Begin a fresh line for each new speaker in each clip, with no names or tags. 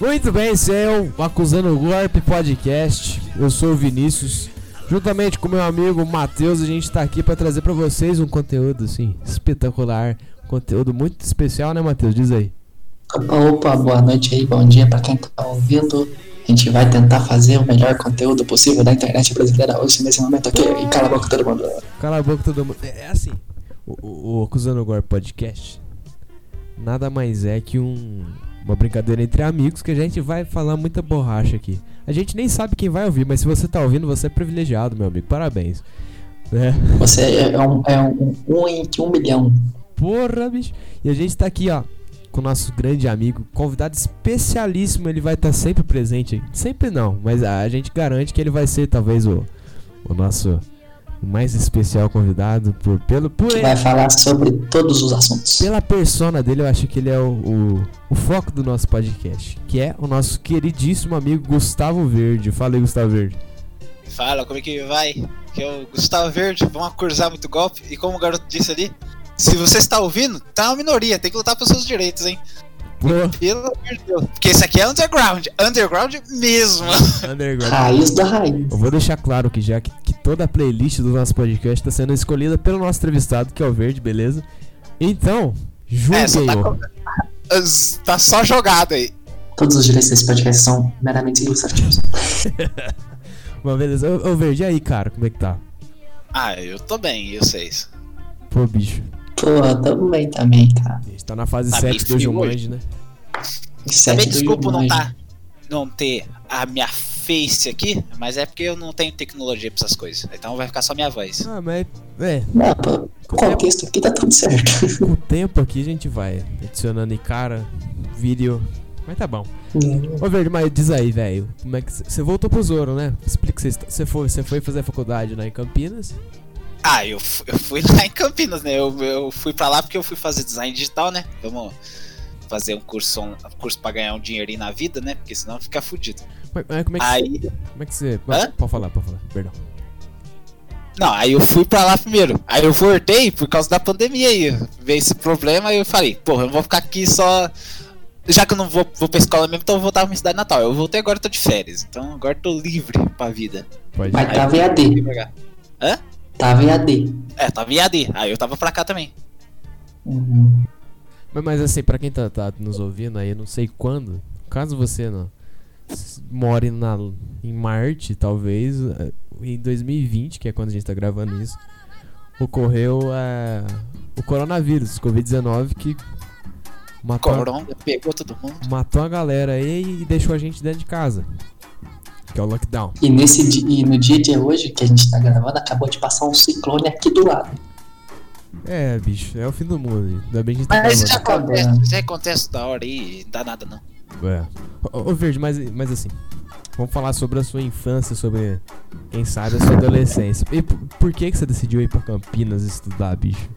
Muito bem, é o Acusando o Golpe Podcast. Eu sou o Vinícius. Juntamente com meu amigo Matheus, a gente tá aqui para trazer para vocês um conteúdo assim espetacular, conteúdo muito especial, né, Matheus? Diz aí.
Opa, opa, boa noite aí, bom dia para quem tá ouvindo. A gente vai tentar fazer o melhor conteúdo possível da internet brasileira hoje, nesse momento aqui. E cala a boca todo mundo.
Cala a boca todo mundo. É, é assim, o, o, o Acusando o Golpe Podcast nada mais é que um, uma brincadeira entre amigos que a gente vai falar muita borracha aqui. A gente nem sabe quem vai ouvir, mas se você tá ouvindo, você é privilegiado, meu amigo. Parabéns.
É. Você é um, é um, um entre um milhão.
Porra, bicho. E a gente tá aqui, ó, com o nosso grande amigo, convidado especialíssimo. Ele vai estar tá sempre presente. Sempre não, mas a gente garante que ele vai ser talvez o, o nosso o mais especial convidado por pelo por
que vai falar sobre todos os assuntos.
Pela persona dele, eu acho que ele é o, o, o, foco do nosso podcast, que é o nosso queridíssimo amigo Gustavo Verde. Fala aí, Gustavo Verde.
Fala, como é que vai? Que é o Gustavo Verde, vamos acusar muito golpe. E como o garoto disse ali, se você está ouvindo, tá uma minoria, tem que lutar pelos seus direitos, hein? Pelo amor de Deus. Porque esse aqui é underground. Underground mesmo.
Underground. Raiz da raiz.
Eu vou deixar claro que já que toda a playlist do nosso podcast está sendo escolhida pelo nosso entrevistado, que é o Verde, beleza? Então, julguem é, só
tá, tá só jogado aí.
Todos os direitos desse podcast são meramente ilustrativos.
Mas beleza. Ô, ô, Verde, e aí, cara, como é que tá?
Ah, eu tô bem, e vocês?
Pô, bicho.
Pô, tamo bem também, cara.
A gente tá na fase tá 7 do Jumanji, né?
Também desculpa não, tá, não ter a minha face aqui, mas é porque eu não tenho tecnologia pra essas coisas. Então vai ficar só minha voz.
Ah, mas. É.
Não, pô, o contexto aqui tá tudo certo.
Com o tempo aqui a gente vai adicionando cara, vídeo. Mas tá bom. É. Ô, Verde, mas diz aí, velho. Como é que. Você voltou pro Zoro, né? Explica que você foi, você foi fazer a faculdade lá em Campinas.
Ah, eu, eu fui lá em Campinas, né? Eu, eu fui pra lá porque eu fui fazer design digital, né? Vamos fazer um curso, um curso pra ganhar um dinheirinho na vida, né? Porque senão fica fudido.
Mas, mas como, é que aí... você, como é que você. Hã? Pode falar, pode falar, perdão.
Não, aí eu fui pra lá primeiro. Aí eu voltei por causa da pandemia aí. Veio esse problema aí eu falei, porra, eu não vou ficar aqui só. Já que eu não vou, vou pra escola mesmo, então eu vou voltar pra minha cidade natal. Eu voltei agora, eu tô de férias. Então agora eu tô livre pra vida.
Pode Mas tá VAD.
Hã?
Tava em AD.
É, tava em AD. Aí eu tava pra cá também.
Uhum. Mas, mas, assim, pra quem tá, tá, nos ouvindo aí, não sei quando, caso você não more na, em Marte, talvez, eh, em 2020, que é quando a gente tá gravando isso, ocorreu é, o coronavírus, Covid-19, que
matou, Corona, pegou todo mundo.
matou a galera aí e deixou a gente dentro de casa que é o lockdown.
E, nesse, e no dia de hoje que a gente tá gravando, acabou de passar um ciclone aqui do lado.
É, bicho, é o fim do mundo. Ainda bem que a gente
tá Mas já acontece, já acontece da hora aí, não dá nada não.
É. Ô, ô Verde, mas, mas assim, vamos falar sobre a sua infância, sobre, quem sabe, a sua adolescência. E por que, que você decidiu ir pra Campinas estudar, bicho?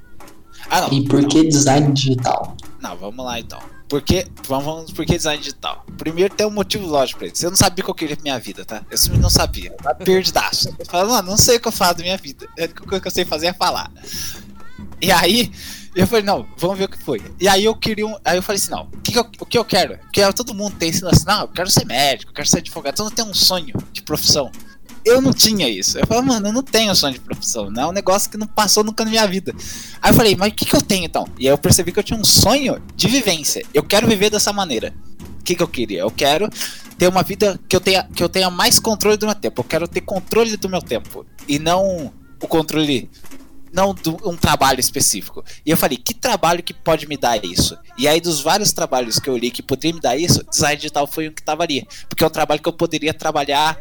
Ah, não, e por que design digital?
Não, vamos lá então. Por que, vamos, por que design digital? Primeiro tem um motivo lógico pra isso. Eu não sabia o que eu queria pra minha vida, tá? Eu simplesmente não sabia. Eu tava perdidaço. Eu falava, mano, não sei o que eu faço da minha vida. A única coisa que eu sei fazer é falar. E aí, eu falei, não, vamos ver o que foi. E aí eu queria um. Aí eu falei assim, não, o que, eu, o que eu quero? Todo mundo tem assim, não, eu quero ser médico, eu quero ser advogado, todo mundo tem um sonho de profissão eu não tinha isso. Eu falei, mano, eu não tenho sonho de profissão, não é um negócio que não passou nunca na minha vida. Aí eu falei, mas o que, que eu tenho então? E aí eu percebi que eu tinha um sonho de vivência. Eu quero viver dessa maneira. O que, que eu queria? Eu quero ter uma vida que eu tenha, que eu tenha mais controle do meu tempo. Eu quero ter controle do meu tempo. E não o controle. Não um trabalho específico. E eu falei, que trabalho que pode me dar isso? E aí, dos vários trabalhos que eu li que poderia me dar isso, design digital foi o que estava ali. Porque é um trabalho que eu poderia trabalhar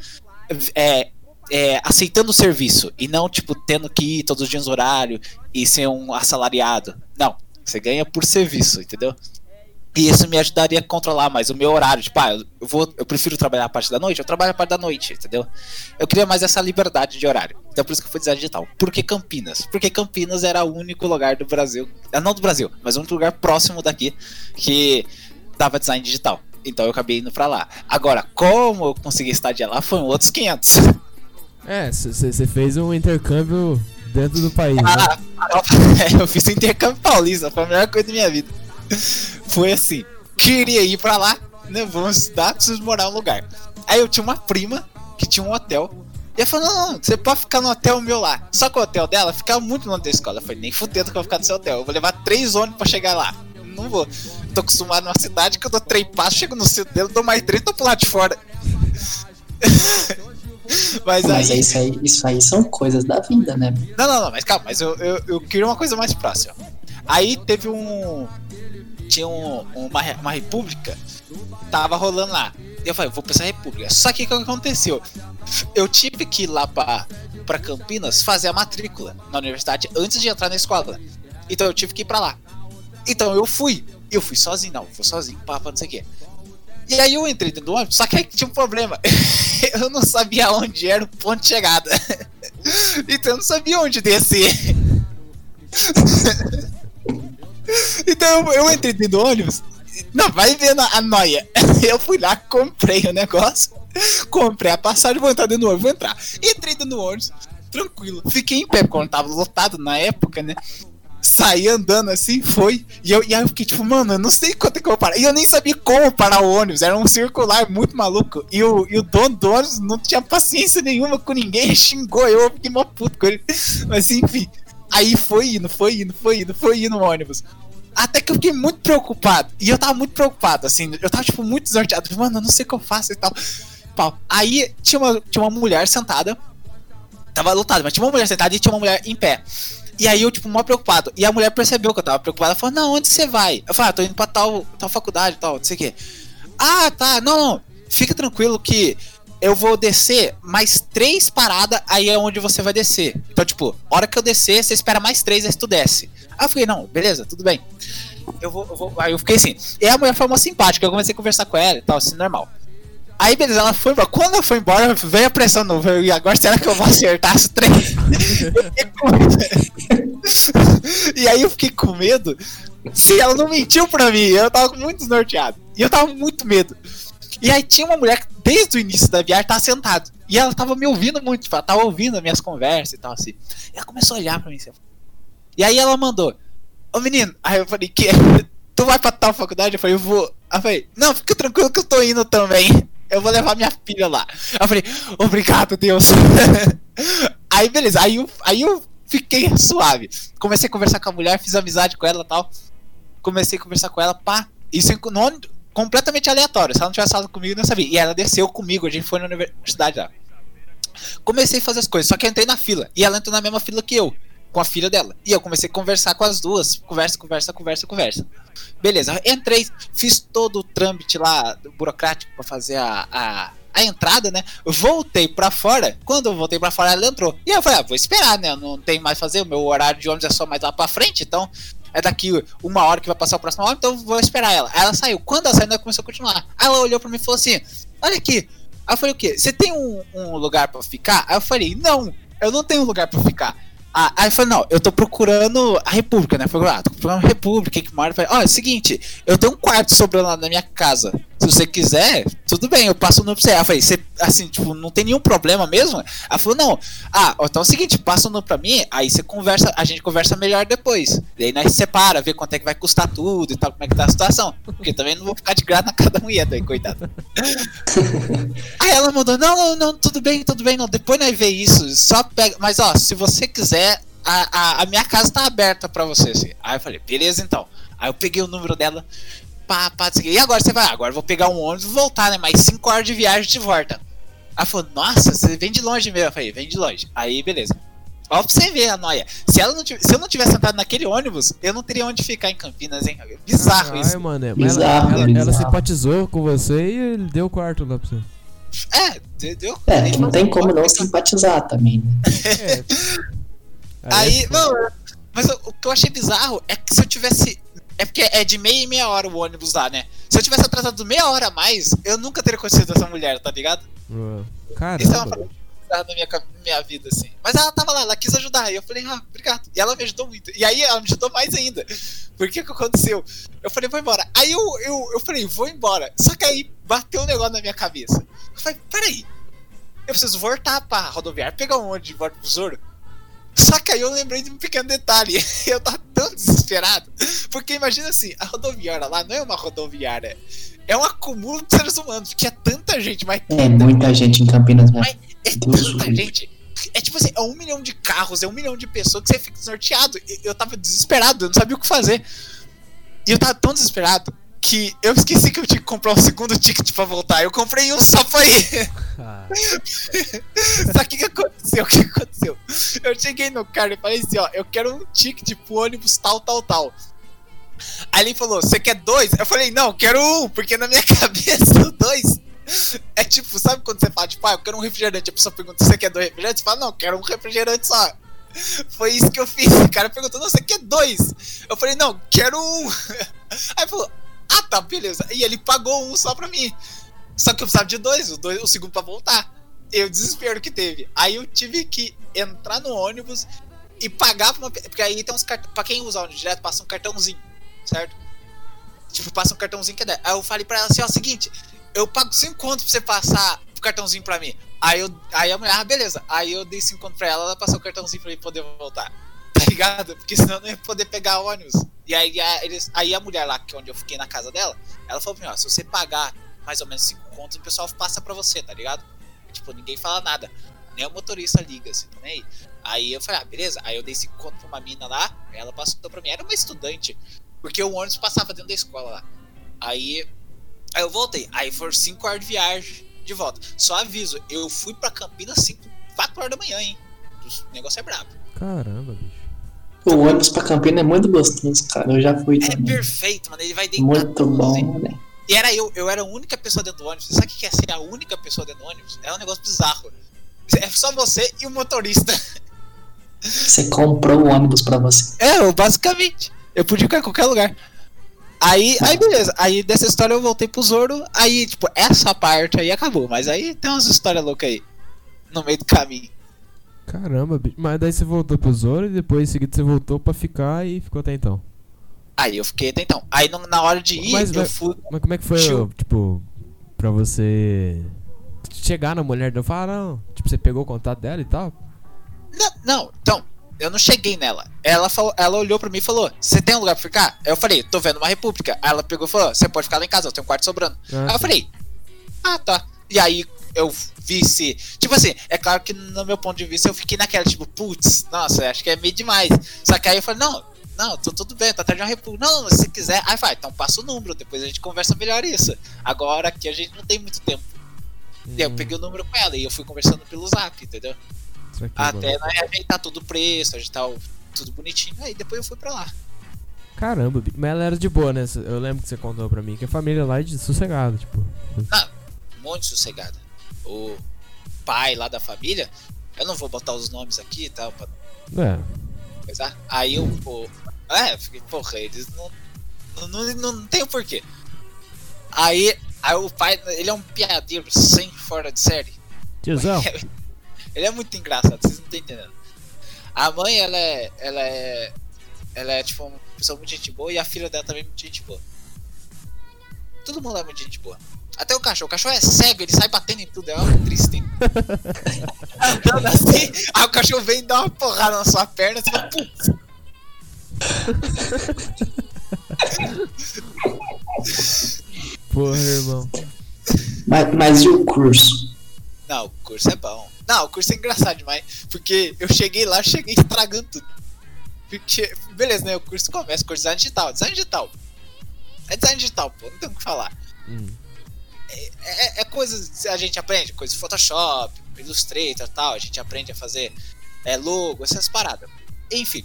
é, é, aceitando o serviço e não, tipo, tendo que ir todos os dias no horário e ser um assalariado. Não, você ganha por serviço, entendeu? E isso me ajudaria a controlar mais o meu horário. Tipo, ah, eu, vou, eu prefiro trabalhar a parte da noite, eu trabalho a parte da noite, entendeu? Eu queria mais essa liberdade de horário. Então por isso que eu fui design digital. Por que Campinas? Porque Campinas era o único lugar do Brasil, ah, não do Brasil, mas o único lugar próximo daqui que dava design digital. Então eu acabei indo para lá. Agora, como eu consegui estagiar lá, foram outros 500.
É, você fez um intercâmbio dentro do país. Né? Ah,
né? eu fiz um intercâmbio paulista, foi a melhor coisa da minha vida. Foi assim, queria ir pra lá, né? Vamos estudar, preciso morar um lugar. Aí eu tinha uma prima que tinha um hotel. E ela falou, não, não, você pode ficar no hotel meu lá. Só que o hotel dela ficava muito longe da escola. Eu falei, nem fudendo que eu vou ficar no seu hotel. Eu vou levar três ônibus pra chegar lá. Não vou. Tô acostumado numa cidade que eu dou três passos, chego no centro dele, dou mais três, tô pro lado de fora. mas,
Mas é
aí.
isso aí, isso aí são coisas da vida, né?
Não, não, não, mas calma, mas eu, eu, eu queria uma coisa mais próxima. Aí teve um. Tinha um, uma, uma república, tava rolando lá. Eu falei, vou pra essa república. Só que o que aconteceu? Eu tive que ir lá pra, pra Campinas fazer a matrícula na universidade antes de entrar na escola. Então eu tive que ir pra lá. Então eu fui. Eu fui sozinho, não, fui sozinho, papa, não sei o quê. E aí eu entrei dentro do ônibus, só que aí tinha um problema. eu não sabia onde era o ponto de chegada. então eu não sabia onde descer. então eu, eu entrei dentro do ônibus. Não, vai vendo a, noia. Eu fui lá, comprei o negócio. Comprei a passagem, vou entrar dentro do ônibus, vou entrar. Entrei dentro do ônibus, tranquilo. Fiquei em pé, porque quando tava lotado na época, né? Saí andando assim, foi. E, eu, e aí eu fiquei tipo, mano, eu não sei quanto é que eu vou parar. E eu nem sabia como parar o ônibus. Era um circular muito maluco. E o, e o dono do ônibus não tinha paciência nenhuma com ninguém. Xingou eu, eu fiquei mó puto com ele. Mas enfim. Aí foi indo, foi indo, foi indo, foi indo o ônibus. Até que eu fiquei muito preocupado. E eu tava muito preocupado, assim. Eu tava, tipo, muito desnorteado. Mano, eu não sei o que eu faço e tal. Pau. Aí tinha uma, tinha uma mulher sentada. Tava lotado, mas tinha uma mulher sentada e tinha uma mulher em pé. E aí eu, tipo, mó preocupado. E a mulher percebeu que eu tava preocupado. Ela falou, não, onde você vai? Eu falei, ah, tô indo pra tal, tal faculdade e tal, não sei o quê. Ah, tá, não, não. Fica tranquilo que eu vou descer mais três paradas, aí é onde você vai descer. Então, tipo, hora que eu descer, você espera mais três, aí tu desce. Aí eu fiquei, não, beleza, tudo bem. Eu vou, eu vou. Aí eu fiquei assim. E a mulher foi uma simpática, eu comecei a conversar com ela e tal, assim, normal. Aí, beleza, ela foi embora. Quando ela foi embora, veio a pressão no E agora será que eu vou acertar as três? E aí eu fiquei com medo. Se ela não mentiu pra mim, eu tava muito desnorteado. E eu tava muito medo. E aí tinha uma mulher que desde o início da viagem tava sentada. E ela tava me ouvindo muito, ela tava ouvindo as minhas conversas e tal, assim. E ela começou a olhar pra mim assim. E aí ela mandou, ô menino, aí eu falei, que? Tu vai pra tal faculdade? Eu falei, eu vou. Eu falei, não, fica tranquilo que eu tô indo também. Eu vou levar minha filha lá. Eu falei, obrigado, Deus. aí beleza, aí eu, aí eu fiquei suave. Comecei a conversar com a mulher, fiz amizade com ela tal. Comecei a conversar com ela, pá. Isso em nome completamente aleatório. Se ela não tivesse falado comigo, eu não sabia. E ela desceu comigo, a gente foi na universidade lá. Comecei a fazer as coisas, só que eu entrei na fila. E ela entrou na mesma fila que eu, com a filha dela. E eu comecei a conversar com as duas. Conversa, conversa, conversa, conversa. Beleza, entrei, fiz todo o trâmite lá burocrático pra fazer a, a, a entrada, né? Voltei pra fora. Quando eu voltei pra fora, ela entrou. E eu falei, ah, vou esperar, né? Não tem mais fazer. O meu horário de ônibus é só mais lá pra frente, então é daqui uma hora que vai passar o próximo hora, então vou esperar ela. Aí ela saiu. Quando ela saiu, ela começou a continuar. Aí ela olhou pra mim e falou assim: Olha aqui. Aí eu falei, o quê? Você tem um, um lugar pra ficar? Aí eu falei, não, eu não tenho lugar pra ficar. Ah, aí eu falei, não, eu tô procurando a República, né? Falei, ah, tô procurando a República, que mora. Falei, ó, é o seguinte, eu tenho um quarto sobrando lá na minha casa. Se você quiser, tudo bem, eu passo o número pra você. Eu falei, você, assim, tipo, não tem nenhum problema mesmo? Ela falou, não. Ah, então é o seguinte, passa o número pra mim, aí você conversa, a gente conversa melhor depois. E aí nós separa, vê quanto é que vai custar tudo e tal, como é que tá a situação. Porque também não vou ficar de graça na casa da mulher, daí, coitado. Aí ela mandou, não, não, não, tudo bem, tudo bem, não. Depois nós vê isso, só pega. Mas ó, se você quiser, a, a, a minha casa tá aberta pra você, assim. Aí eu falei, beleza então. Aí eu peguei o número dela, pá, pá, assim, e agora você vai? Ah, agora eu vou pegar um ônibus e voltar, né? Mais 5 horas de viagem de volta. Aí ela falou, nossa, você vem de longe mesmo. Eu falei, vem de longe. Aí, beleza. Ó, pra você ver a noia. Se, ela não tiv- se eu não tivesse sentado naquele ônibus, eu não teria onde ficar em Campinas, hein? Bizarro
Ai,
isso.
mano, mas
Bizarro,
ela, ela, ela
bizarro.
simpatizou com você e ele deu o quarto lá pra você.
É, entendeu?
É, que não tem como não simpatizar também, né?
É.
Aí,
é
não, mas o, o que eu achei bizarro é que se eu tivesse. É porque é de meia e meia hora o ônibus lá, né? Se eu tivesse atrasado meia hora a mais, eu nunca teria conhecido essa mulher, tá ligado?
foda.
Isso é uma parada na minha, minha vida, assim. Mas ela tava lá, ela quis ajudar. E eu falei, ah, obrigado. E ela me ajudou muito. E aí ela me ajudou mais ainda. Porque que aconteceu? Eu falei, vou embora. Aí eu, eu, eu falei, vou embora. Só que aí bateu um negócio na minha cabeça. Eu falei, peraí. Eu preciso voltar pra rodoviária, pegar um ônibus de volta pro Zoro. Só que aí eu lembrei de um pequeno detalhe. Eu tava tão desesperado. Porque imagina assim, a rodoviária lá não é uma rodoviária é um acúmulo de seres humanos, porque é tanta gente, mas
É muita gente em Campinas mesmo.
é
Deus
tanta gente. É tipo assim, é um milhão de carros, é um milhão de pessoas que você fica desnorteado. Eu tava desesperado, eu não sabia o que fazer. E eu tava tão desesperado que eu esqueci que eu tinha que comprar um segundo ticket pra voltar. Eu comprei um só pra ir.
Ah,
Só que o que aconteceu? O que aconteceu? Eu cheguei no cara e falei assim, ó, eu quero um ticket pro ônibus tal, tal, tal. Aí ele falou, você quer dois? Eu falei, não, quero um, porque na minha cabeça o dois é tipo, sabe quando você fala, tipo, ah, eu quero um refrigerante, a pessoa pergunta, você quer dois refrigerantes? Você fala, não, quero um refrigerante só. Foi isso que eu fiz. O cara perguntou, não, você quer dois? Eu falei, não, quero um. Aí falou, ah, tá, beleza. E ele pagou um só pra mim. Só que eu precisava de dois, o, dois, o segundo pra voltar. Eu desespero que teve. Aí eu tive que entrar no ônibus e pagar pra uma. Porque aí tem uns cartões. Pra quem usa ônibus direto, passa um cartãozinho, certo? Tipo, passa um cartãozinho que é 10. Aí eu falei pra ela assim: ó, seguinte, eu pago 5 contos pra você passar o cartãozinho pra mim. Aí, eu, aí a mulher, ah, beleza. Aí eu dei 5 contos pra ela, ela passou o cartãozinho pra mim poder voltar. Tá ligado? Porque senão eu não ia poder pegar ônibus. E aí a, eles, aí a mulher lá, que é onde eu fiquei na casa dela, ela falou pra mim: ó, se você pagar mais ou menos 5 contos, o pessoal passa pra você, tá ligado? Tipo, ninguém fala nada. Nem o motorista liga, assim, tá nem aí. Aí eu falei, ah, beleza. Aí eu dei 5 contos pra uma mina lá, ela passou pra mim. Era uma estudante. Porque o ônibus passava dentro da escola lá. Aí, aí eu voltei. Aí foram 5 horas de viagem de volta. Só aviso, eu fui pra Campinas 5, 4 horas da manhã, hein? O negócio é brabo.
caramba, bicho.
O ônibus pra Campinas é muito gostoso, cara. Eu já fui
É
também.
perfeito, mano. Ele vai deitar
Muito
tudo, assim.
bom, né?
E era eu, eu era a única pessoa dentro do ônibus. Sabe o que é ser a única pessoa dentro do ônibus? É um negócio bizarro. É só você e o motorista.
Você comprou o ônibus pra você.
É, eu, basicamente. Eu podia ficar em qualquer lugar. Aí, aí beleza. Aí dessa história eu voltei pro Zoro. Aí, tipo, essa parte aí acabou. Mas aí tem umas histórias loucas aí. No meio do caminho.
Caramba, bicho. Mas daí você voltou pro Zoro e depois em seguida você voltou pra ficar e ficou até então.
Aí eu fiquei até então. Aí na hora de ir,
Mas
eu fui.
Mas como é que foi,
Chill.
tipo, pra você chegar na mulher dela? Falar, ah, não. Tipo, você pegou o contato dela e tal?
Não, não, então, eu não cheguei nela. Ela falou, ela olhou pra mim e falou: Você tem um lugar pra ficar? Aí eu falei, tô vendo uma república. Aí ela pegou e falou: Você pode ficar lá em casa, eu tenho um quarto sobrando.
Ah,
Aí eu falei, ah, tá. E aí eu vi se. Tipo assim, é claro que no meu ponto de vista eu fiquei naquela, tipo, putz, nossa, acho que é meio demais. Só que aí eu falei, não, não, tô tudo bem, tá atrás de uma república. Não, se quiser. Aí vai, então passa o número, depois a gente conversa melhor isso. Agora aqui a gente não tem muito tempo. Aí eu
hum,
peguei o número com ela e eu fui conversando pelo zap, entendeu?
que é
Até nós ajeitar tudo o preço, ajeitar o- tudo bonitinho. Aí depois eu fui pra lá.
Caramba. Mas ela era de boa, né? Eu lembro que você contou pra mim que a família lá é de sossegado, tipo.
Muito sossegada. O pai lá da família, eu não vou botar os nomes aqui e tal, pra
É.
Aí eu, pô. É, eu fiquei, porra, eles não. Não, não, não, tem o porquê. Aí, aí o pai, ele é um piadeiro sem fora de série.
Tiozão.
Ele é muito engraçado, vocês não estão entendendo. A mãe, ela é. Ela é. Ela é tipo uma pessoa muito gente boa e a filha dela também é muito gente boa. Todo mundo é muito gente boa. Até o cachorro. O cachorro é cego, ele sai batendo em tudo. É uma triste. hein? Andando assim, aí o cachorro vem e dá uma porrada na sua perna. Você fala, putz.
Porra, irmão.
Mas, mas e o curso?
Não, o curso é bom. Não, o curso é engraçado demais. Porque eu cheguei lá, cheguei estragando tudo. Porque, beleza, né? O curso começa com design digital. Design digital. É design digital, pô, não tem o que falar.
Hum.
É, é coisas que a gente aprende, coisas de Photoshop, Illustrator e tal, a gente aprende a fazer é, logo, essas paradas. Enfim.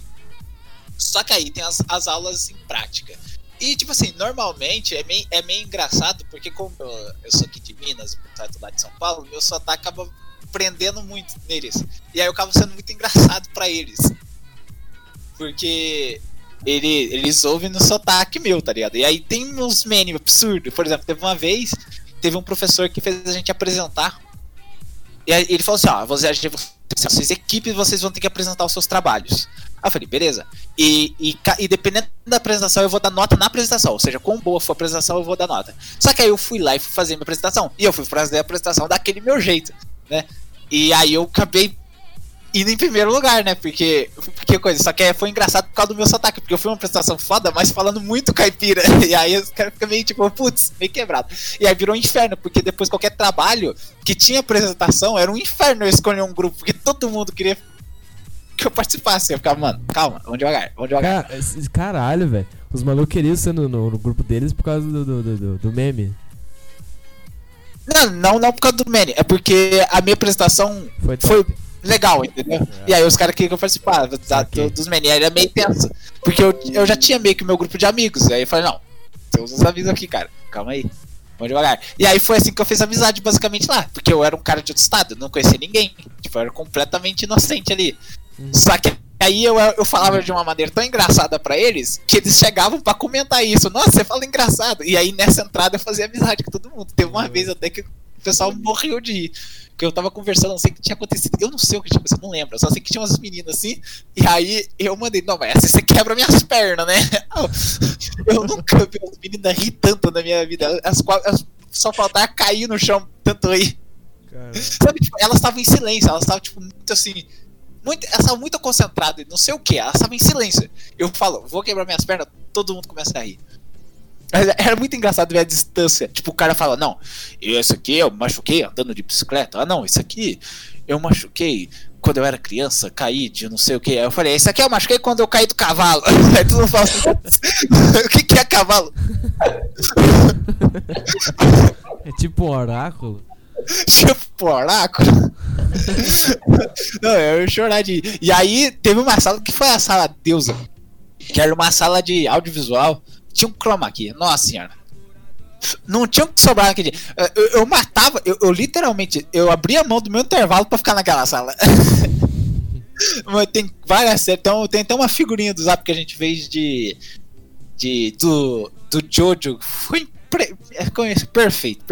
Só que aí tem as, as aulas em prática. E, tipo assim, normalmente é meio, é meio engraçado, porque como eu, eu sou aqui de Minas, portanto lá de São Paulo, meu sotaque acaba prendendo muito neles. E aí eu acabo sendo muito engraçado pra eles. Porque ele, eles ouvem no sotaque meu, tá ligado? E aí tem uns memes absurdos. Por exemplo, teve uma vez, teve um professor que fez a gente apresentar. E ele falou assim: ó, você, a gente, vocês equipes, vocês vão ter que apresentar os seus trabalhos. Aí eu falei, beleza. E, e, e dependendo da apresentação, eu vou dar nota na apresentação. Ou seja, quão boa for a apresentação, eu vou dar nota. Só que aí eu fui lá e fui fazer minha apresentação. E eu fui fazer a apresentação daquele meu jeito, né? E aí eu acabei indo em primeiro lugar, né? Porque, porque coisa, só que foi engraçado por causa do meu sotaque, porque eu fui uma apresentação foda, mas falando muito caipira. E aí os caras ficam meio tipo, putz, meio quebrado. E aí virou um inferno, porque depois qualquer trabalho que tinha apresentação era um inferno eu escolher um grupo, porque todo mundo queria que eu participasse. Eu ficava, mano, calma, vamos devagar, vamos devagar.
Cara, caralho, velho. Os malucos queriam ser no, no- no grupo deles por causa do, do, do- do- meme.
Não, não, não por causa do Manny, é porque a minha apresentação
Foi
foi legal, entendeu? E aí os caras queriam que eu participasse
Saquei.
do- dos Manny, aí era meio tenso. Porque eu, eu já tinha meio que o meu grupo de amigos, aí eu falei, não, tem uns amigos aqui, cara, calma aí. Vamos devagar. E aí foi assim que eu fiz amizade basicamente lá. Porque eu era um cara de outro estado, não conhecia ninguém. Tipo, eu era completamente inocente ali.
Uhum.
Só que aí eu, eu falava de uma maneira tão engraçada pra eles que eles chegavam pra comentar isso. Nossa, você fala engraçado. E aí nessa entrada eu fazia amizade com todo mundo. Teve uma vez até que o pessoal morreu de rir. Porque eu tava conversando, não sei o que tinha acontecido. Eu não sei o que tinha acontecido, não lembro. Só sei que tinha umas meninas assim. E aí eu mandei, não, mas você quebra minhas pernas, né? Eu nunca vi as meninas rir tanto na minha vida. As, as, só faltava cair no chão, tanto aí. Sabe, tipo, elas estavam em silêncio, elas estavam, tipo, muito assim. Muito, elas muito concentradas, não sei o que, elas estavam em silêncio. Eu falo, vou quebrar minhas pernas, todo mundo começa a rir. Era muito engraçado ver a distância. Tipo, o cara fala, não, isso aqui eu machuquei andando de bicicleta. Ah, não, isso aqui eu machuquei quando eu era criança, caí de não sei o que. Aí eu falei, isso aqui eu machuquei quando eu caí do cavalo. Aí todo mundo fala o que, que é cavalo?
É tipo um oráculo.
tipo oráculo. Não, eu chorar de. E aí teve uma sala que foi a sala deusa. Que era uma sala de audiovisual. Tinha um chroma aqui, nossa senhora. Não tinha o que sobrar naquele dia. Eu, eu matava, eu, eu literalmente, eu abria a mão do meu intervalo pra ficar naquela sala. Tem várias séries. Então, tem até uma figurinha do zap que a gente fez de. de do, do Jojo. Foi impre- é, isso? perfeito,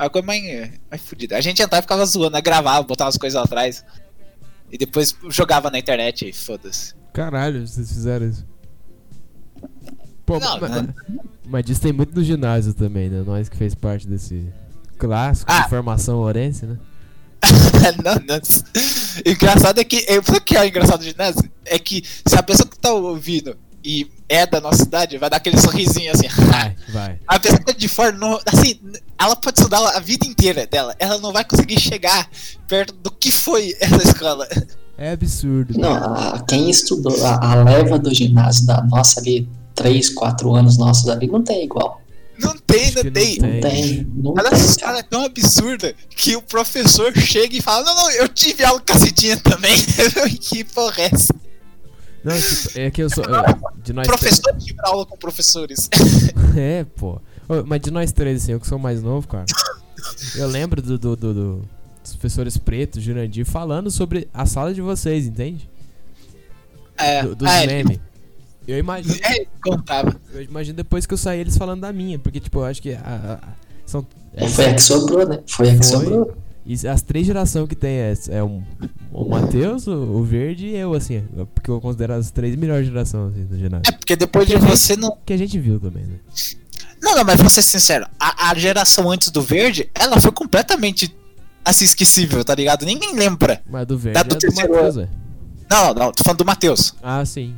perfeito. A coisa mais, mais fodida. A gente entrava e ficava zoando, né? gravava, botava as coisas atrás. E depois jogava na internet e foda-se.
Caralho, vocês fizeram isso. Pô,
Não,
mas,
não.
mas disso tem muito no ginásio também, né? Nós que fez parte desse clássico
Ah.
de formação orense, né?
não, não. Engraçado é que. é, o que é engraçado de ginásio? É que se a pessoa que tá ouvindo e é da nossa cidade, vai dar aquele sorrisinho assim.
Vai, vai.
A pessoa tá de fora, não, assim, ela pode estudar a vida inteira dela. Ela não vai conseguir chegar perto do que foi essa escola.
É absurdo.
Não, a- quem estudou a, a leva do ginásio da nossa ali, 3, 4 anos nossos ali, não tem igual.
Não tem, não
não
tem.
tem.
Não tem. Não
Ela,
tem,
ela
cara.
é tão absurda que o professor chega e fala: Não, não, eu tive aula com a Cidinha também. que porra é essa?
Não, tipo, é que eu sou. eu- de nós
Professor tive aula com professores.
É, pô. Mas de nós três, assim, eu que sou mais novo, cara. Eu lembro do, do, do- do- dos professores pretos, Jurandir, falando sobre a sala de vocês, entende?
É,
Do, dos
é,
memes. Eu imagino,
é, contava.
eu imagino depois que eu saí eles falando da minha, porque, tipo, eu acho que a- a- são. é,
Foi a que sobrou, né? Foi a que
Foi.
sobrou.
E as três gerações que tem é, é um, o Matheus, o, o Verde e eu, assim, porque eu considero as três melhores gerações assim, do ginásio.
É porque depois de
Porque gente-
você não.
Que a gente viu também, né?
Não, não, mas vou ser sincero, a, a geração antes do verde, ela foi completamente assim esquecível, tá ligado? Ninguém lembra.
Mas do Verde
Da
é
do
do
terceiro
Matheus, é.
Não, não, tô falando do Matheus.
Ah, sim.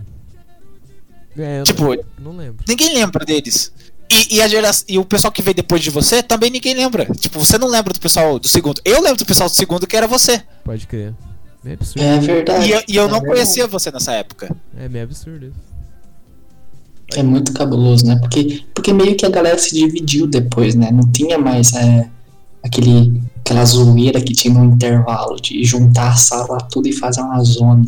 É,
Tipo,
não lembro.
ninguém lembra deles. E, e a gera... e o pessoal que veio depois de você também ninguém lembra. Tipo, você não lembra do pessoal do segundo. Eu lembro do pessoal do segundo que era você.
Pode crer. É absurdo.
É verdade.
E eu, e eu
é
não
verdade.
conhecia você nessa época.
É meio absurdo isso.
É muito cabuloso, né? Porque, porque meio que a galera se dividiu depois, né? Não tinha mais é, aquele, aquela zoeira que tinha no intervalo de juntar a sala tudo e fazer uma zona.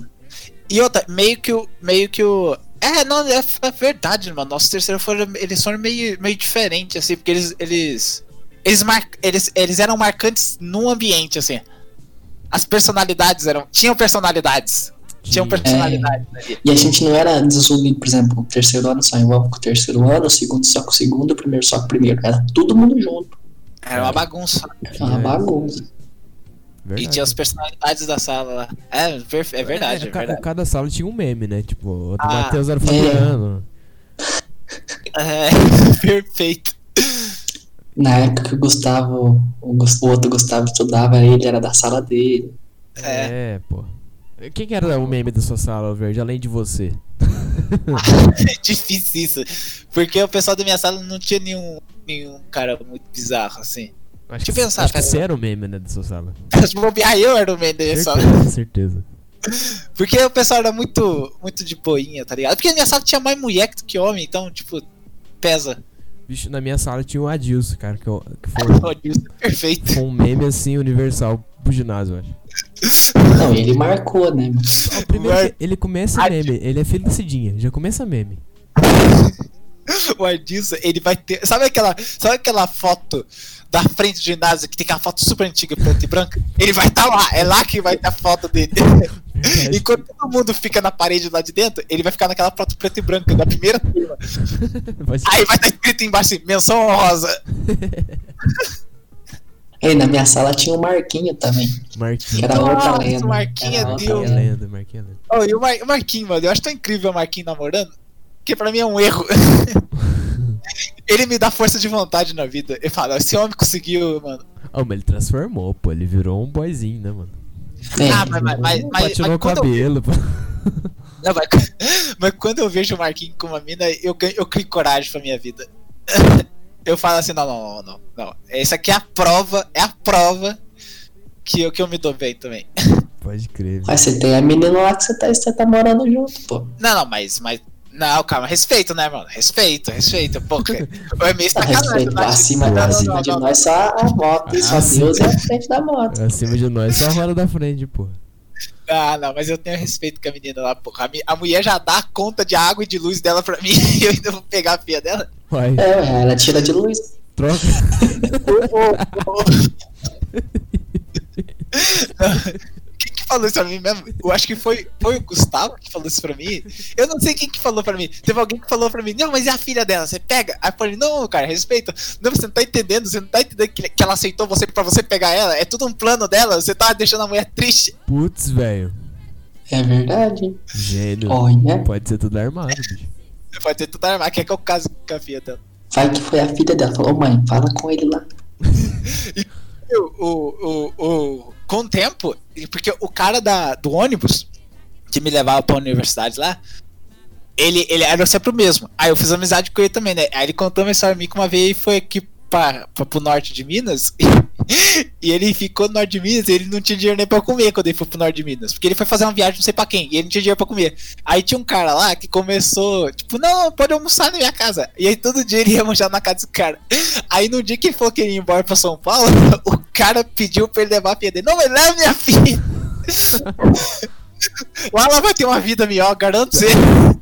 E outra, meio que o. Meio que o. É, não, é, é verdade, mano. Nosso terceiro foram. Eles foram meio, meio diferentes, assim, porque eles. Eles. Eles, mar, eles, eles eram marcantes no ambiente, assim. As personalidades eram. Tinham personalidades. Tinham
Tinha.
personalidades ali.
E a gente não era desunido, por exemplo, o terceiro ano só igual com o terceiro ano, o segundo só com o segundo, o primeiro só com o primeiro. Era todo mundo junto.
Era uma bagunça.
Era uma
Tinha.
Bagunça.
E
Verdade.
tinha as personalidades da sala lá. É, perfe- é verdade, é,
ca-
verdade.
Cada sala tinha um meme, né? Tipo, o do
Ah,
Matheus era o Fabiano.
É, perfeito.
Na época que o Gustavo, o, o outro Gustavo estudava, ele era da sala dele.
É.
É, pô. Quem que era o meme da sua sala, Verde, além de você?
é difícil isso. Porque o pessoal da minha sala não tinha nenhum, nenhum cara muito bizarro, assim.
Acho
Deixa eu
que,
pensar,
acho que você era o meme, né, da sua sala.
Se bobear, eu era o meme da minha sala.
Certeza, certeza.
Porque o pessoal era muito, muito de boinha, tá ligado? Porque na minha sala tinha mais mulher do que homem, então, tipo, pesa.
Bicho, na minha sala tinha o Adilson, cara, que, eu, que foi,
isso é perfeito.
foi um meme assim universal pro ginásio, eu acho.
Não, ele marcou, né?
Ó, primeiro que ele começa
Adilson.
meme, ele é filho da Cidinha, já começa meme.
O Ardilson, ele vai ter. Sabe aquela, sabe aquela foto da frente do ginásio que tem aquela foto super antiga, preta e branca? Ele vai estar lá, é lá que vai ter a foto dele.
Verdade.
Enquanto todo mundo fica na parede lá de dentro, ele vai ficar naquela foto preta e branca da primeira turma.
Vai ser-
Aí vai estar escrito embaixo assim, menção honrosa.
Ei, na minha sala tinha o Marquinho também.
Marquinhos.
Que era outra
Nossa,
lenda.
o Marquinhos
Era
é Deus.
Marquinhos é
lenda.
é lenda.
Oh, e o, Mar o Marquinhos, mano, eu acho tão incrível o Marquinhos namorando, que pra mim é um erro. ele me dá força de vontade na vida. Ele fala, esse homem conseguiu, mano.
Oh, mas ele transformou, pô, ele virou um boyzinho, né, mano?
É,
Ah, mas, mas, mas, mas,
o
quando eu
cabelo, pô.
Não, mas, mas quando eu vejo o Marquinhos com uma mina, eu, ganho- eu crio coragem pra minha vida. Eu falo assim, não, não, não, não, não. Essa aqui é a prova, é a prova que eu, que eu me dou bem também.
Pode crer.
Mas você tem a menina lá que você tá, você tá morando junto, pô.
Não, não, mas, mas. Não, calma, respeito, né, mano? Respeito, respeito. Pô, que- é meio
Tá
sacanagem.
respeito,
né?
acima,
Não, não,
acima
não,
de nós só a moto, só. Deus é a frente da moto.
Acima de nós, só a roda da frente, pô.
Ah, não, mas eu tenho respeito com a menina lá, porra. A, mulher já dá conta de água e de luz dela pra mim e eu ainda vou pegar a filha dela.
Vai,
É, ela tira de luz.
troca.
Quem que falou isso pra mim mesmo? Eu acho que foi, foi o Gustavo que falou isso pra mim. Eu não sei quem que falou pra mim. Teve alguém que falou pra mim, não, mas é a filha dela, você pega? Aí eu falei, não, cara, respeita. Não, você não tá entendendo, você não tá entendendo que, que ela aceitou você pra você pegar ela. É tudo um plano dela, você tá deixando a mulher triste.
Putz, velho.
É verdade.
Gênio.
Olha,
Pode ser tudo armado, bicho.
Pode ter tudo armado, quer que eu case com a filha dela.
vai que foi a filha dela. Falou, mãe, fala com ele lá.
o, o, o, o- com o tempo, porque o cara da, do ônibus que me levava pra universidade lá, ele, ele era sempre o mesmo. Aí eu fiz amizade com ele também, né? Aí ele contou uma história mim que uma vez foi aqui pra, pra, pro norte de Minas e ele ficou no norte de Minas e ele não tinha dinheiro nem pra comer quando ele foi pro norte de Minas. Porque ele foi fazer uma viagem não sei pra quem e ele não tinha dinheiro pra comer. Aí tinha um cara lá que começou, tipo, não, pode almoçar na minha casa. E aí todo dia ele ia almoçar na casa do cara. Aí no dia que ele falou que ele ia embora pra São Paulo, o cara pediu pra ele levar a filha dele. Não, mas leva minha filha. Lá ela vai ter uma vida melhor, garanto você.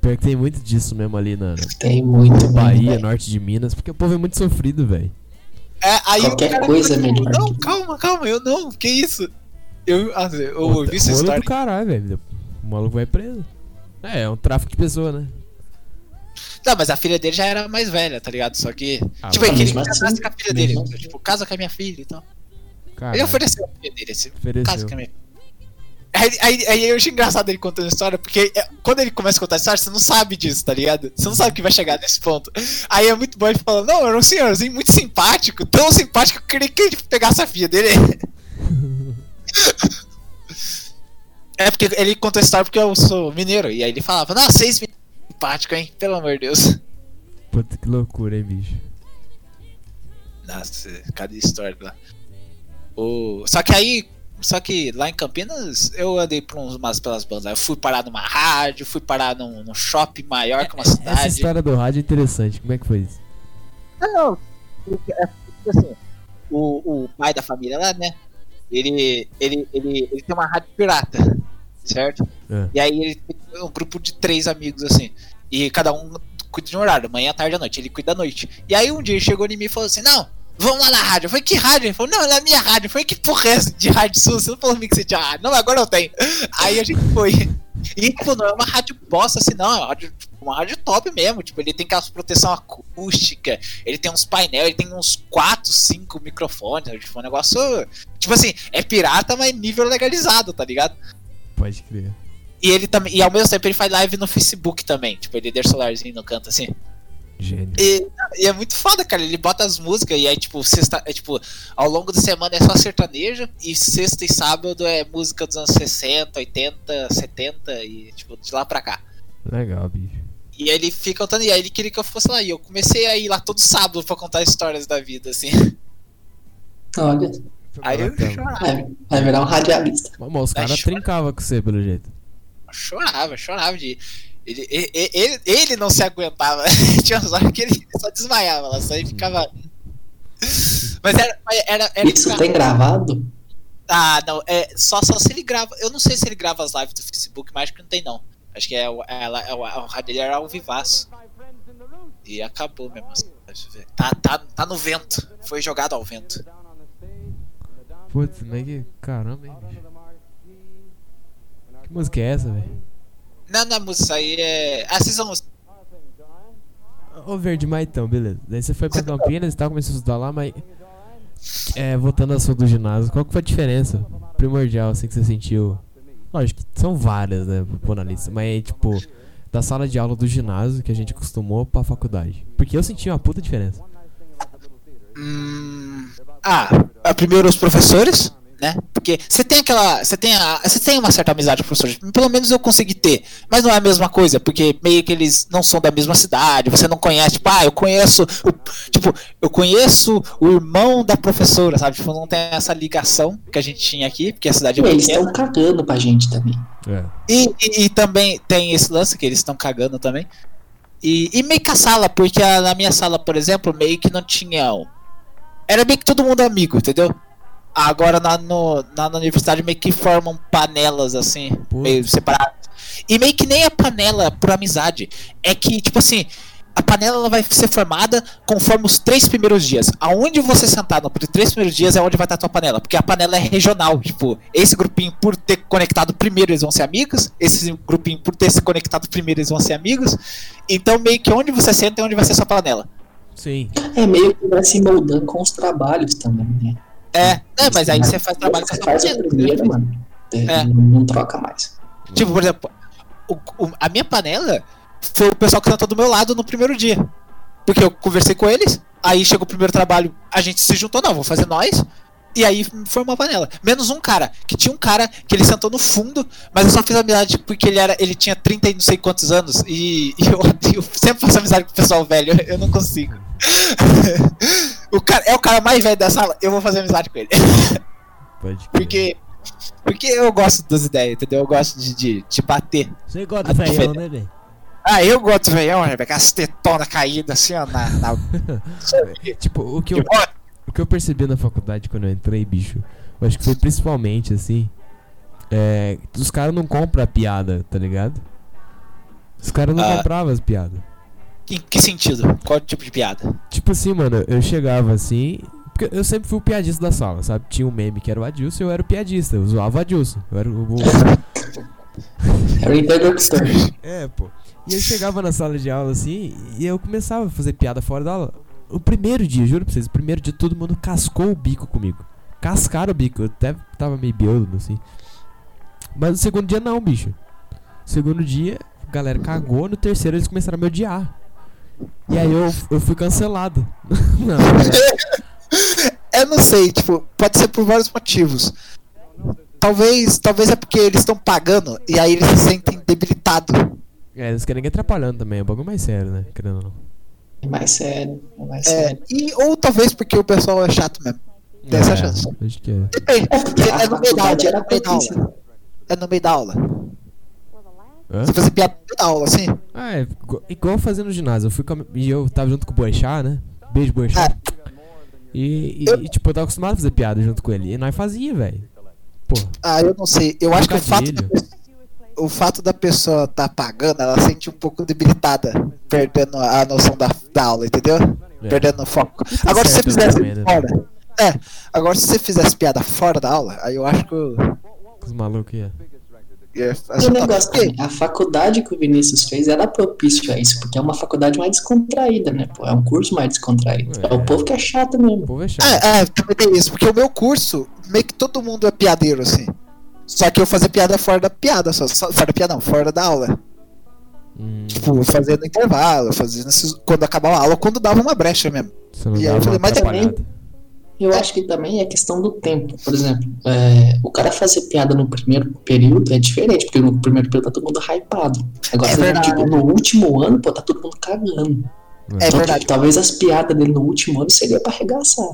Pior que tem muito disso mesmo ali na
Tem muito
Bahia,
velho.
norte de Minas, porque o povo é muito sofrido, velho.
É, aí
Qualquer coisa
falou,
melhor
Não, calma, calma, eu não, que isso? Eu, ah, eu ouvi essa história.
do caralho, velho. O maluco vai preso. É, é um tráfico de pessoa, né?
Não, mas a filha dele já era mais velha, tá ligado? Só que.
Ah,
tipo, ele queria casasse
assim,
com a filha dele.
mesmo assim.
Tipo, casa com a minha filha e tal.
Caralho.
Ele ofereceu a filha dele, assim, casa
Ofereceu.
com a minha filha. Aí, aí, aí eu acho engraçado ele contando a história, porque é, quando ele começa a contar a história, você não sabe disso, tá ligado? Você não sabe que vai chegar nesse ponto. Aí é muito bom ele falando, não, era um senhorzinho muito simpático, tão simpático que eu queria que ele pegasse a filha dele. É porque ele conta a história porque eu sou mineiro, e aí ele falava, nossa, vocês mineiros simpático, hein? Pelo amor de Deus.
Puta que loucura, hein, bicho.
Nossa, cada história lá. O... Só que aí, só que lá em Campinas eu andei por umas pelas bandas. Eu fui parar numa rádio, fui parar num, num shopping maior que uma
Essa
cidade.
história do rádio é interessante. Como é que foi isso?
Não, é, assim, o, o pai da família lá, né? Ele, ele, ele, ele tem uma rádio pirata, certo?
É.
E aí ele tem um grupo de três amigos, assim. E cada um cuida de um horário, manhã, tarde à noite. Ele cuida da noite. E aí um dia ele chegou em mim e falou assim: Não, vamos lá na rádio. Falei: Que rádio? Ele falou: Não, na minha rádio. Falei: Que porra é de rádio sua? Você não falou comigo que você tinha rádio. Não, agora eu tenho. Aí a gente foi. E, tipo, não é uma rádio bosta assim, não. É uma rádio, uma rádio top mesmo. Tipo, ele tem aquelas proteção acústica, ele tem uns painel, ele tem uns 4, 5 microfones. Tipo, um negócio. Tipo assim, é pirata, mas nível legalizado, tá ligado?
Pode crer.
E ele também. E ao mesmo tempo ele faz live no Facebook também. Tipo, ele deixa o celularzinho no canto assim.
Gênio.
E, e é muito foda, cara. Ele bota as músicas e aí, tipo, sexta, é, tipo, ao longo da semana é só sertanejo e sexta e sábado é música dos anos 60, 80, 70 e, tipo, de lá pra cá.
Legal, bicho.
E aí ele fica contando, e aí ele queria que eu fosse lá. E eu comecei a ir lá todo sábado pra contar histórias da vida, assim.
Olha,
Aí eu chorava,
vai, vai virar um radialista.
Mas os caras trincavam com você, pelo jeito.
chorava, chorava de. Ele, ele, ele, ele não se aguentava. Tinha umas horas que ele só desmaiava lá, só e ficava. Mas era. era, era
Isso tem gravado?
Ah, não, é só, só se ele grava. Eu não sei se ele grava as lives do Facebook, mas acho que não tem, não. Acho que é, o- ela, é, o, o rádio dele era ao vivaço. E acabou mesmo. Deixa eu ver. Tá, tá, tá no vento. Foi jogado ao vento.
Putz, que. Caramba, hein. Que música é essa, velho?
Não, não é música, aí é. Ah, vocês vão.
Ô, Verde, mas então, beleza. Daí você foi pra Campinas e tal, começou a estudar lá, mas. É, voltando ao assunto do ginásio, qual que foi a diferença primordial, assim, que você sentiu? Lógico que são várias, né, pra pôr na lista, mas, tipo, da sala de aula do ginásio que a gente acostumou pra faculdade. Porque eu senti uma puta diferença.
Hum, ah, primeiro os professores, né? Porque você tem aquela. Você tem, a, você tem uma certa amizade com professores. Pelo menos eu consegui ter. Mas não é a mesma coisa, porque meio que eles não são da mesma cidade. Você não conhece, tipo, ah, eu conheço. O, tipo, eu conheço o irmão da professora, sabe? Tipo, não tem essa ligação que a gente tinha aqui, porque a cidade é
eles estão cagando pra gente também.
É.
E, e, e também tem esse lance que eles estão cagando também. E, e meio que a sala, porque a- na minha sala, por exemplo, meio que não tinha. Era meio que todo mundo amigo, entendeu? Agora na, no, na, na universidade meio que formam panelas assim,
Putz.
meio separadas. E meio que nem a panela por amizade. É que, tipo assim, a panela ela vai ser formada conforme os três primeiros dias. Aonde você sentar nos três primeiros dias é onde vai estar a tua panela. Porque a panela é regional. Tipo, esse grupinho por ter conectado primeiro eles vão ser amigos. Esse grupinho por ter se conectado primeiro eles vão ser amigos. Então meio que onde você senta é onde vai ser sua panela.
Sim.
É meio que vai se moldando com os trabalhos também, né?
É, é mas aí você faz trabalho com a
Você faz
panela.
primeiro, mano.
É.
Não, não troca mais.
Tipo, por exemplo, o- o- a minha panela foi o pessoal que sentou do meu lado no primeiro dia. Porque eu conversei com eles, aí chegou o primeiro trabalho, a gente se juntou, não, vou fazer nós. E aí foi uma panela. Menos um cara, que tinha um cara que ele sentou no fundo, mas eu só fiz amizade porque ele era, ele tinha 30 e não sei quantos anos. E, e eu, eu sempre faço amizade com o pessoal velho, eu não consigo. o cara é o cara mais velho da sala, eu vou fazer amizade com ele.
Pode.
Porque. Porque eu gosto das ideias, entendeu? Eu gosto de, de, de bater.
Você gosta do
diferença-
né, velho?
Ah, eu gosto do veião, Rebeca, as tetonas caídas assim, ó, na. na...
Tipo, o que, eu, o que eu percebi na faculdade quando eu entrei, bicho, eu acho que foi principalmente assim. É. Os caras não compram a piada, tá ligado? Os caras não
Ah.
compravam as piadas.
Em que sentido? Qual tipo de piada?
Tipo assim, mano, eu chegava assim. Porque eu sempre fui o piadista da sala, sabe? Tinha um meme que era o Adilson e eu era o piadista. Eu zoava o Adilson. Eu era o. o-
É o interlocutor.
é, pô. E eu chegava na sala de aula assim e eu começava a fazer piada fora da aula. O primeiro dia, juro pra vocês, o primeiro dia todo mundo cascou o bico comigo. Cascaram o bico, eu até tava meio biólogo assim. Mas no segundo dia não, bicho. Segundo dia, a galera cagou, no terceiro eles começaram a me odiar. E aí eu, eu fui cancelado. não, é.
Eu não sei, tipo, pode ser por vários motivos. Talvez, talvez é porque eles estão pagando e aí eles se sentem debilitados.
É, eles querem ninguém atrapalhando também, é um bagulho mais sério, né? Querendo ou não.
É mais sério. É mais
É,
sério.
e, ou talvez porque o pessoal é chato mesmo. Tem essa chance.
Acho que é.
Depende.
É
É no meio da aula.
faculdade
É no meio da aula.
propícia.
É no meio da aula.
Hã?
Você fazer piada da aula, assim.
Ah, é igual- fazendo ginásio. Eu fui a- e eu tava junto com o Boechat, né? Beijo, Boechat. E, e, e, tipo, eu tava acostumado a fazer piada junto com ele. E nós fazia, velho.
Ah, eu não sei. Eu acho que o fato, pessoa- o fato da pessoa tá pagando, ela sente um pouco debilitada, perdendo a noção da, da aula, entendeu?
É.
Perdendo o foco.
tá
Agora, se você fizesse
também, né?
fora. É, agora se você fizesse piada fora da aula, aí eu acho que eu
os malucos ia.
ia
E
fazer
o negócio também, a faculdade que o Vinícius fez era propício a isso, porque é uma faculdade mais descontraída, né? Pô, é um curso mais descontraído.
É.
É o povo que é chato
O
mesmo.
povo é chato.
É, é, também tem isso, porque o meu curso, meio que todo mundo é piadeiro, assim. Só que eu fazia piada fora da piada, só, só- fora da piada não, fora da aula.
Hum,
Tipo, fazendo intervalo, fazendo esses, quando acabava a aula, quando dava uma brecha mesmo.
você não
e aí eu falei, mas
atrapalhada.
Eu acho que também é questão do tempo. Por exemplo, é, o cara fazer piada no primeiro período é diferente, porque no primeiro período tá todo mundo hypado. Agora,
É verdade.
tipo, no último ano, pô, tá todo mundo cagando.
É
Então,
verdade.
tipo, talvez as piadas dele no último ano seria pra arregaçar.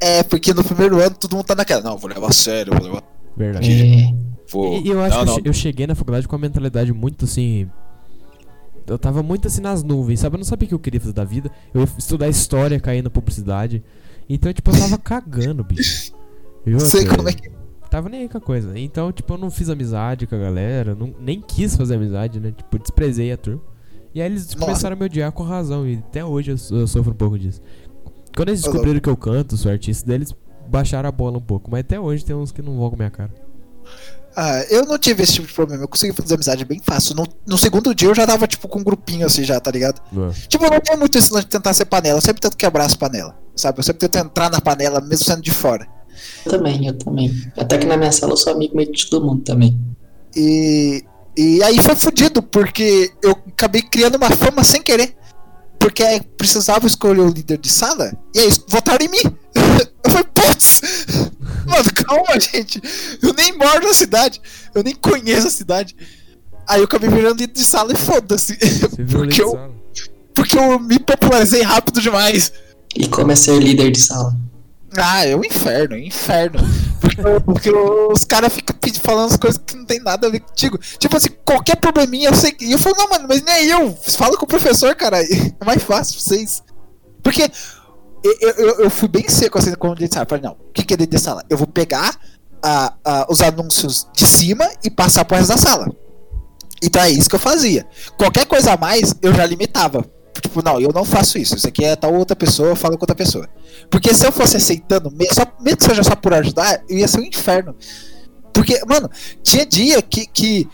É, porque no primeiro ano todo mundo tá naquela. Não, vou levar a sério, vou levar.
Verdade.
É,
Vou.
E eu acho
não,
que
não.
eu che- eu cheguei na faculdade com a mentalidade muito assim. Eu tava muito assim nas nuvens, sabe? Eu não sabia o que eu queria fazer da vida. Eu ia estudar história, cair na publicidade. Então, tipo, eu tava cagando, bicho. E outra,
Sei como é que.
Tava nem aí com a coisa. Então, tipo, eu não fiz amizade com a galera. Não, nem quis fazer amizade, né? Tipo, desprezei a turma. E aí eles
Nossa.
começaram a me odiar com razão. E até hoje eu, eu sofro um pouco disso. Quando eles descobriram que eu canto, sou artista deles, baixaram a bola um pouco. Mas até hoje tem uns que não vão com a minha cara.
Ah, eu não tive esse tipo de problema. Eu consegui fazer amizade bem fácil. No, no segundo dia eu já tava, tipo, com um grupinho assim já, tá ligado? Tipo, eu não tenho muito esse lance de tentar ser panela. Eu sempre tento quebrar as panelas. Sabe? Eu sempre tento entrar na panela, mesmo sendo de fora.
eu também, eu também. Até que na minha sala eu sou amigo meio de todo mundo também.
E, e aí foi fudido, porque eu acabei criando uma fama sem querer. Porque precisava escolher o líder de sala, e aí votaram em mim. Eu falei, putz! Mano, calma, gente. Eu nem moro na cidade. Eu nem conheço a cidade. Aí eu acabei virando líder de sala e foda-se. Porque eu, porque eu me popularizei rápido demais.
E como é ser líder de sala?
Ah, é um inferno, é um inferno. Porque, os caras ficam falando as coisas que não tem nada a ver contigo. Tipo assim, qualquer probleminha eu sei. E eu falo, não, mano, mas nem eu. Fala com o professor, cara. É mais fácil pra vocês. Porque eu, eu, eu- fui bem seco assim quando ele sabe. Falei, não, o que, é dentro da sala? Eu vou pegar a- a- os anúncios de cima e passar pro resto da sala. Então é isso que eu fazia. Qualquer coisa a mais, eu já limitava. Tipo, não, eu não faço isso. Isso aqui é tal outra pessoa, eu falo com outra pessoa. Porque se eu fosse aceitando, só, mesmo que seja só por ajudar, eu ia ser um inferno. Porque, mano, tinha dia que, que,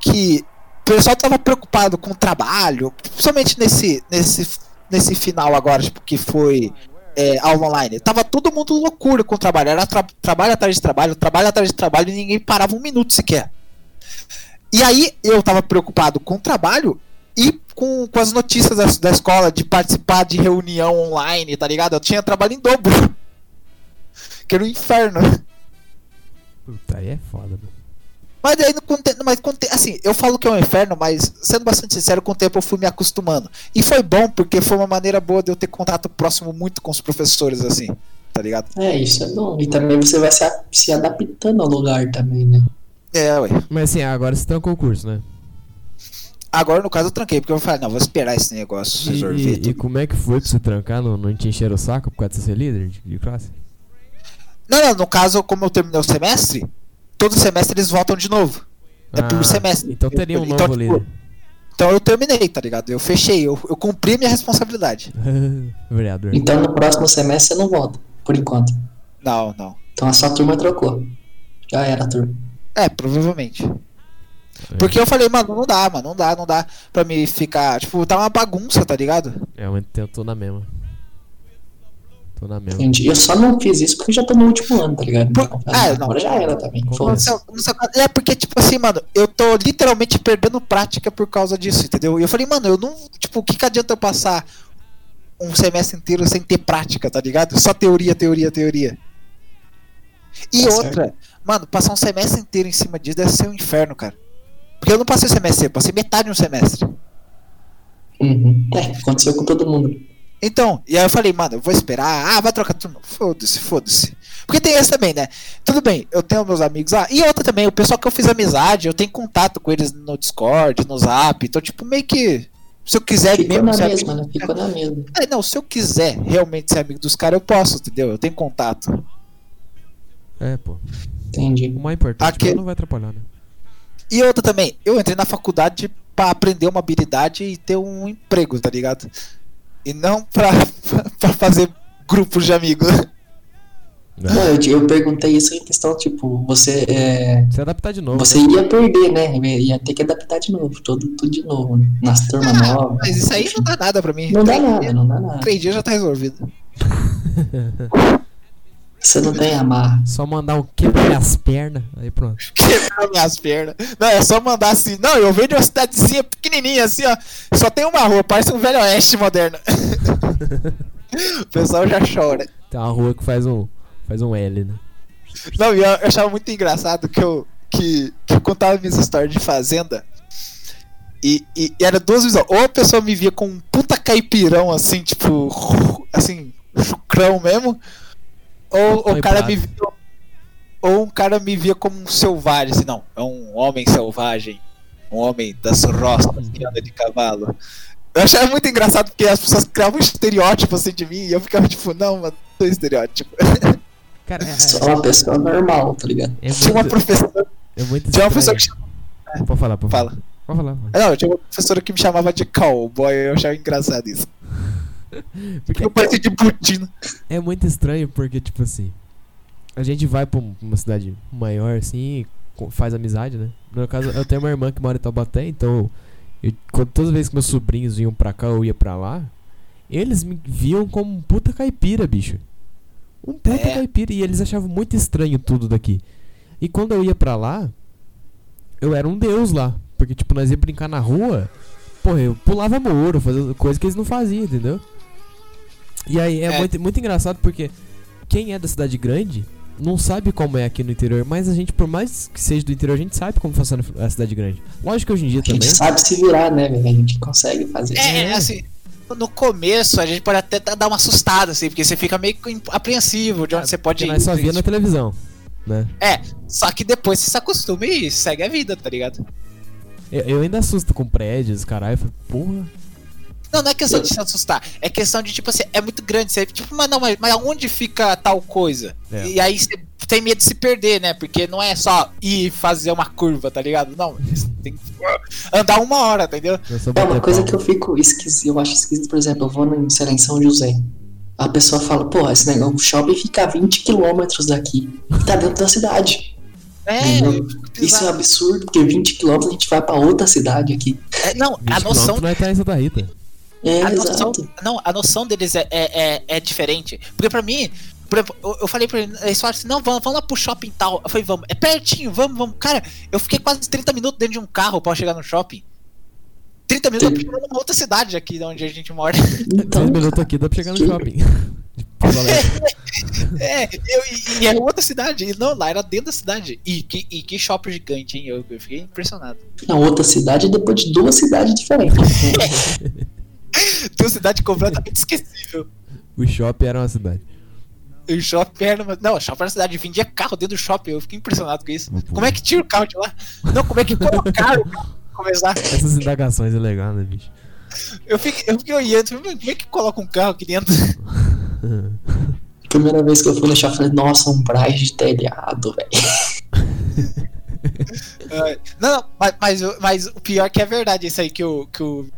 que o pessoal tava preocupado com o trabalho, principalmente nesse, nesse, nesse final agora, tipo, que foi é, aula online. Tava todo mundo loucura com o trabalho. Era tra- trabalho atrás de trabalho, trabalho atrás de trabalho e ninguém parava um minuto sequer. E aí eu tava preocupado com o trabalho e com, com as notícias da, da escola, de participar de reunião online, tá ligado? Eu tinha trabalho em dobro. Que era um inferno.
Puta, aí é foda, mano.
Mas daí, no, conte- mas conte- assim, eu falo que é um inferno, mas sendo bastante sincero, com o tempo eu fui me acostumando. E foi bom, porque foi uma maneira boa de eu ter contato próximo muito com os professores, assim, tá ligado?
É, isso é bom. E também você vai se, a- se adaptando ao lugar também, né?
É, ué.
Mas assim, agora você tá no concurso, né?
Agora, no caso, eu tranquei, porque eu falei, não, vou esperar esse negócio
E,
resolver
e- e
tudo.
como é que foi pra você trancar? Não, não te encheram o saco por causa de você ser líder de, de classe?
Não, não, no caso, como eu terminei o semestre, todo semestre eles voltam de novo. É por semestre.
Então teria um
Então,
novo
tipo,
líder.
Então eu terminei, tá ligado? Eu fechei, eu, eu cumpri a minha responsabilidade.
Vereador.
Então no próximo semestre você não volta, por enquanto.
Não, não.
Então a sua turma trocou. Já era a turma.
É, provavelmente.
É.
Porque eu falei, mano, não dá, mano, não dá, não dá pra me ficar. Tipo, tá uma bagunça, tá ligado?
É, eu tô na mesma. Tô na mesma.
Entendi. Eu só não fiz isso porque já tô no último ano, tá ligado?
Por- Ah, não.
agora já era também. Foda-se.
Não É porque, tipo assim, mano, eu tô literalmente perdendo prática por causa disso, entendeu? E eu falei, mano, eu não. Tipo, o que, que adianta eu passar um semestre inteiro sem ter prática, tá ligado? Só teoria, teoria, teoria. E
Tá
outra, mano, passar um semestre inteiro em cima disso deve ser um inferno, cara. Porque eu não passei o semestre, eu passei metade de um semestre.
Uhum. É, aconteceu com todo mundo.
Então, e aí eu falei, mano, eu vou esperar. Ah, vai trocar turma. Foda-se, foda-se. Porque tem esse também, né? Tudo bem, eu tenho meus amigos lá. E outra também, o pessoal que eu fiz amizade, eu tenho contato com eles no Discord, no Zap. Então, tipo, meio que. Se eu quiser
Ficou
mesmo
na
ser
mesma,
amigo-
né? Ficou na mesma.
É, não, se eu quiser realmente ser amigo dos caras, eu posso, entendeu? Eu tenho contato.
É, pô.
Entendi.
O mais importante
Aqui-
é que não vai atrapalhar, né?
E outra também, eu entrei na faculdade pra aprender uma habilidade e ter um emprego, tá ligado? E não pra, pra fazer grupos de amigos.
Não, eu, eu perguntei isso em questão, tipo, você é,
Se adaptar de novo.
Você
né?
ia perder, né? Ia ter que adaptar de novo, tudo, tudo de novo, né? nas turmas
Ah,
novas.
Mas isso aí não dá nada pra mim.
Não dá nada, não dá nada.
Três dias já tá resolvido.
Você não tem amarra.
Só mandar um quebra minhas pernas, aí pronto.
Quebrou minhas pernas. Não, é só mandar assim. Não, eu venho de uma cidadezinha pequenininha assim, ó. Só tem uma rua, parece um velho oeste moderno. o pessoal já chora.
Tem uma rua que faz um, faz um L, né?
Não, e eu, eu achava muito engraçado que eu, que, que eu contava minhas histórias de fazenda. E, e, e era duas visões. Ou a pessoa me via com um puta caipirão, assim, tipo. Assim, chucrão mesmo. Ou o cara me via. Ou um cara me via como um selvagem, assim, não. É um homem selvagem. Um homem das rostas que anda de cavalo. Eu achava muito engraçado porque as pessoas criavam um estereótipo assim de mim e eu ficava tipo, não, mano, não é estereótipo.
Cara, é,
Só uma pessoa normal, tá ligado?
é
Tinha uma
muito,
professora.
é muito
Tinha uma professora que chamava.
Pode falar, pode falar.
Fala.
Pode falar. mano.
Não, tinha uma professora que me chamava de cowboy, eu achava engraçado isso.
Porque
Eu de Putina.
é muito estranho porque, tipo assim, a gente vai pra um- uma cidade maior, assim, e faz amizade, né? No meu caso, eu tenho uma irmã que mora em Taubaté, então, eu, quando, todas as vezes que meus sobrinhos vinham pra cá, eu ia pra lá, eles me viam como um puta caipira, bicho. Um puta
É.
caipira, e eles achavam muito estranho tudo daqui. E quando eu ia pra lá, eu era um deus lá, porque, tipo, nós ia brincar na rua, porra, eu pulava muro, fazia coisa que eles não faziam, entendeu? E aí é,
É.
Muito, muito engraçado porque quem é da cidade grande não sabe como é aqui no interior, mas a gente, por mais que seja do interior, a gente sabe como funciona a cidade grande. Lógico que hoje em dia
A gente
também.
sabe se virar, né, velho? A gente consegue fazer.
É,
É.
assim, no começo a gente pode até dar uma assustada, assim, porque você fica meio que apreensivo de onde você pode
Porque nós só via na televisão, né?
É, só que depois você se acostuma e segue a vida, tá ligado?
Eu, eu ainda assusto com prédios, caralho. Porra.
Não, não é questão de se assustar, é questão de, tipo assim, é muito grande, você, tipo, mas não, mas, mas onde fica tal coisa?
É.
E aí você tem medo de se perder, né? Porque não é só ir fazer uma curva, tá ligado? Não, você tem que andar uma hora, entendeu?
É uma coisa que eu fico esquisito, eu acho esquisito, por exemplo, eu vou em, sei lá, em São José. A pessoa fala, pô, esse negócio, o shopping fica a 20 quilômetros daqui. E tá dentro da cidade.
É?
Isso é absurdo, porque 20 quilômetros a gente vai pra outra cidade aqui.
é, não,
20
a noção
nós tá em Santa Rita.
É,
a noção,
exato.
não, a noção deles é, é, é, é diferente. Porque pra mim, por exemplo, eu, eu falei pra eles, eles falaram assim, não, vamos, vamos lá pro shopping tal. Eu falei, vamos, é pertinho, vamos, vamos. Cara, eu fiquei quase 30 minutos dentro de um carro pra chegar no shopping. 30 minutos eu tô numa outra cidade aqui de onde a gente mora.
Então,
10 minutos aqui dá pra chegar no shopping.
É, eu, e, e era outra cidade. E não, lá era dentro da cidade. E que, e que shopping gigante, hein? Eu, eu fiquei impressionado.
na outra cidade depois de duas cidades diferentes.
Tem uma cidade completamente esquecível.
o shopping era uma cidade.
O shopping era uma... Não, o shopping era uma cidade. Vendia carro dentro do shopping. Eu fiquei impressionado com isso. Como é que tira o carro de lá? Não, como é que colocaram o carro pra começar?
Essas indagações é legal, né, bicho?
Eu fiquei, eu fiquei olhando, falei, como é que coloca um carro aqui dentro?
Primeira vez que eu fui no shopping, eu falei, nossa, um Braz de telhado, velho.
Não, não, mas, mas, o- mas o pior é que é verdade isso aí que o, que o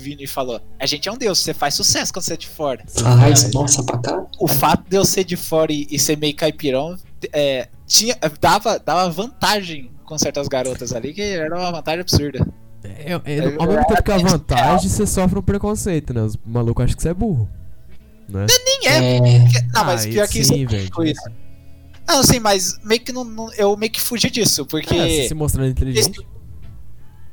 Vini falou. A gente é um deus, você faz sucesso quando você é de fora.
Faz, nossa, pra cá.
O fato de eu ser de fora e, e ser meio caipirão é, tinha, dava, dava vantagem com certas garotas ali, que era uma vantagem absurda.
É, é, ao mesmo tempo que a vantagem, você sofre um preconceito, né? Os malucos acham que você é burro. Né?
Nem é.
É,
Não, mas
Ah,
pior que isso.
sim, velho.
coisa. Não, sim, mas meio que não, não- eu meio que fugi disso, porque
É, você se mostrando inteligente.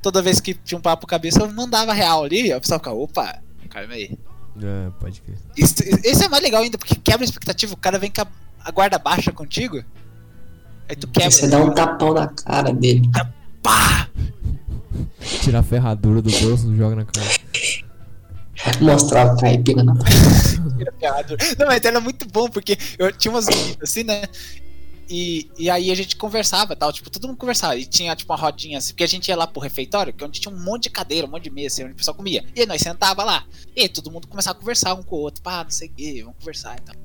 Toda vez que tinha um papo cabeça, eu mandava real ali, a pessoa ficava, opa, calma aí.
É, pode crer.
Isso, isso é mais legal ainda, porque quebra a expectativa, o cara vem com a, a guarda baixa contigo, aí tu quebra.
você dá um tapão na cara dele.
Pá!
Tirar a ferradura do bolso, joga na cara.
Mostrar o caipira na
Tira. Não, mas era muito bom, porque eu tinha umas meninas assim, né? E, e aí a gente conversava tal, tipo, todo mundo conversava. E tinha, tipo, uma rodinha assim, porque a gente ia lá pro refeitório, que é onde tinha um monte de cadeira, um monte de mesa, assim, onde o pessoal comia. E nós sentava lá. E todo mundo começava a conversar um com o outro, pá, não sei o quê, vamos conversar e tal.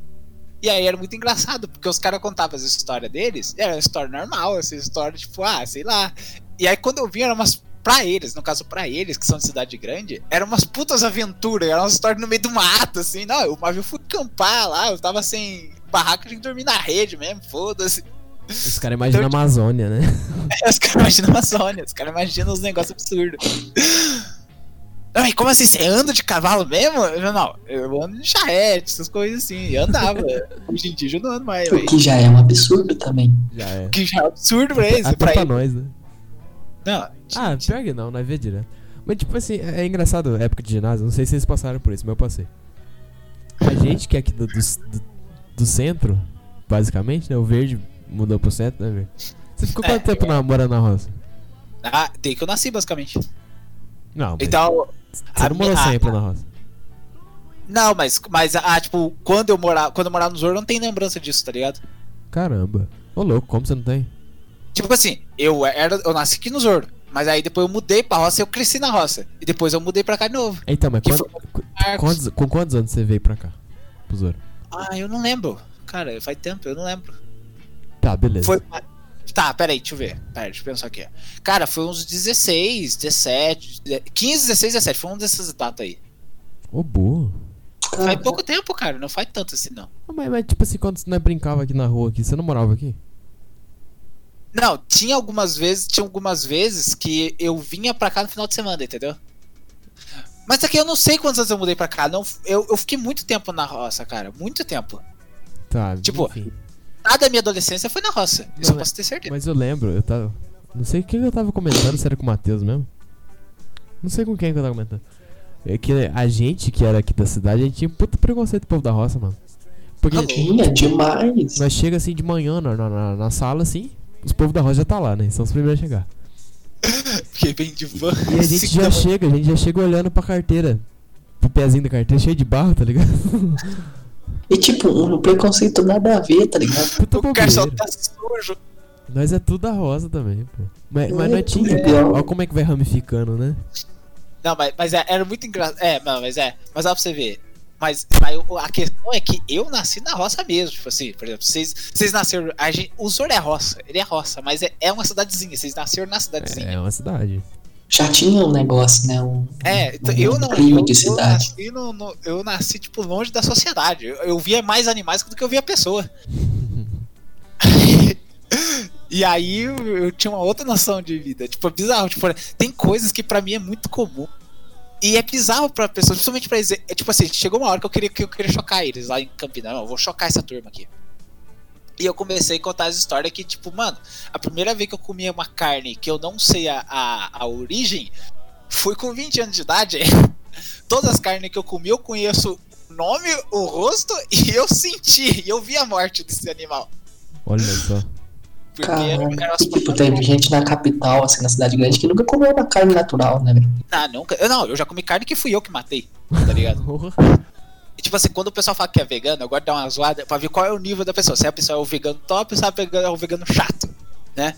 E aí era muito engraçado, porque os caras contavam as histórias deles, era uma história normal, essa história, tipo, ah, sei lá. E aí quando eu vi, eram umas. Pra eles, no caso pra eles, que são de cidade grande, eram umas putas aventuras, eram umas histórias no meio do mato, assim. Não, eu, uma eu fui acampar lá, eu tava sem barraca, tinha que dormir na rede mesmo, foda-se.
Os caras imaginam a Amazônia, né?
Os caras imaginam a Amazônia, os caras imaginam uns negócios absurdos. Não, e como assim? Você anda de cavalo mesmo? Eu, não, eu ando de charrete, essas coisas assim. Eu andava. Hoje em dia eu não ando mais.
O que já é um absurdo também.
Já é.
Que já é absurdo pra eles.
Até
pra
pra nós, né?
Não,
Ah, pior que não, nós vê direto. Mas tipo assim, é, é engraçado, época de ginásio, não sei se vocês passaram por isso, mas eu passei. A gente que é aqui do, do, do- do centro, basicamente, né? O verde mudou pro centro, né, verde? Você ficou
É,
quanto tempo na, morando na roça?
ah, tem que eu nasci, basicamente.
Não, mas
Então.
você não morou
minha-
sempre na roça.
Não, mas, mas ah, tipo, quando eu morava, quando eu morava no Zoro, não tem lembrança disso, tá ligado?
Caramba. Ô louco, como você não tem?
Tipo assim, eu era, eu nasci aqui no Zoro, mas aí depois eu mudei pra roça e eu cresci na roça. E depois eu mudei pra cá de novo.
Então, mas quando- quantos, com quantos anos você veio pra cá? Pro Zoro?
Ah, eu não lembro. Cara, faz tempo, eu não lembro.
Tá, beleza.
Foi. Tá, peraí, deixa eu ver. Pera, deixa eu pensar aqui. Cara, foi uns 16, 17, 15, 16, 17. Foi um dessas datas aí.
Ô, boa.
Faz pouco tempo, cara. Não faz tanto assim, não.
Ah, Mas, mas, tipo assim, quando você não brincava aqui na rua, aqui, você não morava aqui?
Não, tinha algumas vezes, tinha algumas vezes que eu vinha pra cá no final de semana, entendeu? Mas aqui eu não sei quantos anos eu mudei pra cá. Não, eu, eu fiquei muito tempo na roça, cara. Muito tempo.
Tá,
Tipo,
enfim.
Nada da minha adolescência foi na roça. Isso eu
Não,
posso ter certeza.
Mas eu lembro, eu tava. Não sei o que eu tava comentando, se era com o Matheus mesmo. Não sei com quem que eu tava comentando. É que a gente que era aqui da cidade, a gente tinha um puta preconceito do povo da roça, mano. Porque
Alô?
Tinha demais.
nós chega assim de manhã na, na, na- na sala, assim, os povos da roça já tá lá, né? São os primeiros a chegar.
Fiquei bem de fã.
E a gente já chega, a gente já chega olhando pra carteira. Pro pezinho da carteira cheio de barro, tá ligado?
E tipo, um preconceito nada a ver, tá ligado?
Puta
O cara só
bobeira.
tá sujo.
Nós é tudo da roça também, pô. Mas, mas não é
É,
tinha, pô.
igual.
Olha como é que vai ramificando, né?
Não, mas, mas é, era muito engraçado. É, não, mas é. Mas dá pra você ver. Mas, a questão é que eu nasci na roça mesmo. Tipo assim, por exemplo, vocês, vocês nasceram. A gente, o Zor é roça, ele é roça, mas é, é uma cidadezinha. Vocês nasceram na cidadezinha.
É uma cidade.
Já tinha um negócio, né? Um,
É, então,
um
eu não.
clima
eu,
de
eu
cidade.
nasci no, no- eu nasci, tipo, longe da sociedade. Eu, eu via mais animais do que eu via pessoa. e aí eu, eu tinha uma outra noção de vida. Tipo, é bizarro. Tipo, tem coisas que pra mim é muito comum. E é bizarro pra pessoas, principalmente pra eles. É, tipo assim, chegou uma hora que eu queria, que eu queria chocar eles lá em Campinas. Não, eu vou chocar essa turma aqui. E eu comecei a contar as histórias que, tipo, mano, a primeira vez que eu comia uma carne que eu não sei a, a, a origem foi com 20 anos de idade. Todas as carnes que eu comi, eu conheço o nome, o rosto e eu senti. Eu vi a morte desse animal.
Olha só.
Porque era,
Caramba.
era
E tipo, teve gente na capital, assim, na cidade grande, que nunca comeu uma carne natural, né, velho?
Ah, nunca. Eu, não, eu já comi carne que fui eu que matei. Tá ligado? E, tipo assim, quando o pessoal fala que é vegano, eu gosto de dar uma zoada pra ver qual é o nível da pessoa. Se a pessoa é o vegano top ou se a pessoa é o vegano chato, né?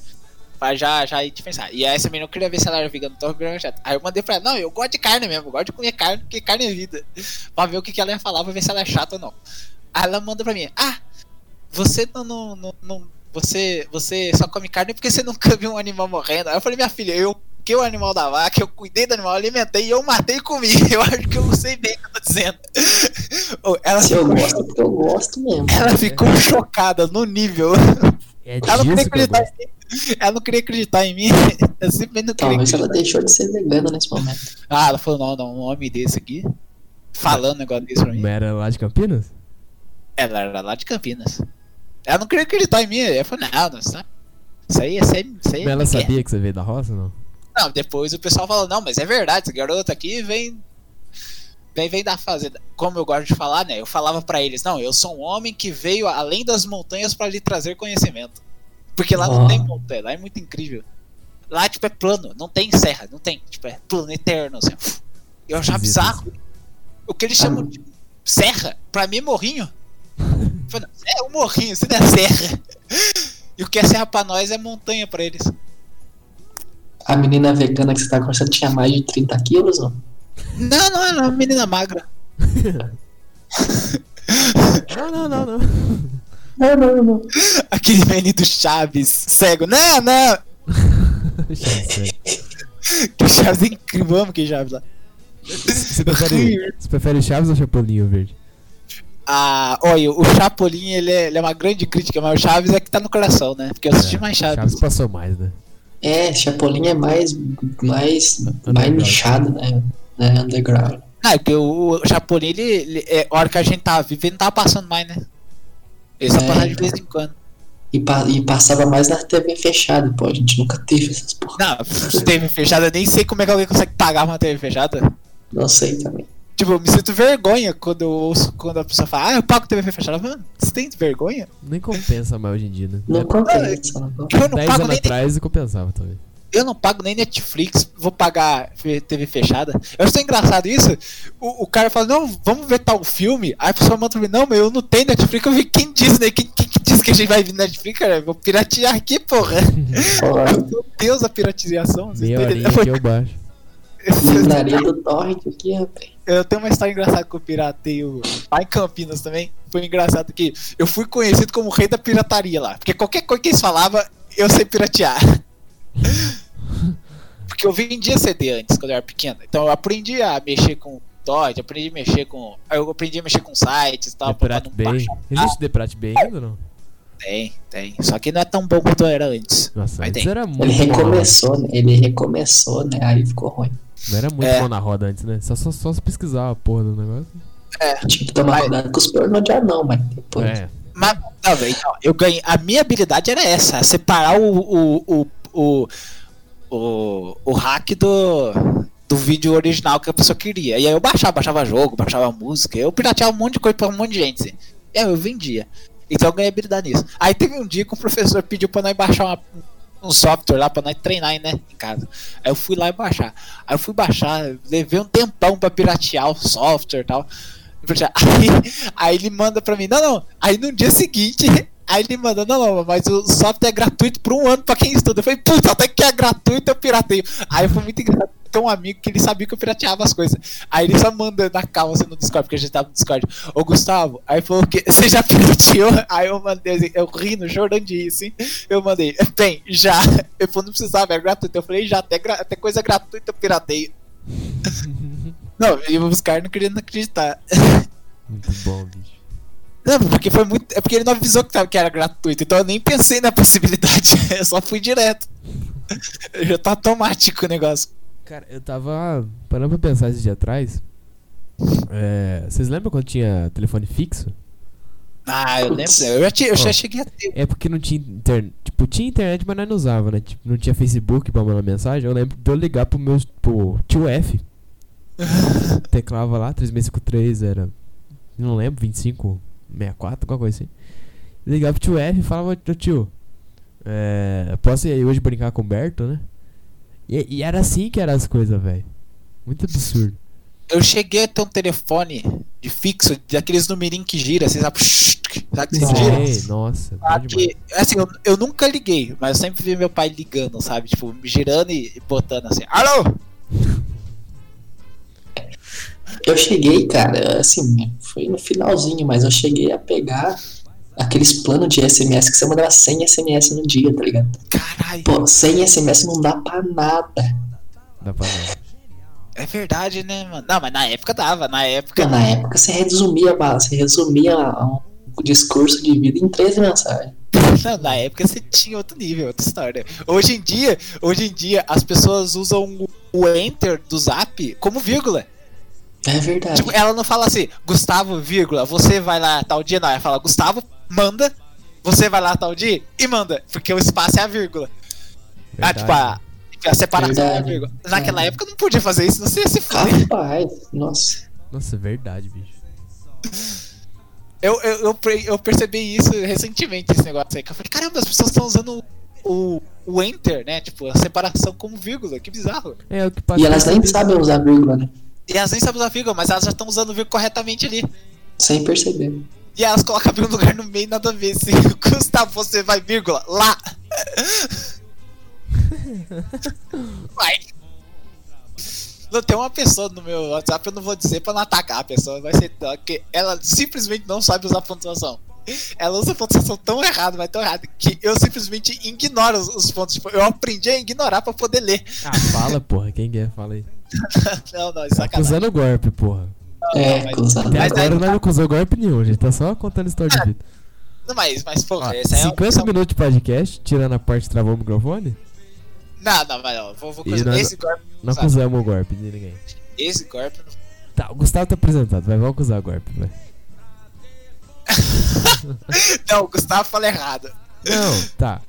Pra já, já ir te pensar. E aí essa menina eu queria ver se ela era vegano top ou vegano chato. Aí eu mandei pra ela, não, eu gosto de carne mesmo, eu gosto de comer carne, porque carne é vida. Pra ver o que, que ela ia falar, pra ver se ela é chata ou não. Aí ela manda pra mim, ah, você não, não, não, não- você, você só come carne porque você nunca viu um animal morrendo. Aí eu falei, minha filha, eu que o animal da vaca, eu cuidei do animal, alimentei e eu matei e comi. Eu acho que eu sei bem o que eu tô dizendo. Ela
Se eu
ficou,
gosto, é porque eu gosto mesmo.
ela ficou chocada no nível.
É
Ela não queria
eu
acreditar
gosto.
em mim. Ela não queria acreditar em mim. Eu simplesmente não queria
Talvez
acreditar.
ela deixou de ser vegana nesse momento.
Ah, ela falou, não, não, um homem desse aqui. Falando um negócio desse pra mim.
Era lá de Campinas?
Ela era lá de Campinas. Ela não queria acreditar em mim. Eu falei, não, não, isso isso aí, isso aí, isso aí
Mas ela
não
sabia que você veio da roça, não?
Não, depois o pessoal falou, não, mas é verdade, esse garoto aqui vem. Vem, vem da fazenda. Como eu gosto de falar, né? Eu falava pra eles, não, eu sou um homem que veio além das montanhas pra lhe trazer conhecimento. Porque lá não
Ah.
tem montanha, lá é muito incrível. Lá, tipo, é plano, não tem serra, não tem. Tipo, é plano eterno, assim. Eu achava bizarro. O que eles chamam de serra, pra mim é morrinho. Falei, É um morrinho, isso não é serra. E o que é serra pra nós é montanha pra eles.
A menina vegana que você tá conversando tinha mais de 30 quilos, ó.
Não, não, era uma menina magra.
Não, não, não, não.
Não, não, não.
Aquele menino do Chaves, cego. Não, não! Que Chaves é incrível, amo que Chaves lá.
Você prefere, você prefere Chaves ou Chapolin Verde?
Ah, olha, o Chapolin, ele é, ele é uma grande crítica, mas o Chaves é que tá no coração, né? Porque eu assisti mais Chaves.
Chaves passou mais, né?
É, Chapolin é mais, mais, mais
Underdog.
nichado, né? É, underground.
Ah, é porque o, o Chapolin, ele, ele, é, a hora que a gente tava vivendo, não tava passando mais, né? Ele só
É,
passava de vez em quando.
E, pa- e passava mais na TV fechada, pô. A gente nunca teve essas porra.
Não, TV fechada, eu nem sei como é que alguém consegue pagar uma TV fechada.
Não sei também.
Tipo, eu me sinto vergonha quando eu ouço, quando a pessoa fala, ah, eu pago TV fechada. Mano, você tem vergonha?
Nem compensa mais hoje em dia, né?
Não
É,
compensa. Não compensa.
Eu não
10
pago
anos
nem,
atrás compensava também.
eu não pago nem Netflix, vou pagar TV fechada. Eu acho tão engraçado isso. O, o cara fala, não, vamos ver tal filme. Aí a pessoa manda pra mim, não, mas eu não tenho Netflix. Eu vi quem disse, né? Quem, quem que disse que a gente vai vir Netflix, cara? Eu vou piratear aqui, porra. Meu Deus, a piratização.
Meia
estão
horinha eu baixo.
Do torrent aqui, rapaz.
Eu tenho uma história engraçada que eu pirateio lá em Campinas também. Foi engraçado que eu fui conhecido como o rei da pirataria lá. Porque qualquer coisa que eles falavam, eu sei piratear. Porque eu vendia CD antes, quando eu era pequeno. Então eu aprendi a mexer com Dodge, aprendi a mexer com. Eu aprendi a mexer com sites e tal. não
Bay. Existe Deprate Bay ainda ou não?
Tem, tem. Só que não é tão bom quanto era antes.
Nossa,
Mas
antes
tem.
era muito
Ele recomeçou, né? Ele recomeçou, né? Aí ficou ruim.
Não era muito
É.
bom na roda antes, né? Só, só, só se pesquisar a porra do negócio.
Tinha que tomar
Mas-
cuidado com os pornô de anão, mas depois.
É.
Mas, não, velho, então, eu ganhei. A minha habilidade era essa: separar o. o, o, o, o, o hack do, do vídeo original que a pessoa queria. E aí eu baixava, baixava jogo, baixava música, eu pirateava um monte de coisa pra um monte de gente. assim. E aí eu vendia. Então eu ganhei habilidade nisso. Aí teve um dia que o professor pediu pra nós baixar uma- um software lá pra nós treinar, né? Em casa. Aí eu fui lá e baixar. Aí eu fui baixar, levei um tempão pra piratear o software e tal. Aí, aí ele manda pra mim, não, não. Aí no dia seguinte, aí ele manda, não, não, mas o software é gratuito por um ano pra quem estuda. Eu falei, puta, até que é gratuito eu pirateio. Aí foi muito engraçado. Tem um amigo que ele sabia que eu pirateava as coisas. Aí ele só manda na calma assim, no Discord, porque a gente tava no Discord. Ô Gustavo, aí falou que você já pirateou? Aí eu mandei assim, eu rindo, chorando de rir, assim. Eu mandei, bem, já. Eu falei, não precisava, é gratuito. Eu falei, já, até, até coisa gratuita eu pirateio. Não, e os caras não queriam acreditar.
Muito bom, bicho.
Não, porque foi muito. É porque ele não avisou que, era gratuito, então eu nem pensei na possibilidade. Eu só fui direto. Já tá automático o negócio.
Cara, eu tava parando pra pensar esses dias atrás. É, vocês lembram quando tinha telefone fixo?
Ah, eu lembro. Eu já, tinha- eu já cheguei a ter.
É porque não tinha internet. Tipo, tinha internet, mas nós não usava, né? Tipo, não tinha Facebook pra mandar mensagem. Eu lembro de eu ligar pro meu pro tio F. Teclava lá, 3653 era. Não lembro, 2564, alguma coisa assim. Ligava pro tio F e falava, "Ô, tio, é, posso ir aí hoje brincar com o Berto, né? E, e era assim que eram as coisas, velho. Muito absurdo.
Eu cheguei a ter um telefone de fixo, daqueles numerinhos que gira, assim, sabe? Sabe que você gira?
Nossa,
assim, eu, eu nunca liguei, mas eu sempre vi meu pai ligando, sabe? Tipo, girando e, e botando assim, alô?
Eu cheguei, cara, assim, foi no finalzinho, mas eu cheguei a pegar aqueles planos de SMS que você mandava 100 SMS no dia, tá ligado?
Caralho,
Pô, 100 SMS não dá pra nada.
Dá pra não.
é verdade, né, mano? Não, mas na época dava, na época.
Porque na época você resumia, você resumia um discurso de vida em 13 mensagens.
Não, na época você tinha outro nível, outra história. Hoje em dia, hoje em dia, as pessoas usam o- o enter do zap como vírgula.
É verdade.
Tipo, ela não fala assim, Gustavo, vírgula, você vai lá tal dia, não. Ela fala, Gustavo, manda, você vai lá tal dia e manda. Porque o espaço é a vírgula. Ah,
Verdade.
tipo, a, a separação é a
Verdade.
vírgula. Naquela época não podia fazer isso, não sei se foi.
Rapaz, nossa.
Nossa, é verdade, bicho.
Eu, eu, eu, eu percebi isso recentemente, esse negócio aí. Que eu falei, caramba, as pessoas estão usando o, o enter, né? Tipo, a separação como vírgula, que bizarro.
É o que passa
E elas nem sabem usar vírgula, né?
E elas nem sabem usar vírgula, mas elas já estão usando o vírgula corretamente ali.
Sem perceber.
E elas colocam a vírgula no lugar no meio, nada a ver. Se Gustavo, você vai vírgula lá. vai. Não, tem uma pessoa no meu WhatsApp, eu não vou dizer pra não atacar a pessoa, vai ser que ela simplesmente não sabe usar pontuação. Ela usa pontuação tão errado, mas tão errado, que eu simplesmente ignoro os, os pontos. Tipo, eu aprendi a ignorar pra poder ler.
Ah, fala, porra. Quem quer? Fala aí.
Não, não, é
Tá
sacanagem.
acusando o golpe, porra.
É,
mas-
cruzado.
Até
Mas
agora
aí-
nós não acusou golpe nenhum, a gente tá só contando história de vida.
Não, mas, mas porra,
Ó,
essa é uma
50
opção-
minutos de podcast, tirando a parte que travou o microfone,
Não, não, mas não, vou, vou coisa-
nós-
esse golpe
não
sabe?
acusamos o golpe de ninguém.
esse golpe não
Tá, o Gustavo tá apresentado, vai, vamos usar o golpe, vai.
Não, o Gustavo fala errado.
Não, tá.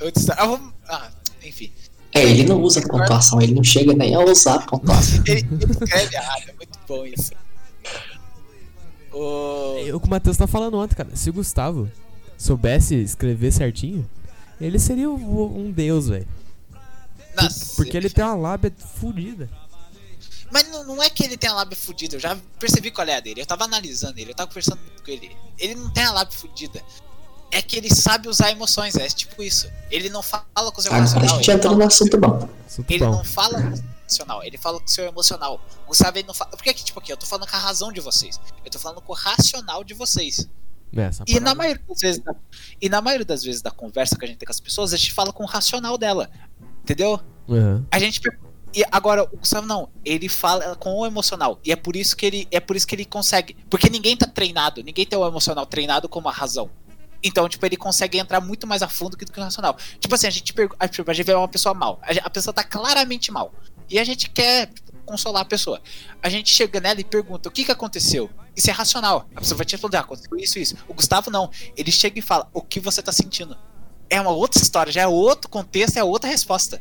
Eu disse, ah, vamos- ah, enfim.
É, ele não usa pontuação, ele não chega nem a usar pontuação.
Ele, ele escreve errado, é muito bom isso. O...
É o que o Matheus tá falando ontem, cara. Se o Gustavo soubesse escrever certinho, ele seria o- um deus, velho. Porque ele tem uma lábia fodida.
Mas não, não é que ele tem a lábia fudida, eu já percebi qual é a dele. Eu tava analisando ele, eu tava conversando com ele. Ele não tem a lábia fudida. É que ele sabe usar emoções, é tipo isso. Ele não fala com o seu
Agora a
emocional.
gente
ele
entra
fala-
no assunto bom.
Ele não fala com o seu emocional, ele fala com o seu emocional. O Gustavo ele não fala. Porque aqui, tipo aqui, eu tô falando com a razão de vocês. Eu tô falando com o racional de vocês.
Essa
E na maioria das vezes da, e na maioria das vezes da conversa que a gente tem com as pessoas, a gente fala com o racional dela. Entendeu?
Aham.
A gente e agora o Gustavo não, ele fala com o emocional e é por isso que ele é por isso que ele consegue, porque ninguém tá treinado, ninguém tem o emocional treinado como a razão. Então, tipo, ele consegue entrar muito mais a fundo que do que o racional. Tipo assim, a gente a gente vê uma pessoa mal, a, pessoa tá claramente mal e a gente quer tipo, consolar a pessoa. A gente chega nela e pergunta: "O que que aconteceu?" Isso é racional. A pessoa vai te responder: ah, "Aconteceu isso isso". O Gustavo não, ele chega e fala: "O que você tá sentindo?" É uma outra história, já é outro contexto, é outra resposta.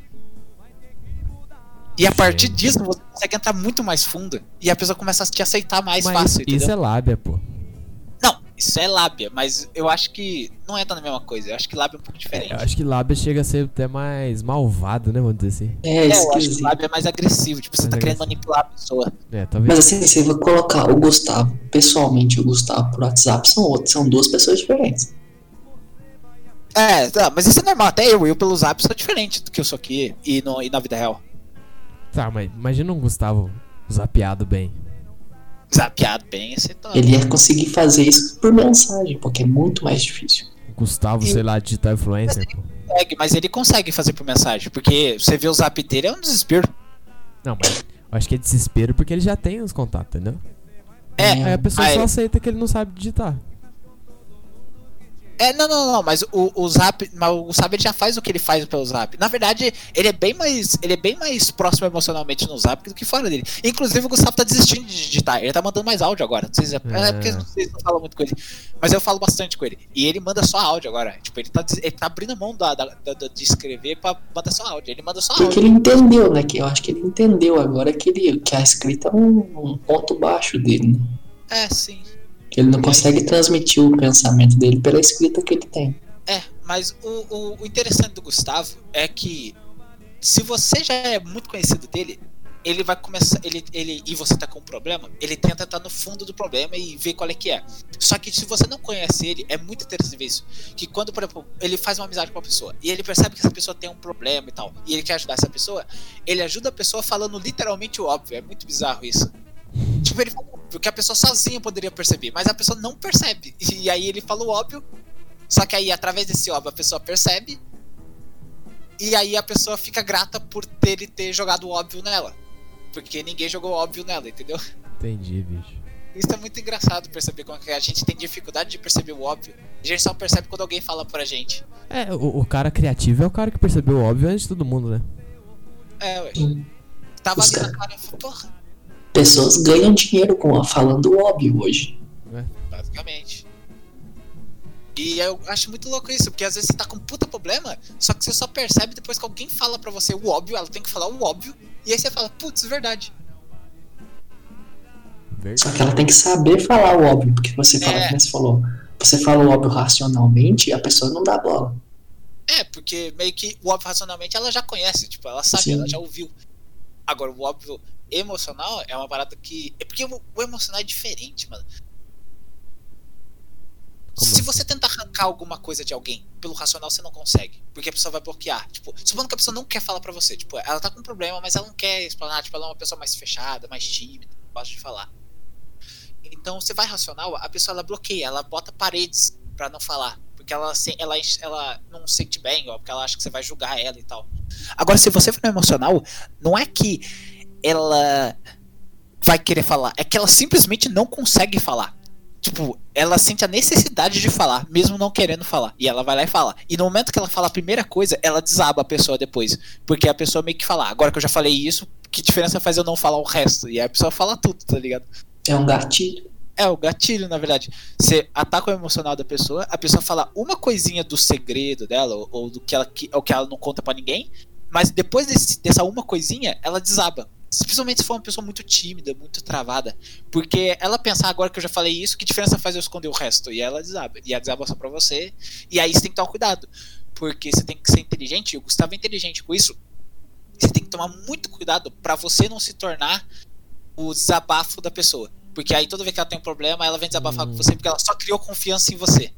E a partir disso você consegue entrar muito mais fundo e a pessoa começa a te aceitar mais
Mas
fácil, entendeu?
isso é lábia, pô.
Isso é lábia, mas eu acho que não entra na mesma coisa. Eu acho que lábia é um pouco diferente.
Eu acho que lábia chega a ser até mais malvado, né? Vamos dizer assim.
É,
É, eu acho que lábia é mais agressivo, tipo, você tá querendo
agressivo.
manipular a pessoa.
É, talvez.
Mas assim, se eu colocar o Gustavo pessoalmente e o Gustavo por WhatsApp, são outros, são duas pessoas diferentes.
É, tá, mas isso é normal, até eu, eu pelo zap sou diferente do que eu sou aqui e, no, e na vida real.
Tá, mas imagina um Gustavo zapeado bem.
Zapeado bem, você tá.
Ele ia conseguir fazer isso por mensagem, porque é muito mais difícil.
Gustavo,
E-
sei lá, digital influencer, pô.
consegue, mas ele consegue fazer por mensagem, porque você vê o zap dele é um desespero.
Não, mas eu acho que é desespero porque ele já tem os contatos, entendeu?
É,
Aí a pessoa
Ah,
só aceita que ele não sabe digitar.
É, não, não, não, mas o, o Zap, mas o Zap já faz o que ele faz pelo Zap. Na verdade, ele é bem mais, ele é bem mais próximo emocionalmente no Zap do que fora dele. Inclusive o Gustavo tá desistindo de digitar, ele tá mandando mais áudio agora. Não sei se é, é
É.
porque vocês não falam muito com ele, mas eu falo bastante com ele. E ele manda só áudio agora. Tipo, ele tá, ele tá abrindo a mão da, da- da- da- de escrever pra mandar só áudio. Ele manda só
Porque
áudio.
ele entendeu, né? Que eu acho que ele entendeu agora que, ele, que a escrita é um, um ponto baixo dele, né?
É, sim.
Ele não consegue transmitir o pensamento dele pela escrita que ele tem.
É, mas o, o, o interessante do Gustavo é que se você já é muito conhecido dele, ele vai começar. Ele, ele, e você tá com um problema, ele tenta estar no fundo do problema e ver qual é que é. Só que se você não conhece ele, é muito interessante ver isso. Que quando, por exemplo, ele faz uma amizade com uma pessoa e ele percebe que essa pessoa tem um problema e tal, e ele quer ajudar essa pessoa, ele ajuda a pessoa falando literalmente o óbvio. É muito bizarro isso. Tipo, ele fala o óbvio que a pessoa sozinha poderia perceber, mas a pessoa não percebe. E aí ele fala o óbvio, só que aí, através desse óbvio, a pessoa percebe. E aí a pessoa fica grata por ter ele ter jogado o óbvio nela. Porque ninguém jogou o óbvio nela, entendeu?
Entendi, bicho.
Isso é muito engraçado perceber como que a gente tem dificuldade de perceber o óbvio. A gente só percebe quando alguém fala pra gente.
É, o, o cara criativo é o cara que percebeu o óbvio antes de todo mundo, né?
É, ué. Tava
Os
ali na
cara-
cara, eu falei, porra,
Pessoas ganham dinheiro com falando o óbvio hoje.
basicamente. E eu acho muito louco isso, porque às vezes você tá com um puta problema, só que você só percebe depois que alguém fala pra você o óbvio, ela tem que falar o óbvio, e aí você fala, putz, verdade.
Só
Verdade.
que ela tem que saber falar o óbvio, porque você fala,
É.
como você falou, você fala o óbvio racionalmente, a pessoa não dá bola.
É, porque meio que o óbvio racionalmente ela já conhece, tipo, ela sabe,
Sim.
ela já ouviu. Agora, o óbvio emocional é uma parada que. É porque o, o emocional é diferente, mano.
Como
Se
assim?
você tentar arrancar alguma coisa de alguém pelo racional, você não consegue. Porque a pessoa vai bloquear. Tipo, supondo que a pessoa não quer falar pra você. Tipo, ela tá com um problema, mas ela não quer explanar. Tipo, ela é uma pessoa mais fechada, mais tímida, não gosta de falar. Então, você vai racional, a pessoa ela bloqueia, ela bota paredes pra não falar. Porque ela, se- ela, ela não sente bem, ó, porque ela acha que você vai julgar ela e tal. Agora, se você for no emocional, não é que ela vai querer falar, é que ela simplesmente não consegue falar. tipo, ela sente a necessidade de falar, mesmo não querendo falar. E ela vai lá e fala. E no momento que ela fala a primeira coisa, ela desaba a pessoa depois. Porque a pessoa meio que fala, agora que eu já falei isso, que diferença faz eu não falar o resto? E aí a pessoa fala tudo, tá ligado?
É um gatilho.
É, o gatilho, na verdade. Você ataca o emocional da pessoa, a pessoa fala uma coisinha do segredo dela, ou, ou do que ela, que, ou que ela não conta para ninguém, mas depois desse, dessa uma coisinha, ela desaba. Principalmente se for uma pessoa muito tímida, muito travada. Porque ela pensar, agora que eu já falei isso, que diferença faz eu esconder o resto? E ela desaba. E a desaba só pra você. E aí você tem que tomar cuidado. Porque você tem que ser inteligente. E o Gustavo é inteligente com isso. Você tem que tomar muito cuidado para você não se tornar o desabafo da pessoa. Porque aí toda vez que ela tem um problema, ela vem desabafar hum. com você porque ela só criou confiança em você.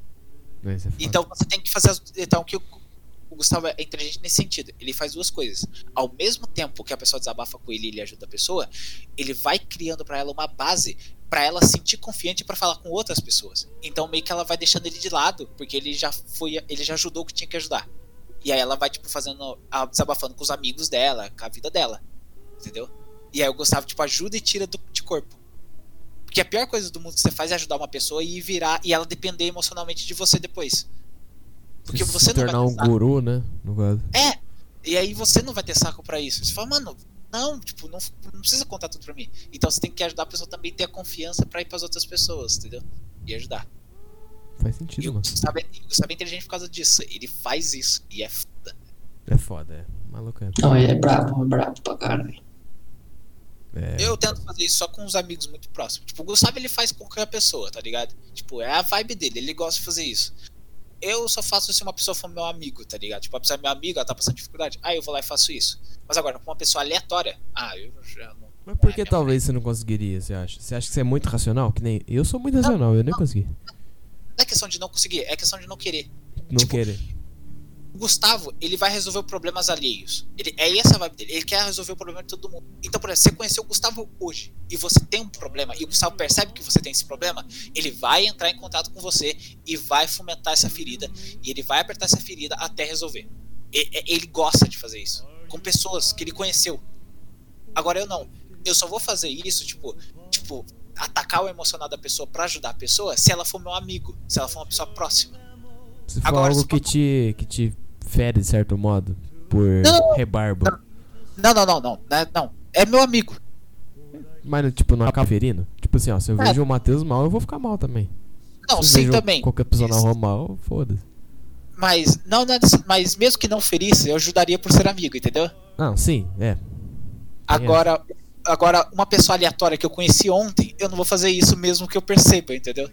É então você tem que fazer. As, então o que o Gustavo é inteligente nesse sentido. Ele faz duas coisas. Ao mesmo tempo que a pessoa desabafa com ele e ele ajuda a pessoa, ele vai criando para ela uma base para ela sentir confiante para falar com outras pessoas. Então meio que ela vai deixando ele de lado, porque ele já foi, ele já ajudou o que tinha que ajudar. E aí ela vai tipo fazendo, desabafando com os amigos dela, com a vida dela. Entendeu? E aí o Gustavo tipo ajuda e tira do, de corpo. Porque a pior coisa do mundo que você faz é ajudar uma pessoa e virar e ela depender emocionalmente de você depois.
Porque Se você não tornar vai ter um saco. guru, né? No caso.
É. E aí você não vai ter saco para isso. Você fala, mano, não, tipo, não, não precisa contar tudo pra mim. Então você tem que ajudar a pessoa também a ter a confiança para ir para as outras pessoas, entendeu? E ajudar.
Faz sentido, e
mano. Sabe, sabe inteligente por causa disso. Ele faz isso e é foda.
É foda, é. Maluco é.
Não, ele é brabo, é brabo pra caralho.
É... Eu tento fazer isso só com os amigos muito próximos. Tipo, o Gustavo ele faz com qualquer pessoa, tá ligado? Tipo, é a vibe dele, ele gosta de fazer isso. Eu só faço se uma pessoa for meu amigo, tá ligado? Tipo, a pessoa é meu amigo, ela tá passando dificuldade. Ah, eu vou lá e faço isso. Mas agora, com uma pessoa aleatória, ah, eu já não.
Mas por que é talvez você não conseguiria, você acha? Você acha que você é muito racional? Que nem. Eu sou muito racional, não, eu nem não, consegui.
Não é questão de não conseguir, é questão de não querer.
Não tipo, querer.
O Gustavo, ele vai resolver problemas alheios. Ele, é essa a vibe dele. Ele quer resolver o problema de todo mundo. Então, por exemplo, você conheceu o Gustavo hoje e você tem um problema e o Gustavo percebe que você tem esse problema, ele vai entrar em contato com você e vai fomentar essa ferida e ele vai apertar essa ferida até resolver. Ele, ele gosta de fazer isso com pessoas que ele conheceu. Agora eu não. Eu só vou fazer isso, tipo, tipo, atacar o emocional da pessoa para ajudar a pessoa se ela for meu amigo, se ela for uma pessoa próxima.
Se for Agora, algo que, te, que te fere de certo modo por não, rebarbo.
Não, não, não, não, não, não. É meu amigo.
Mas, tipo, não acaba ferindo? Tipo assim, ó, se eu é. vejo o Matheus mal, eu vou ficar mal também.
Não, se sim, também.
Qualquer pessoa na rua mal, foda-se.
Mas, não, não, mas mesmo que não ferisse, eu ajudaria por ser amigo, entendeu?
Não, sim, é.
Agora, agora, uma pessoa aleatória que eu conheci ontem, eu não vou fazer isso mesmo que eu perceba, entendeu?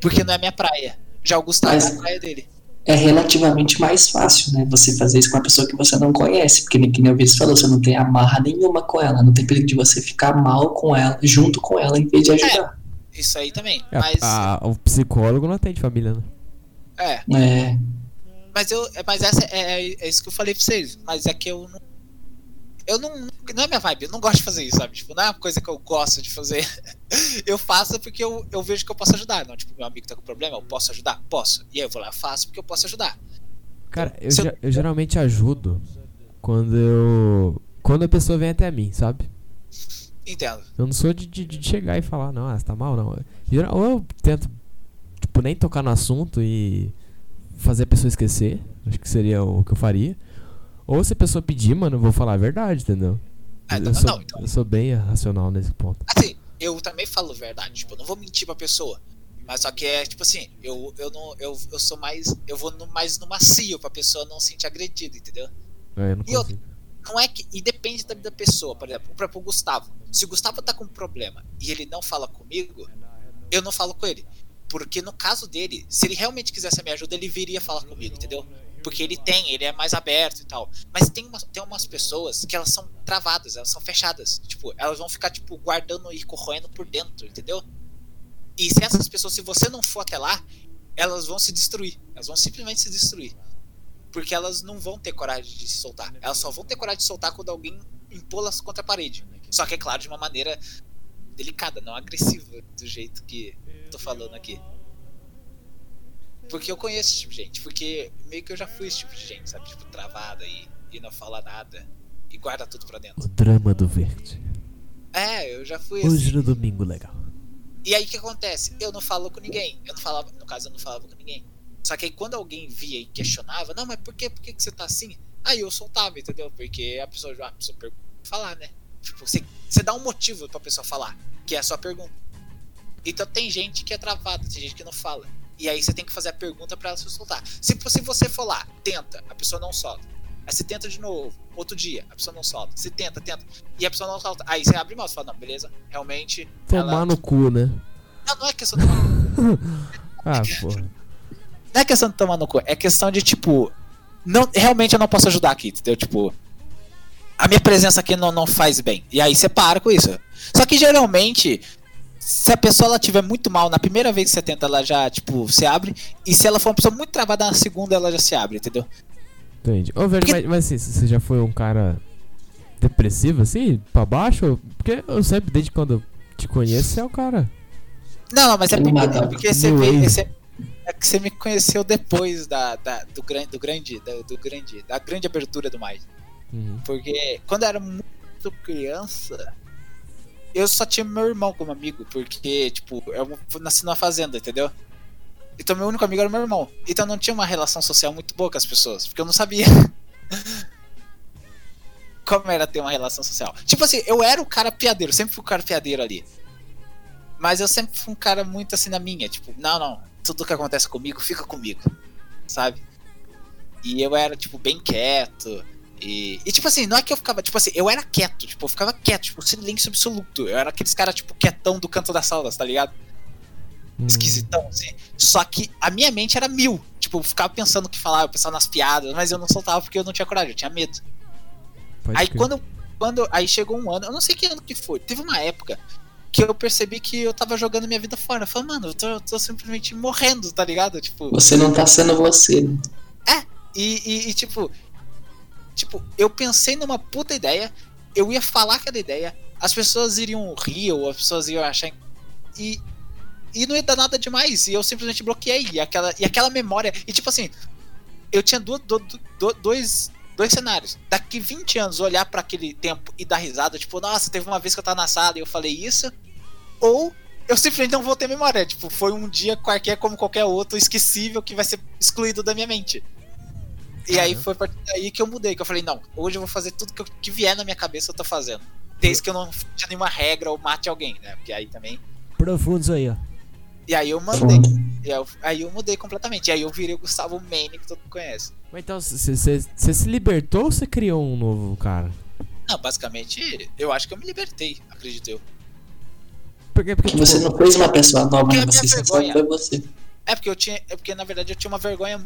Porque não é minha praia. Já o Gustavo mas... é a praia dele
é relativamente mais fácil, né? Você fazer isso com uma pessoa que você não conhece, porque nem que nem o Vinícius falou, você não tem amarra nenhuma com ela, não tem perigo de você ficar mal com ela, junto com ela, em vez de ajudar.
É, isso aí também.
É,
mas...
A, o psicólogo não tem de família, né?
É.
É.
Mas eu, mas essa é, é, é isso que eu falei pra vocês. Mas é que eu não eu não. Não é minha vibe, eu não gosto de fazer isso, sabe? Tipo, não é uma coisa que eu gosto de fazer. eu faço porque eu, eu vejo que eu posso ajudar. Não, tipo, meu amigo tá com problema, eu posso ajudar? Posso. E aí eu vou lá, faço porque eu posso ajudar.
Cara, eu, eu, eu geralmente ajudo quando eu. Quando a pessoa vem até mim, sabe?
Entendo.
Eu não sou de, de, de chegar e falar, não, ah, você tá mal, não. Ou eu tento, tipo, nem tocar no assunto e fazer a pessoa esquecer. Acho que seria o que eu faria. Ou se a pessoa pedir, mano, eu vou falar a verdade, entendeu?
Ah,
eu, sou, não, então... eu sou bem racional nesse ponto.
Assim, eu também falo verdade, tipo, eu não vou mentir pra pessoa. Mas só que é, tipo assim, eu, eu não. Eu, eu sou mais. Eu vou no, mais no macio pra pessoa não se sentir agredida, entendeu?
É, eu não e eu,
não é que. E depende da, da pessoa, por exemplo, o Gustavo. Se o Gustavo tá com um problema e ele não fala comigo, eu não falo com ele. Porque no caso dele, se ele realmente quisesse a minha ajuda, ele viria falar comigo, entendeu? Porque ele tem, ele é mais aberto e tal. Mas tem, uma, tem umas pessoas que elas são travadas, elas são fechadas. Tipo, elas vão ficar, tipo, guardando e corroendo por dentro, entendeu? E se essas pessoas, se você não for até lá, elas vão se destruir. Elas vão simplesmente se destruir. Porque elas não vão ter coragem de se soltar. Elas só vão ter coragem de soltar quando alguém impô-las contra a parede. Só que, é claro, de uma maneira delicada, não agressiva, do jeito que eu tô falando aqui. Porque eu conheço esse tipo de gente. Porque meio que eu já fui esse tipo de gente, sabe? Tipo, travada e, e não fala nada. E guarda tudo pra dentro.
O drama do verde.
É, eu já fui
Hoje assim. no domingo legal.
E aí o que acontece? Eu não falo com ninguém. Eu não falava, no caso, eu não falava com ninguém. Só que aí quando alguém via e questionava, não, mas por que, por que, que você tá assim? Aí eu soltava, entendeu? Porque a pessoa já a pessoa pergunta, falar, né? Tipo, você, você dá um motivo pra pessoa falar, que é a sua pergunta. Então tem gente que é travada, tem gente que não fala. E aí você tem que fazer a pergunta para ela se soltar. Se, se você for lá, tenta, a pessoa não solta. Aí você tenta de novo, outro dia, a pessoa não solta. Você tenta, tenta, e a pessoa não solta. Aí você abre mão, você fala, não, beleza, realmente.
Tomar ela... no cu, né?
Não, não é questão de tomar no cu.
ah, porra.
Não é questão de tomar no cu, é questão de, tipo, não, realmente eu não posso ajudar aqui, entendeu? Tipo, a minha presença aqui não, não faz bem. E aí você para com isso. Só que geralmente, se a pessoa ela tiver muito mal, na primeira vez que você tenta, ela já, tipo, se abre. E se ela for uma pessoa muito travada na segunda, ela já se abre, entendeu?
Entendi. Ô, velho, porque... mas, mas assim, você já foi um cara depressivo, assim, pra baixo? Porque eu sempre, desde quando eu te conheço, você é o cara.
Não, não mas é porque, é porque você, vê, você, é que você me conheceu depois da, da do grande, do grande, do, do grande, da grande abertura do mais. Uhum. Porque quando eu era muito criança, eu só tinha meu irmão como amigo, porque, tipo, eu nasci numa fazenda, entendeu? Então meu único amigo era meu irmão. Então não tinha uma relação social muito boa com as pessoas, porque eu não sabia. como era ter uma relação social. Tipo assim, eu era o cara piadeiro, sempre fui o cara piadeiro ali. Mas eu sempre fui um cara muito assim na minha, tipo, não, não, tudo que acontece comigo fica comigo, sabe? E eu era, tipo, bem quieto. E, e, tipo assim, não é que eu ficava, tipo assim, eu era quieto, tipo, eu ficava quieto, tipo, silêncio absoluto. Eu era aqueles caras, tipo, quietão do canto das salas, tá ligado? Hum. Esquisitão, assim. Só que a minha mente era mil. Tipo, eu ficava pensando o que falar, eu pensava nas piadas, mas eu não soltava porque eu não tinha coragem, eu tinha medo. Pode aí quando, quando. Aí chegou um ano, eu não sei que ano que foi. Teve uma época que eu percebi que eu tava jogando minha vida fora. Eu falei, mano, eu tô, eu tô simplesmente morrendo, tá ligado? Tipo.
Você não tá sendo você.
É, e, e, e, tipo. Tipo, eu pensei numa puta ideia, eu ia falar aquela ideia, as pessoas iriam rir, ou as pessoas iam achar. E. E não ia dar nada demais, e eu simplesmente bloqueei. E aquela, e aquela memória. E tipo assim, eu tinha do, do, do, dois, dois cenários. Daqui 20 anos, olhar para aquele tempo e dar risada, tipo, nossa, teve uma vez que eu tava na sala e eu falei isso. Ou eu simplesmente não vou ter memória. Tipo, foi um dia qualquer como qualquer outro, esquecível, que vai ser excluído da minha mente. E aí foi a partir daí que eu mudei, que eu falei, não, hoje eu vou fazer tudo que, eu, que vier na minha cabeça eu tô fazendo. Desde que eu não tinha nenhuma regra ou mate alguém, né? Porque aí também.
Profundos aí, ó.
E aí eu mandei. E aí eu, aí eu mudei completamente. E aí eu virei o Gustavo Mane, que todo mundo conhece.
Mas então, você se libertou ou você criou um novo cara?
Não, basicamente, eu acho que eu me libertei, acredito eu.
Porque, porque tipo, você não fez uma pessoa nova, né? Você só foi você.
É porque eu tinha. É porque na verdade eu tinha uma vergonha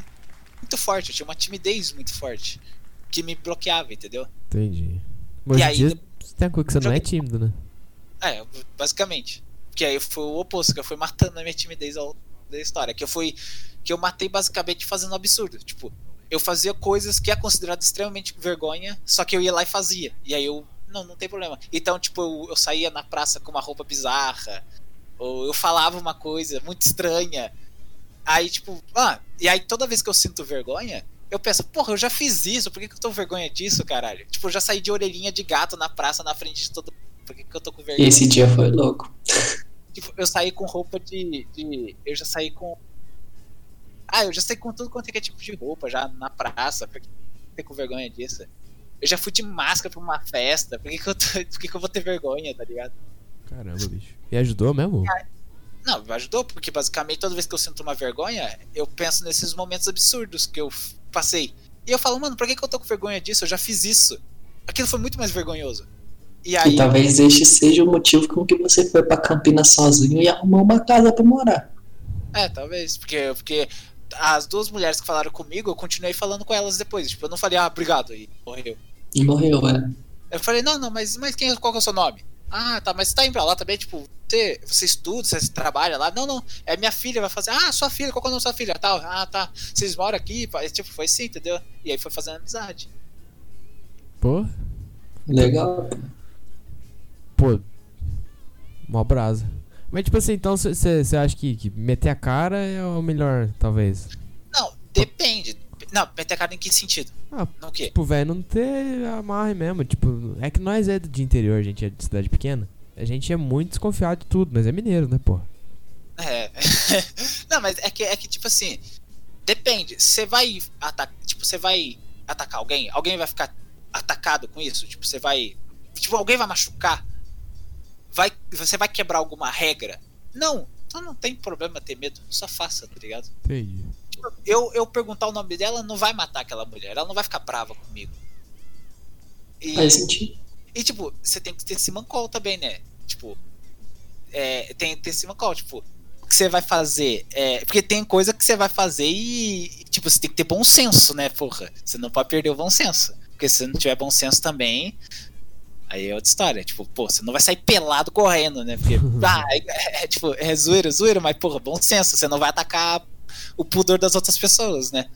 muito forte, eu tinha uma timidez muito forte. Que me bloqueava, entendeu?
Entendi. Mas e aí, dia, tem uma coisa que você não é tímido, né?
É, basicamente. Que aí foi o oposto, que eu fui matando a minha timidez ao da história. Que eu fui. Que eu matei basicamente fazendo um absurdo. Tipo, eu fazia coisas que é considerado extremamente vergonha, só que eu ia lá e fazia. E aí eu. Não, não tem problema. Então, tipo, eu, eu saía na praça com uma roupa bizarra. Ou eu falava uma coisa muito estranha. Aí, tipo, ah, e aí toda vez que eu sinto vergonha, eu penso, porra, eu já fiz isso, por que, que eu tô com vergonha disso, caralho? Tipo, eu já saí de orelhinha de gato na praça na frente de todo por que, que eu tô com vergonha?
Esse dia foi louco.
Tipo, eu saí com roupa de, de. Eu já saí com. Ah, eu já saí com tudo quanto é, é tipo de roupa, já na praça. Por que eu tô com vergonha disso? Eu já fui de máscara pra uma festa. Por que, que, eu, tô, por que, que eu vou ter vergonha, tá ligado?
Caramba, bicho. E ajudou mesmo?
Não, ajudou, porque basicamente toda vez que eu sinto uma vergonha, eu penso nesses momentos absurdos que eu passei. E eu falo, mano, por que, que eu tô com vergonha disso? Eu já fiz isso. Aquilo foi muito mais vergonhoso.
E, aí... e talvez este seja o motivo com que você foi pra Campinas sozinho e arrumou uma casa para morar.
É, talvez, porque, porque as duas mulheres que falaram comigo, eu continuei falando com elas depois. Tipo, eu não falei, ah, obrigado, e morreu.
E morreu, é.
Eu falei, não, não, mas, mas quem, qual que é o seu nome? Ah, tá, mas você tá indo pra lá também, tipo, você, você estuda, você trabalha lá? Não, não, é minha filha, vai fazer, ah, sua filha, qual que é o nome da sua filha? Tal, ah, tá, vocês moram aqui? Tipo, foi assim, entendeu? E aí foi fazendo amizade.
Pô.
Legal.
Pô. Mó brasa. Mas, tipo assim, então você acha que, que meter a cara é o melhor, talvez?
Não, depende. Não, meter a cara em que sentido?
Ah, no quê? Tipo, velho, não ter amarre mesmo. Tipo, é que nós é de interior, gente, é de cidade pequena. a gente é muito desconfiado de tudo, mas é mineiro, né, pô?
É. não, mas é que, é que, tipo assim, depende. Você vai atacar. Tipo, você vai atacar alguém? Alguém vai ficar atacado com isso? Tipo, você vai. Tipo, alguém vai machucar? Vai, você vai quebrar alguma regra? Não. Então não tem problema ter medo. Só faça, tá ligado?
Entendi.
Eu, eu perguntar o nome dela não vai matar aquela mulher. Ela não vai ficar brava comigo.
E, Faz sentido.
E, tipo, você tem que ter Simon Call também, né? Tipo, é, tem que ter Simon Call, tipo, o que você vai fazer? É, porque tem coisa que você vai fazer e, tipo, você tem que ter bom senso, né, porra? Você não pode perder o bom senso. Porque se não tiver bom senso também, aí é outra história. Tipo, pô, você não vai sair pelado correndo, né? Porque, ah, é, é, tipo, é zoeira, zoeira, mas, porra, bom senso. Você não vai atacar o pudor das outras pessoas, né?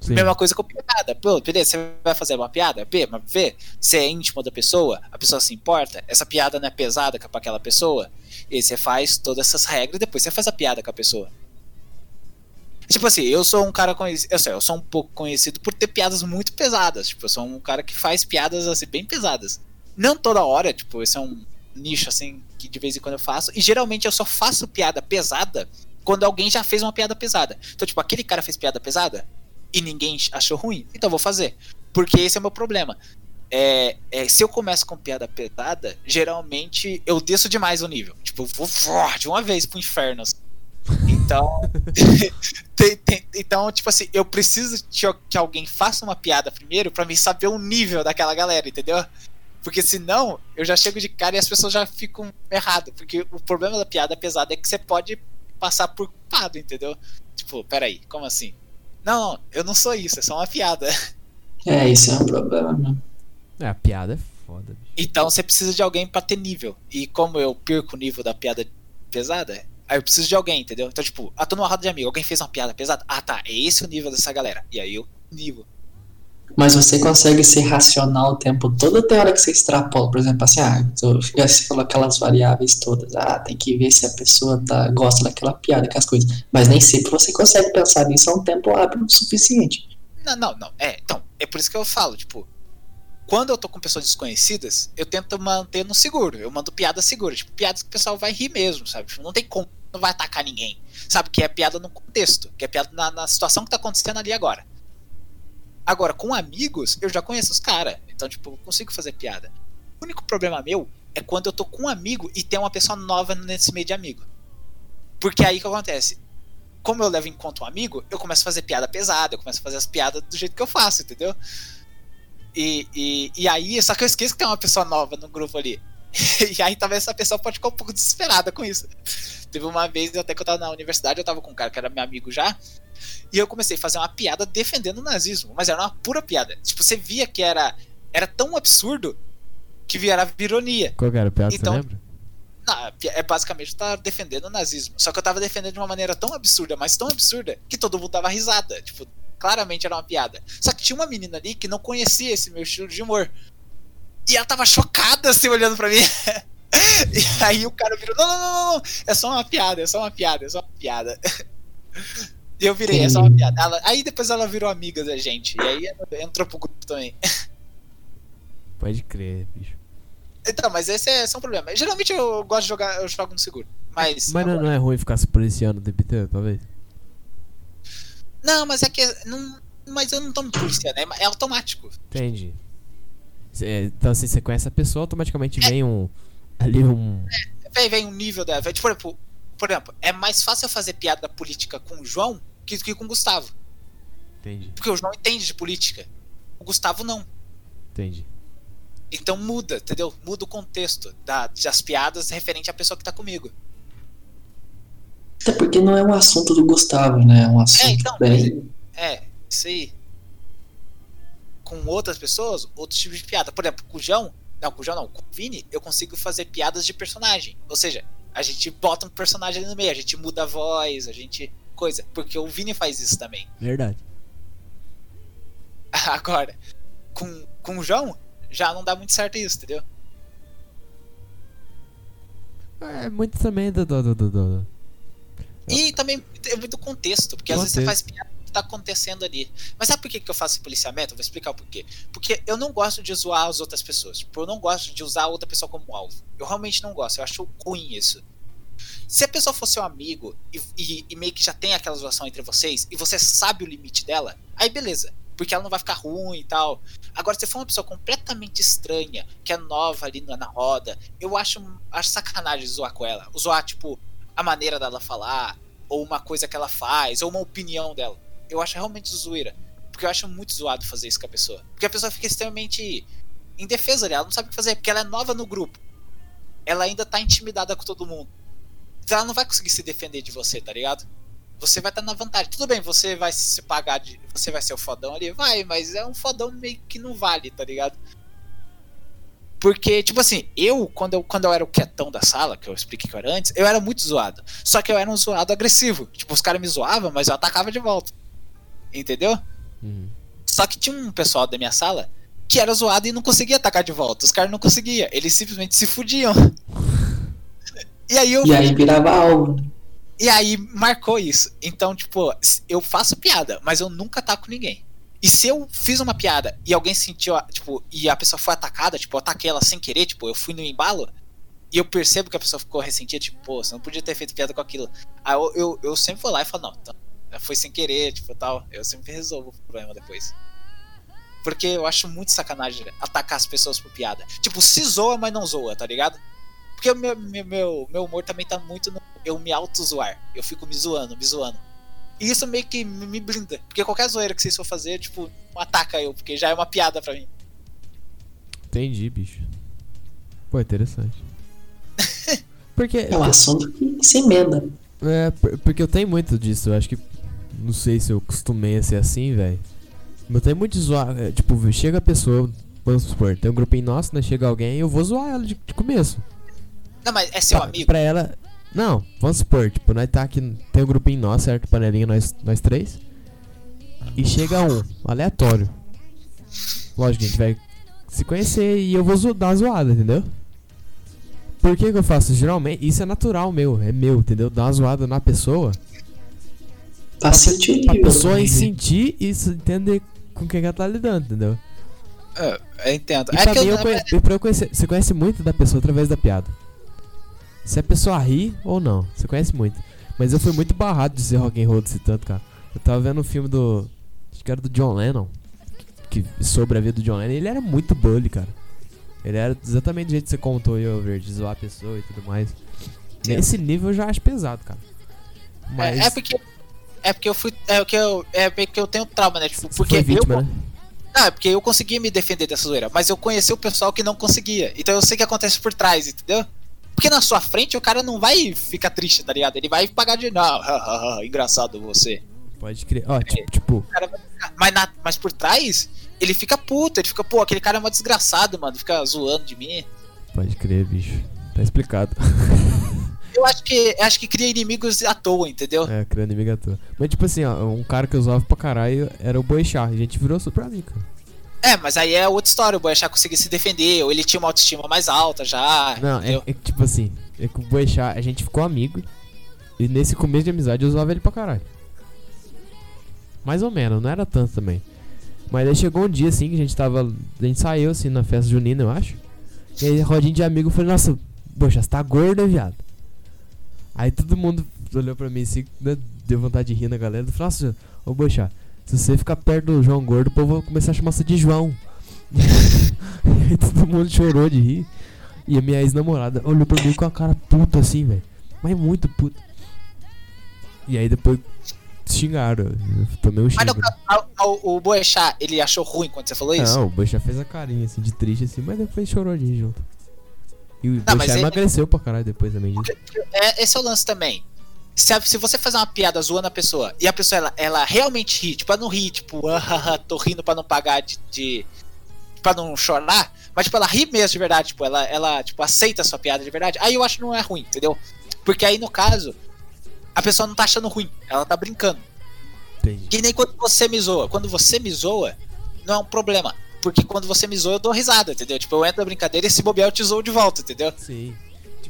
Sim. Mesma coisa com piada. Pô, beleza, você vai fazer uma piada? P, mas vê, você é íntimo da pessoa, a pessoa se importa, essa piada não é pesada para aquela pessoa, e você faz todas essas regras e depois você faz a piada com a pessoa. Tipo assim, eu sou um cara conhecido. Eu, sei, eu sou um pouco conhecido por ter piadas muito pesadas. Tipo, eu sou um cara que faz piadas assim, bem pesadas. Não toda hora, tipo, esse é um nicho assim que de vez em quando eu faço. E geralmente eu só faço piada pesada quando alguém já fez uma piada pesada. Então, tipo, aquele cara fez piada pesada, e ninguém achou ruim, então vou fazer. Porque esse é o meu problema. É, é, se eu começo com piada pesada, geralmente eu desço demais o nível. Tipo, eu vou de uma vez pro inferno. Assim. Então, tem, tem, então, tipo assim, eu preciso que alguém faça uma piada primeiro para mim saber o nível daquela galera, entendeu? Porque senão eu já chego de cara e as pessoas já ficam errado. Porque o problema da piada pesada é que você pode passar por culpado, entendeu? Tipo, peraí, como assim? Não, eu não sou isso, é só uma piada.
É, isso é um problema mesmo.
É, a piada é foda. Bicho.
Então você precisa de alguém para ter nível. E como eu perco o nível da piada pesada, aí eu preciso de alguém, entendeu? Então, tipo, ah, tô numa roda de amigo, alguém fez uma piada pesada? Ah, tá, é esse o nível dessa galera. E aí eu nível.
Mas você consegue ser racional o tempo todo até a hora que você extrapola, por exemplo, assim, ah, você falou aquelas variáveis todas, ah, tem que ver se a pessoa tá, gosta daquela piada, aquelas coisas. Mas nem sempre você consegue pensar nisso a um tempo hábil suficiente.
Não, não, não. É, então, é por isso que eu falo, tipo, quando eu tô com pessoas desconhecidas, eu tento manter no seguro. Eu mando piada segura, tipo, piadas que o pessoal vai rir mesmo, sabe? Tipo, não tem como, não vai atacar ninguém. Sabe? Que é piada no contexto, que é piada na, na situação que tá acontecendo ali agora. Agora, com amigos, eu já conheço os caras. Então, tipo, eu consigo fazer piada. O único problema meu é quando eu tô com um amigo e tem uma pessoa nova nesse meio de amigo. Porque aí que acontece? Como eu levo em conta um amigo, eu começo a fazer piada pesada, eu começo a fazer as piadas do jeito que eu faço, entendeu? E, e, e aí, só que eu esqueço que tem uma pessoa nova no grupo ali. e aí talvez essa pessoa pode ficar um pouco desesperada com isso. Teve uma vez, até que eu tava na universidade, eu tava com um cara que era meu amigo já, e eu comecei a fazer uma piada defendendo o nazismo, mas era uma pura piada. Tipo, você via que era, era tão absurdo que virava ironia.
Qual era a piada, então, você lembra?
Não, é basicamente eu tava defendendo o nazismo. Só que eu tava defendendo de uma maneira tão absurda, mas tão absurda, que todo mundo dava risada. Tipo, claramente era uma piada. Só que tinha uma menina ali que não conhecia esse meu estilo de humor. E ela tava chocada assim, olhando pra mim. e aí o cara virou: não, não, não, não, é só uma piada, é só uma piada, é só uma piada. E eu virei, é só uma piada. Ela, aí depois ela virou amiga da gente. E aí entrou pro grupo também.
Pode crer, bicho.
Então, mas esse é só um problema. Geralmente eu gosto de jogar, eu jogo no seguro. Mas.
Mas não, não é ruim ficar se policiando o tempo inteiro, talvez?
Não, mas é que. Não, mas eu não tô me policiando, é, é automático.
Entendi. Então, assim, você conhece a pessoa, automaticamente é, vem um. Ali um.
É, vem, vem um nível da. Tipo, por exemplo, por exemplo, é mais fácil eu fazer piada política com o João que, que com o Gustavo.
Entendi.
Porque o João entende de política. O Gustavo não.
Entendi.
Então muda, entendeu? Muda o contexto da, das piadas referente à pessoa que tá comigo.
Até porque não é um assunto do Gustavo, né? É um assunto é, então, bem.
É, isso aí. Com outras pessoas, outros tipos de piada. Por exemplo, com o João. Não, com o João não. Com o Vini, eu consigo fazer piadas de personagem. Ou seja, a gente bota um personagem ali no meio, a gente muda a voz, a gente coisa. Porque o Vini faz isso também.
Verdade.
Agora, com, com o João, já não dá muito certo isso, entendeu?
É muito também do. do, do, do.
E também é muito contexto, porque contexto. às vezes você faz piada tá acontecendo ali. Mas sabe por que, que eu faço esse policiamento? Eu vou explicar o porquê. Porque eu não gosto de zoar as outras pessoas. Tipo, eu não gosto de usar a outra pessoa como alvo. Eu realmente não gosto. Eu acho ruim isso. Se a pessoa for seu amigo e, e, e meio que já tem aquela zoação entre vocês e você sabe o limite dela, aí beleza. Porque ela não vai ficar ruim e tal. Agora, se for uma pessoa completamente estranha, que é nova ali na, roda, eu acho, acho sacanagem zoar com ela. Zoar, tipo, a maneira dela falar, ou uma coisa que ela faz, ou uma opinião dela. Eu acho realmente zoeira. Porque eu acho muito zoado fazer isso com a pessoa. Porque a pessoa fica extremamente indefesa ali, ela não sabe o que fazer, porque ela é nova no grupo. Ela ainda tá intimidada com todo mundo. Ela não vai conseguir se defender de você, tá ligado? Você vai estar tá na vantagem. Tudo bem, você vai se pagar de. Você vai ser o fodão ali? Vai, mas é um fodão meio que não vale, tá ligado? Porque, tipo assim, eu quando, eu, quando eu era o quietão da sala, que eu expliquei que eu era antes, eu era muito zoado. Só que eu era um zoado agressivo. Tipo, os caras me zoavam, mas eu atacava de volta. Entendeu? Uhum. Só que tinha um pessoal da minha sala que era zoado e não conseguia atacar de volta. Os caras não conseguiam. Eles simplesmente se fudiam.
E aí eu. E aí virava algo.
E aí marcou isso. Então, tipo, eu faço piada, mas eu nunca ataco ninguém. E se eu fiz uma piada e alguém sentiu, tipo, e a pessoa foi atacada, tipo, eu ataquei ela sem querer, tipo, eu fui no embalo, e eu percebo que a pessoa ficou ressentida, tipo, pô, você não podia ter feito piada com aquilo. Aí eu, eu, eu sempre vou lá e falo, não, então, foi sem querer, tipo, tal. Eu sempre resolvo o problema depois. Porque eu acho muito sacanagem atacar as pessoas por piada. Tipo, se zoa, mas não zoa, tá ligado? Porque o meu, meu, meu, meu humor também tá muito no eu me auto-zoar. Eu fico me zoando, me zoando. E isso meio que me blinda. Porque qualquer zoeira que vocês for fazer, tipo, ataca eu, porque já é uma piada pra mim.
Entendi, bicho. Pô, interessante.
porque. É um assunto que se emenda.
É, porque eu tenho muito disso. Eu acho que. Não sei se eu costumei a ser assim, velho. Eu tenho muito de zoar. É, tipo, chega a pessoa, vamos supor, tem um grupinho nosso, né? Chega alguém eu vou zoar ela de, de começo.
Não, mas é seu pra, amigo?
Pra ela. Não, vamos supor, tipo, nós tá aqui, tem um grupinho nosso, certo? Panelinha, nós, nós três. E chega um, aleatório. Lógico, a gente vai se conhecer e eu vou zo dar uma zoada, entendeu? Por que que eu faço? Geralmente, isso é natural meu, é meu, entendeu? Dar uma zoada na pessoa.
Pra, sentir.
Pra pessoa né? sentir e entender com quem ela tá lidando, entendeu?
É, eu entendo.
E
é
pra mim, eu, eu, conhe... pra eu conhecer, você conhece muito da pessoa através da piada. Se a pessoa ri ou não, você conhece muito. Mas eu fui muito barrado de ser rock and roll desse tanto, cara. Eu tava vendo um filme do. Acho que era do John Lennon. Que, sobre a vida do John Lennon. Ele era muito bully, cara. Ele era exatamente do jeito que você contou eu, ver, de zoar a pessoa e tudo mais. Nesse nível eu já acho pesado, cara.
Mas... É, é, porque. É porque eu fui. É porque eu, é porque eu tenho trauma, né? Tipo, porque
foi vítima,
eu,
né?
Não, é porque eu consegui me defender dessa zoeira, mas eu conheci o pessoal que não conseguia. Então eu sei o que acontece por trás, entendeu? Porque na sua frente o cara não vai ficar triste, tá ligado? Ele vai pagar de não, engraçado você.
Pode crer. Ó, tipo. tipo...
Mas, na, mas por trás, ele fica puto, ele fica, pô, aquele cara é uma desgraçado, mano. Fica zoando de mim.
Pode crer, bicho. Tá explicado.
Eu acho que acho que cria inimigos à toa, entendeu?
É, cria inimigo à toa. Mas tipo assim, ó, um cara que eu usava pra caralho era o Boechat. A gente virou super amigo, cara.
É, mas aí é outra história, o Boechat conseguia se defender, ou ele tinha uma autoestima mais alta já.
Não, é, é, tipo assim, é que o Boechat, a gente ficou amigo, e nesse começo de amizade eu usava ele pra caralho. Mais ou menos, não era tanto também. Mas aí chegou um dia assim que a gente tava. A gente saiu assim na festa junina, eu acho. E aí rodinho de amigo falei, nossa, Boechat, você tá gordo, viado? Aí todo mundo olhou pra mim assim, né, deu vontade de rir na galera. Falei, nossa, ô Boechat se você ficar perto do João Gordo, o povo vai começar a chamar você de João. e todo mundo chorou de rir. E a minha ex-namorada olhou pra mim com a cara puta assim, velho. Mas muito puta. E aí depois xingaram. Eu tomei um xingo.
Mas o, o, Boechat, ele achou ruim quando você falou isso?
Não, o Boechat fez a carinha assim, de triste assim, mas depois chorou de rir junto. E o Boechat ele... emagreceu pra caralho depois também disso.
É, esse é o lance também se, se você fazer uma piada zoando a pessoa e a pessoa ela, ela realmente ri, tipo, ela não ri, tipo, ah, tô rindo pra não pagar de, de. pra não chorar, mas tipo, ela ri mesmo de verdade, tipo, ela, ela tipo, aceita a sua piada de verdade, aí eu acho que não é ruim, entendeu? Porque aí no caso, a pessoa não tá achando ruim, ela tá brincando. Entendi. Que nem quando você me zoa. Quando você me zoa, não é um problema. Porque quando você me zoa, eu dou risada, entendeu? Tipo, eu entro na brincadeira e se bobear eu te zoo de volta, entendeu?
Sim.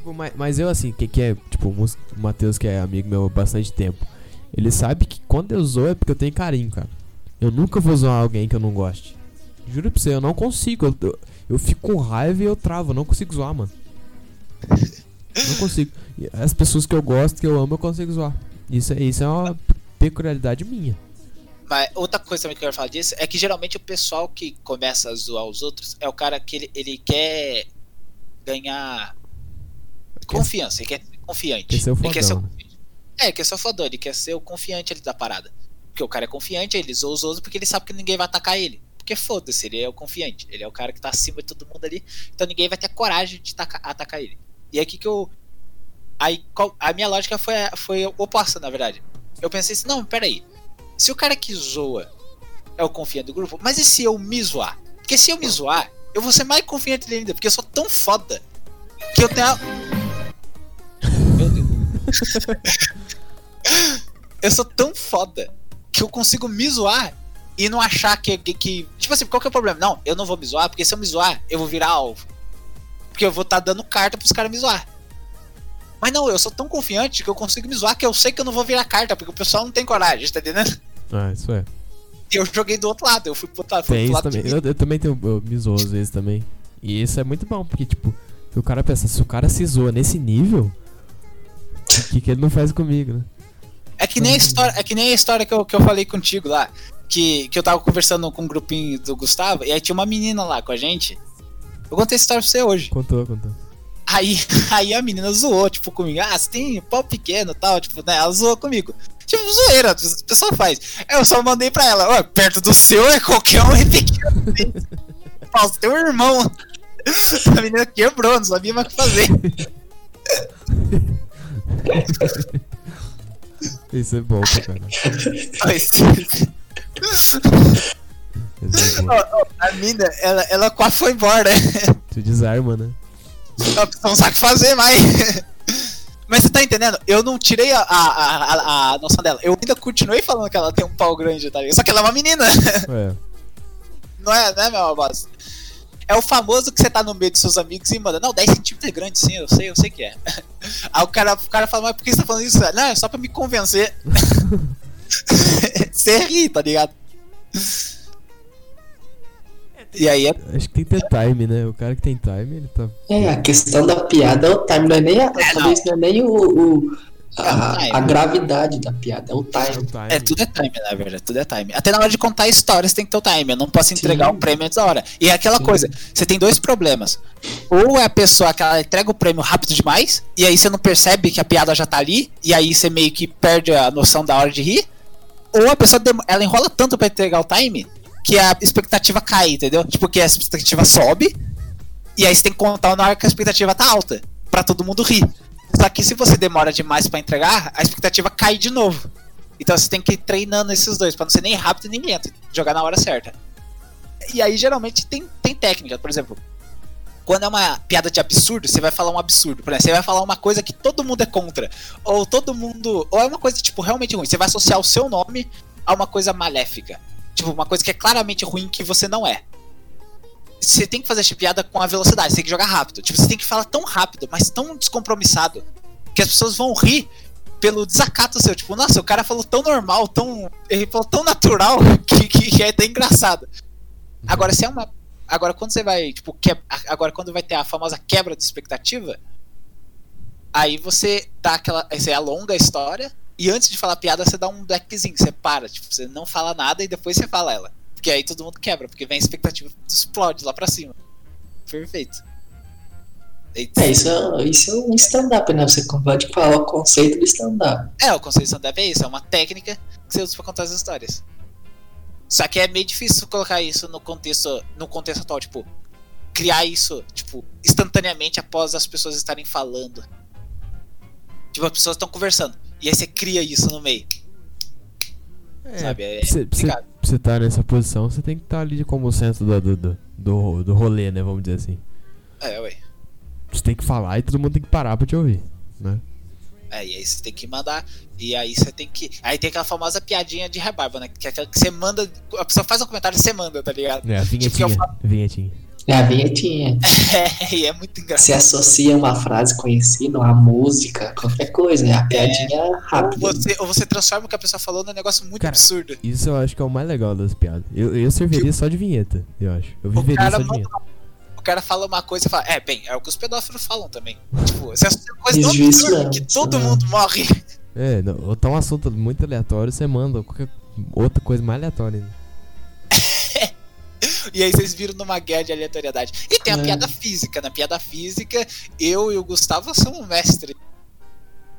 Tipo, mas, mas eu assim, que, que é, tipo, o Matheus que é amigo meu há bastante tempo. Ele sabe que quando eu zoo é porque eu tenho carinho, cara. Eu nunca vou zoar alguém que eu não goste. Juro pra você, eu não consigo. Eu, eu, eu fico com raiva e eu travo. Eu não consigo zoar, mano. Não consigo. As pessoas que eu gosto, que eu amo, eu consigo zoar. Isso, é- isso é uma peculiaridade minha.
Mas outra coisa também que eu quero falar disso é que geralmente o pessoal que começa a zoar os outros é o cara que ele, ele quer ganhar confiança, ele quer ser confiante.
Quer ser o
ele quer ser o
fodão.
É, ele quer ser o fodão, ele quer ser o confiante ali da parada. Porque o cara é confiante, ele zoa os outros porque ele sabe que ninguém vai atacar ele. Porque foda-se, ele é o confiante. Ele é o cara que tá acima de todo mundo ali. Então ninguém vai ter coragem de taca- atacar ele. E aí que que eu. Aí a minha lógica foi, foi oposta, na verdade. Eu pensei assim, não, peraí. Se o cara que zoa é o confiante do grupo, mas e se eu me zoar? Porque se eu me zoar, eu vou ser mais confiante dele ainda, porque eu sou tão foda que eu tenho a... Eu sou tão foda que eu consigo me zoar e não achar que, que, que- Tipo assim, qual que é o problema? Não, eu não vou me zoar, porque se eu me zoar, eu vou virar alvo. Porque eu vou estar dando carta pros caras me zoar. Mas não, eu sou tão confiante que eu consigo me zoar que eu sei que eu não vou virar carta, porque o pessoal não tem coragem, tá entendendo?
Ah, isso é.
E eu joguei do outro lado, eu fui pro outro lado, fui
Tem
pro
isso
lado
também. Eu, eu também tenho. Eu me zoo às vezes também. E isso é muito bom, porque, tipo, o cara pensa, se o cara se zoa nesse nível, o que, que ele não faz comigo, né?
É que nem a história, é que nem a história que eu, que eu falei contigo lá. Que, que eu tava conversando com um grupinho do Gustavo, e aí tinha uma menina lá com a gente. Eu contei essa história pra você hoje.
Contou, contou.
Aí, aí a menina zoou, tipo, comigo. Ah, você tem pau pequeno e tal, tipo, né? Ela zoou comigo. Tipo, zoeira, o pessoal faz. Eu só mandei pra ela, ó, perto do seu é qualquer um é pequeno. Você tem um irmão. A menina quebrou, não sabia mais o que fazer.
Isso é bom Isso é bom.
a mina, ela, ela quase foi embora.
Tu desarma, né?
Não sabe o que fazer mais. Mas você tá entendendo? Eu não tirei a, a, a, a noção dela. Eu ainda continuei falando que ela tem um pau grande, tá ligado? Só que ela é uma menina.
É.
Não é, né, meu boss? É o famoso que você tá no meio dos seus amigos e manda, não, 10 centímetros é grande, sim, eu sei, eu sei que é. Aí o cara, o cara fala, mas por que você tá falando isso? Não, é só pra me convencer. você ri, tá ligado? E aí é.
Acho que tem que ter time, né? O cara que tem time, ele tá.
É, a questão da piada é o time, não é nem a, talvez não é nem o, o- a, a gravidade da piada, é o
É o
time.
time.
É, tudo é time, na verdade, tudo é time. Até na hora de contar histórias tem que ter o time. Eu não posso entregar
Sim.
o prêmio antes da hora. E é aquela
Sim.
coisa, você tem dois problemas. Ou é a pessoa que ela entrega o prêmio rápido demais, e aí você não percebe que a piada já tá ali, e aí você meio que perde a noção da hora de rir. Ou a pessoa ela enrola tanto pra entregar o time que a expectativa cai, entendeu? Tipo, que a expectativa sobe, e aí você tem que contar na hora que a expectativa tá alta, pra todo mundo rir. Só que se você demora demais pra entregar, a expectativa cai de novo. Então você tem que ir treinando esses dois, pra não ser nem rápido nem lento, jogar na hora certa. E aí geralmente tem, tem técnica, por exemplo. Quando é uma piada de absurdo, você vai falar um absurdo. Por exemplo, você vai falar uma coisa que todo mundo é contra. Ou todo mundo. Ou é uma coisa, tipo, realmente ruim. Você vai associar o seu nome a uma coisa maléfica. Tipo, uma coisa que é claramente ruim que você não é. Você tem que fazer essa piada com a velocidade, você tem que jogar rápido. Tipo, você tem que falar tão rápido, mas tão descompromissado, que as pessoas vão rir pelo desacato seu. Tipo, nossa, o cara falou tão normal, tão. Ele falou tão natural que, que, é até engraçado. Agora, se é uma. Agora, quando você vai, tipo, que... agora quando vai ter a famosa quebra de expectativa, aí você dá aquela. Você alonga a história, e antes de falar a piada, você dá um blackzinho, você para, tipo, você não fala nada e depois você fala ela. Porque aí todo mundo quebra, porque vem a expectativa, explode lá pra cima. Perfeito. Eita.
É, isso é, isso é um stand-up, né? Você pode falar o conceito do stand-up.
É, o conceito de stand-up é isso, é uma técnica que você usa pra contar as histórias. Só que é meio difícil colocar isso no contexto, no contexto atual, tipo, criar isso, tipo, instantaneamente após as pessoas estarem falando. Tipo, as pessoas estão conversando. E aí você cria isso no meio.
É,
Sabe, é
você- pra você- tá nessa posição, você tem que estar ali como centro do, do, do, do, rolê, né? Vamos dizer assim.
É, ué.
Você tem que falar e todo mundo tem que parar pra te ouvir, né?
É, e aí você tem que mandar. E aí você tem que. Aí tem aquela famosa piadinha de rebarba, né? Que é aquela que você manda. A pessoa faz um comentário e você manda, tá ligado?
É, a
Tipo, eu
vinhetinha.
falo-
Vinhetinha.
É a vinhetinha.
É, e é muito engraçado.
Você associa uma frase conhecida, uma música, qualquer coisa, é a piadinha
Ou
rápida.
você, ou você transforma o que a pessoa falou num negócio muito
Cara,
absurdo.
Isso eu acho que é o mais legal das piadas. Eu, eu serviria só de vinheta, eu acho. Eu
O
viveria
cara,
só de
manda-
vinheta.
o cara fala uma coisa e fala, é, bem, é o que os pedófilos falam também. Tipo, você associa uma coisa tão absurda que todo mundo morre.
É, não, ou tá um assunto muito aleatório, você manda qualquer outra coisa mais aleatória. ainda.
E aí vocês viram numa guerra de aleatoriedade. E tem a
É.
piada física. Na piada física, eu e o Gustavo somos mestre.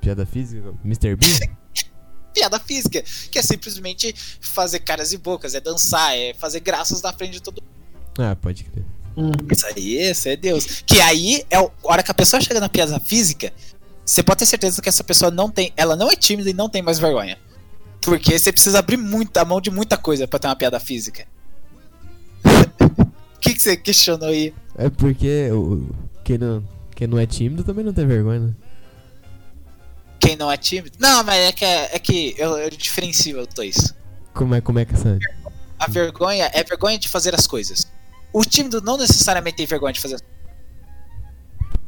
Piada física? Mr. Bean?
Piada física, que é simplesmente fazer caras e bocas, é dançar, é fazer graças na frente de todo mundo.
ah, pode crer.
Hum,
Isso aí, isso é Deus. Que aí, é a hora que a pessoa chega na piada física, você pode ter certeza que essa pessoa não tem. Ela não é tímida e não tem mais vergonha. Porque você precisa abrir muito, a mão de muita coisa pra ter uma piada física. O que, que você questionou aí?
É porque o, quem, não, quem não é tímido também não tem vergonha, né?
Quem não é tímido? Não, mas é que, é que eu, eu diferencio os dois.
Como é, como é que essa.
A vergonha é vergonha de fazer as coisas. O tímido não necessariamente tem vergonha de fazer as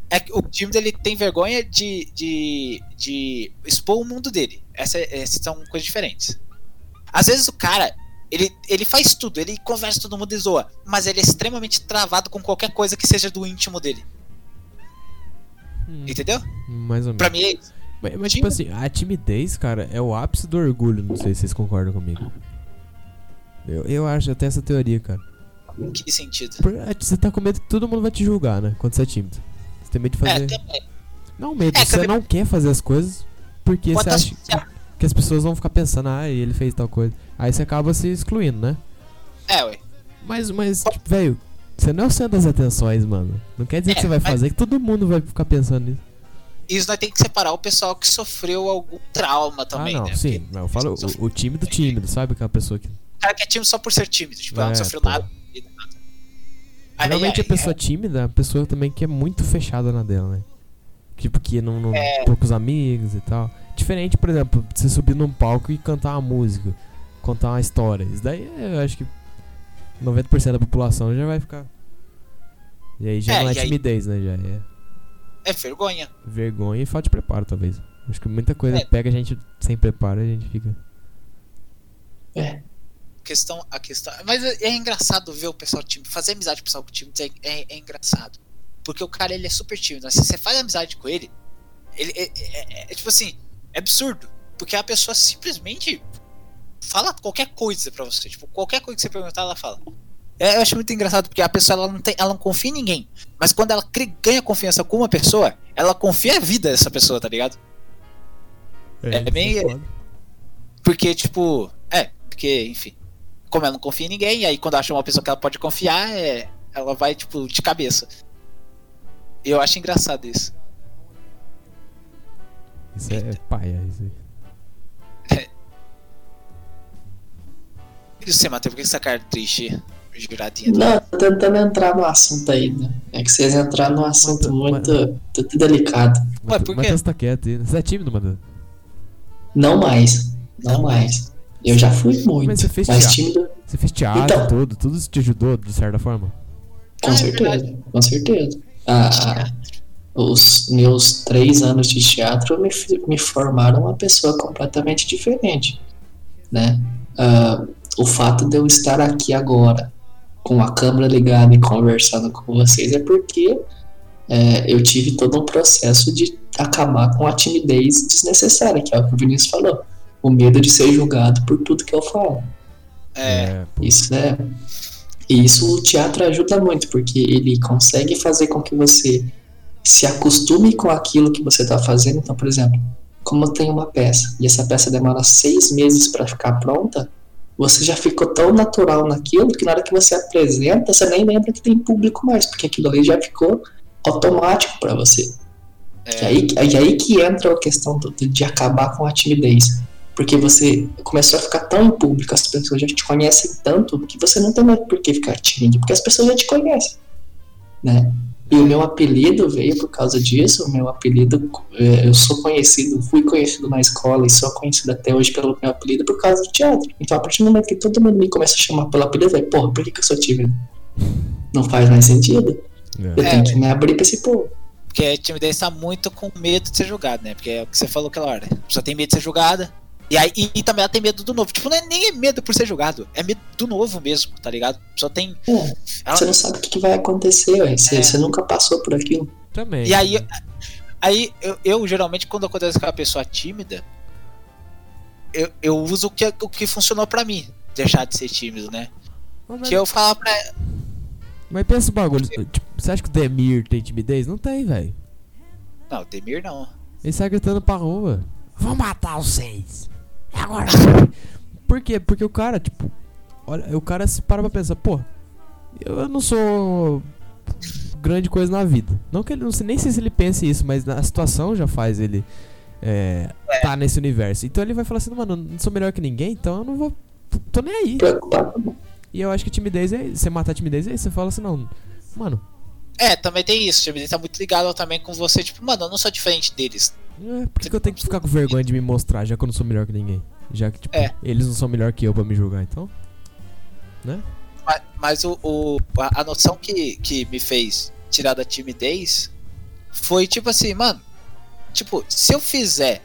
é que o tímido ele tem vergonha de, de, de expor o mundo dele. Essa, essas são coisas diferentes. Às vezes o cara, ele, ele faz tudo, ele conversa todo mundo e zoa, mas ele é extremamente travado com qualquer coisa que seja do íntimo dele.
Hum,
Entendeu?
mais ou menos.
Pra mim é isso.
Mas, mas, tipo assim, a timidez, cara, é o ápice do orgulho. Não sei se vocês concordam comigo. Eu, eu acho, tenho essa teoria, cara.
Em que sentido?
Por- é, Você tá com medo que todo mundo vai te julgar, né? Quando você é tímido. Você tem medo de
É,
fazer.
também.
Não, medo.
É,
você
também-
não quer fazer as coisas porque
Pode
você acha
associar.
que as pessoas vão ficar pensando, ah, ele fez tal coisa. Aí você acaba se excluindo, né?
É, ué.
Mas, mas, tipo, velho, você não é o centro das atenções, mano. Não quer dizer que
É,
você vai
mas-
fazer, que todo mundo vai ficar pensando nisso.
Isso nós tem que separar o pessoal que sofreu algum trauma também,
ah, não,
né?
sim.
Porque
eu falo o, o tímido tímido, sabe? Aquela pessoa que.
O cara que é tímido só por ser tímido, tipo, ela
É,
não sofreu
pô.
nada.
Geralmente a pessoa tímida é uma pessoa também que é muito fechada na dela, né? Tipo, que não, não
É.
poucos amigos e tal. Diferente, por exemplo, você subir num palco e cantar uma música, contar uma história. Isso daí eu acho que 90% da população já vai ficar. E aí já
É,
não é
e aí-
timidez, né? Já é
É vergonha.
vergonha e falta de preparo, talvez. Acho que muita coisa
É.
pega a gente sem preparo e a gente fica.
é.
questão, a questão. Mas é, é engraçado ver o pessoal tímido. Fazer amizade com o pessoal tímido é, é, é engraçado. Porque o cara ele é super tímido. Mas se você faz amizade com ele, ele é- é- é tipo assim, é absurdo. Porque a pessoa simplesmente fala qualquer coisa pra você. Tipo, qualquer coisa que você perguntar, ela fala. É, eu acho muito engraçado, porque a pessoa ela não, tem, ela não confia em ninguém. Mas quando ela ganha confiança com uma pessoa, ela confia a vida dessa pessoa, tá ligado? É
isso
bem-
foda.
Porque, tipo, é, porque, enfim, como ela não confia em ninguém, aí quando acha uma pessoa que ela pode confiar, é, ela vai, tipo, de cabeça. Eu acho engraçado isso.
Isso é paia. Isso aí.
E você, Matheus, por que essa cara triste, giradinha?
Não, tô tentando entrar no assunto aí, né? É que vocês entraram num assunto
Mas-
muito, muito delicado.
Ué, por quê?
Matheus tá quieto aí. Você é tímido, Matheus?
Não mais. Não, mais. Eu já fui muito.
Mas você fez teatro.
tímido,
Você fez teatro
Então.
tudo, tudo isso te ajudou de certa forma?
com
Ah, é
certeza. com certeza. Ah, os meus três anos de teatro me, me formaram uma pessoa completamente diferente. Né? Ah, o fato de eu estar aqui agora, com a câmera ligada e conversando com vocês, é porque é, eu tive todo um processo de acabar com a timidez desnecessária, que é o que o Vinícius falou. O medo de ser julgado por tudo que eu falo.
É,
Isso é. E isso o teatro ajuda muito, porque ele consegue fazer com que você se acostume com aquilo que você está fazendo. Então, por exemplo, como tem uma peça e essa peça demora seis meses para ficar pronta, você já ficou tão natural naquilo que na hora que você apresenta, você nem lembra que tem público mais, porque aquilo ali já ficou automático para você. E
é,
aí, e aí que entra a questão do- de acabar com a timidez. Porque você começou a ficar tão em público, as pessoas já te conhecem tanto que você não tem mais por que ficar tímido, porque as pessoas já te conhecem. Né? E o meu apelido veio por causa disso. O meu apelido, é, eu sou conhecido, fui conhecido na escola e sou conhecido até hoje pelo meu apelido por causa do teatro. Então, a partir do momento que todo mundo me começa a chamar pelo apelido, eu falei, porra, por que, que eu sou tímido? Não faz mais sentido.
É.
Eu
É.
tenho que me abrir pra esse povo.
Porque a timidez tá muito com medo de ser julgado, né? Porque é o que você falou aquela hora. Pessoa tem medo de ser julgada. E aí e, e também ela tem medo do novo. Tipo, não é nem medo por ser julgado. É medo do novo mesmo, tá ligado? A pessoa tem.
É,
ela-
você não sabe o que, que vai acontecer, ué. Você,
É.
você nunca passou por aquilo.
Também.
E aí, aí eu, eu, geralmente, quando acontece com uma pessoa tímida, eu, eu uso o que, o que funcionou pra mim. Deixar de ser tímido, né?
Mas,
Que eu falava pra.
mas pensa o bagulho. Tipo, você acha que o Demir tem timidez? Não tem, velho.
Não, Demir não.
Ele sai gritando pra rua. Vou matar os seis. É agora. Por quê? Porque o cara, tipo. Olha, o cara se para pra pensar, pô. Eu não sou grande coisa na vida. Não que ele não sei nem sei se ele pense isso, mas a situação já faz ele é, tá nesse universo. Então ele vai falar assim, mano, eu não sou melhor que ninguém, então eu não vou. Tô nem aí. E eu acho que timidez é. Você matar a timidez é isso. Você fala assim, não. Mano,
É, também tem isso. Timidez tá muito ligado também com você. Tipo, mano, eu não sou diferente deles.
é, por que, que eu tenho que ficar com vergonha de me mostrar, já que eu não sou melhor que ninguém? Já que, tipo,
É.
eles não são melhor que eu pra me julgar, então.
Mas, mas o, o- a, a noção que, que me fez tirar da timidez foi tipo assim, mano. Tipo, se eu fizer,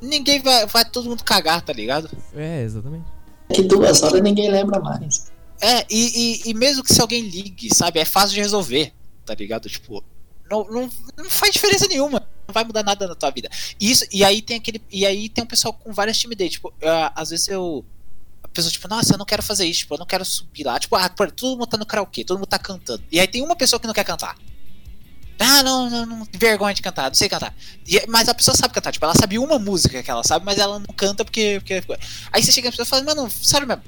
ninguém vai. Vai todo mundo cagar, tá ligado?
É, exatamente.
Que duas horas ninguém lembra mais.
É, e, e, e mesmo que se alguém ligue, sabe, é fácil de resolver, tá ligado? Tipo, não, não, não faz diferença nenhuma. Não vai mudar nada na tua vida. E, isso, e aí tem aquele. E aí tem um pessoal com várias timidez. Tipo, eu, às vezes eu. A pessoa, tipo, nossa, eu não quero fazer isso, tipo, eu não quero subir lá. Tipo, ah, todo mundo tá no karaokê, todo mundo tá cantando. E aí tem uma pessoa que não quer cantar. Ah, não, não, não, vergonha de cantar, não sei cantar. E- mas a pessoa sabe cantar, tipo, ela sabe uma música que ela sabe, mas ela não canta porque. porque... Aí você chega na pessoa e fala, mano, sério mesmo,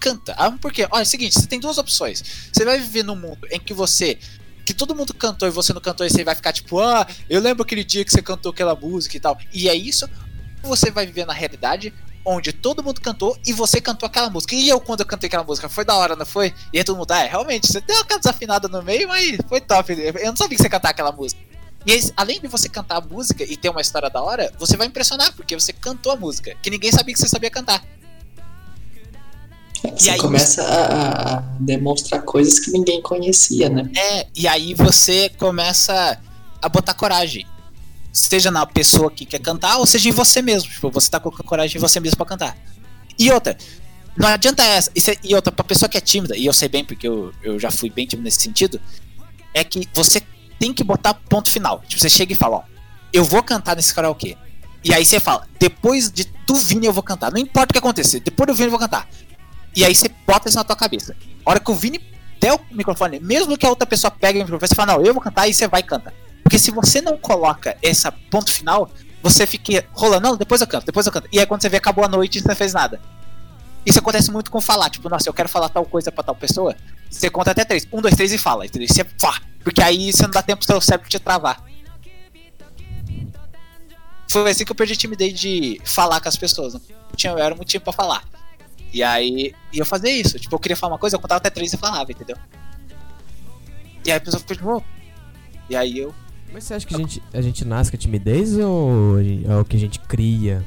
canta. Ah, por quê? Olha, é o seguinte, você tem duas opções. Você vai viver num mundo em que você. Que todo mundo cantou e você não cantou, e você vai ficar tipo, ah, eu lembro aquele dia que você cantou aquela música e tal. E é isso. Você vai viver na realidade onde todo mundo cantou e você cantou aquela música. E eu, quando eu cantei aquela música, foi da hora, não foi? E aí todo mundo, ah, é, realmente, você deu uma desafinada no meio, mas foi top. Eu não sabia que você cantar aquela música. E aí, além de você cantar a música e ter uma história da hora, você vai impressionar, porque você cantou a música, que ninguém sabia que você sabia cantar.
Você
aí-
começa a, a demonstrar coisas que ninguém conhecia, né?
É, e aí você começa a botar coragem. Seja na pessoa que quer cantar, ou seja em você mesmo. Tipo, você tá colocando coragem em você mesmo pra cantar. E outra, não adianta essa. é- E outra, pra pessoa que é tímida, e eu sei bem porque eu, eu já fui bem tímido nesse sentido, é que você tem que botar ponto final. Tipo, você chega e fala, ó, eu vou cantar nesse karaokê. E aí você fala, depois de do Vini eu vou cantar. Não importa o que acontecer, depois do Vini eu vou cantar. E aí você bota isso na tua cabeça. A hora que o Vini der o microfone, mesmo que a outra pessoa pegue o microfone, você fala, não, eu vou cantar e você vai e canta. Porque se você não coloca esse ponto final, você fica rolando, não, depois eu canto, depois eu canto. E aí quando você vê, acabou a noite e você não fez nada. Isso acontece muito com falar, tipo, nossa, eu quero falar tal coisa pra tal pessoa. Você conta até três. Um, dois, três e fala, entendeu? Você, pá, porque aí você não dá tempo pro seu cérebro te travar. Foi assim que eu perdi a timidez de falar com as pessoas. Não tinha, eu era muito tímido pra falar. E aí, e eu fazia isso. Tipo, eu queria falar uma coisa, eu contava até três e falava, entendeu? E aí a pessoa ficou. E aí eu.
Mas você acha que a gente, a gente nasce com a timidez ou é o que a gente cria?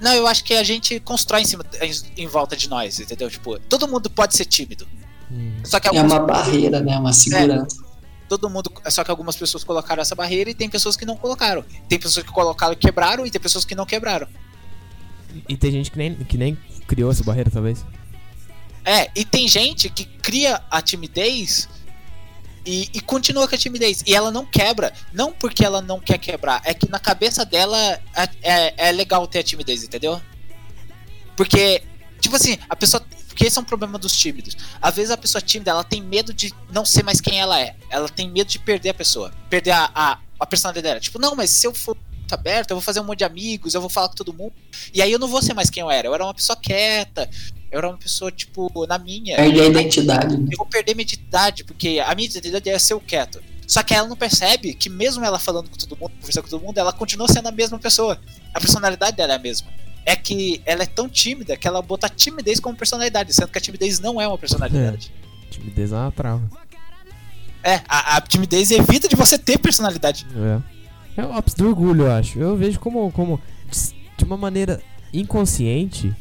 Não, eu acho que a gente constrói em cima, em, em volta de nós, entendeu? Tipo, todo mundo pode ser tímido.
Hum.
Só que
É
algumas,
uma barreira, né? Uma segurança.
todo mundo. Só que algumas pessoas colocaram essa barreira e tem pessoas que não colocaram. Tem pessoas que colocaram e quebraram e tem pessoas que não quebraram.
E tem gente que nem, que nem criou essa barreira, talvez.
É, e tem gente que cria a timidez e, e continua com a timidez. E ela não quebra. Não porque ela não quer quebrar, é que na cabeça dela é, é, é legal ter a timidez, entendeu? Porque, tipo assim, a pessoa. Porque esse é um problema dos tímidos. Às vezes a pessoa tímida, ela tem medo de não ser mais quem ela é. Ela tem medo de perder a pessoa. Perder a, a, a personalidade dela. Tipo, não, mas se eu for muito aberto, eu vou fazer um monte de amigos, eu vou falar com todo mundo. E aí eu não vou ser mais quem eu era. Eu era uma pessoa quieta. Eu era uma pessoa, tipo, na minha.
Perde a identidade, né?
Eu vou perder minha identidade, porque a minha identidade é ser o quieto. Só que ela não percebe que mesmo ela falando com todo mundo, conversando com todo mundo, ela continua sendo a mesma pessoa. A personalidade dela é a mesma. É que ela é tão tímida que ela bota a timidez como personalidade, sendo que a timidez não é uma personalidade.
Timidez é uma trava.
É, a, a timidez evita de você ter personalidade.
É. É o ápice do orgulho, eu acho. Eu vejo como, como de uma maneira inconsciente,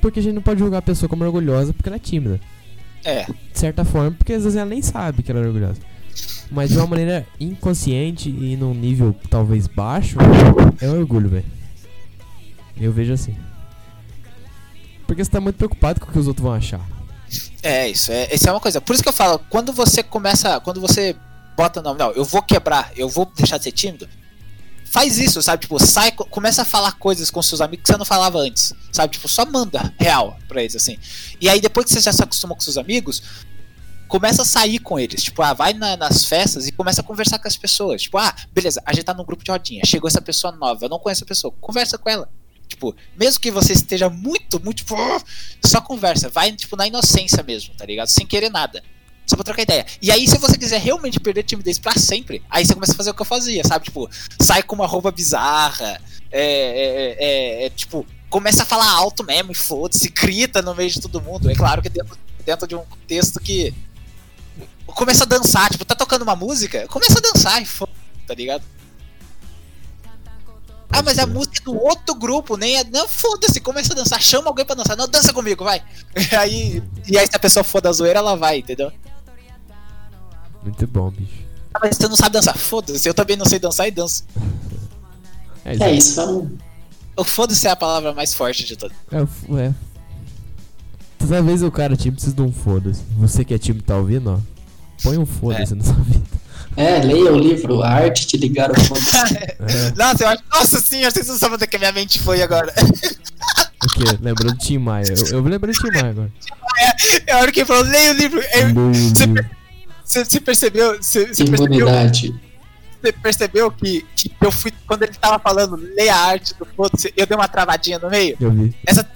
porque a gente não pode julgar a pessoa como orgulhosa porque ela é tímida.
É.
De certa forma, porque às vezes ela nem sabe que ela é orgulhosa. Mas de uma maneira inconsciente e num nível talvez baixo, é um orgulho, velho. Eu vejo assim. Porque você tá muito preocupado com o que os outros vão achar.
É, isso é, isso é uma coisa. Por isso que eu falo, quando você começa, quando você bota não, não, eu vou quebrar, eu vou deixar de ser tímido. Faz isso, sabe? Tipo, sai, começa a falar coisas com seus amigos que você não falava antes, sabe? Tipo, só manda real pra eles assim. E aí depois que você já se acostuma com seus amigos, começa a sair com eles. Tipo, ah, vai na, nas festas e começa a conversar com as pessoas. Tipo, ah, beleza, a gente tá num grupo de rodinha, chegou essa pessoa nova, eu não conheço a pessoa, conversa com ela. Tipo, mesmo que você esteja muito, muito, tipo, só conversa, vai, tipo, na inocência mesmo, tá ligado? Sem querer nada. Só pra trocar ideia. E aí, se você quiser realmente perder timidez pra sempre, aí você começa a fazer o que eu fazia, sabe? Tipo, sai com uma roupa bizarra, é, é, é, é tipo, começa a falar alto mesmo, e foda-se, grita no meio de todo mundo. É claro que dentro, dentro de um contexto que. Começa a dançar, tipo, tá tocando uma música, começa a dançar e foda tá ligado? Ah, mas a música é do outro grupo, nem é. Não, foda-se, começa a dançar, chama alguém pra dançar. Não, dança comigo, vai. E aí, e aí se a pessoa for da zoeira, ela vai, entendeu?
Muito bom, bicho.
Ah, mas você não sabe dançar, foda-se, eu também não sei dançar e danço.
é, é isso, vamos.
O foda-se é a palavra mais forte de todas.
É, é. Toda vez o cara time precisa de um foda-se. Você que é time tá ouvindo, ó. Põe um foda-se é. na sua vida.
É, leia o livro, a arte de ligar o fone.
é. Nossa, eu acho. Nossa senhora, vocês não sabem onde é que a minha mente foi agora.
O quê? Lembrou do Tim Maia. Eu, eu lembrei do Tim Maia agora. Tim Maia,
é a hora que ele falou, leia o livro. Você, você percebeu? Você, você
Imunidade.
Você percebeu que, que eu fui. Quando ele tava falando, leia a arte do foto, eu dei uma travadinha no meio?
Eu vi.
Essa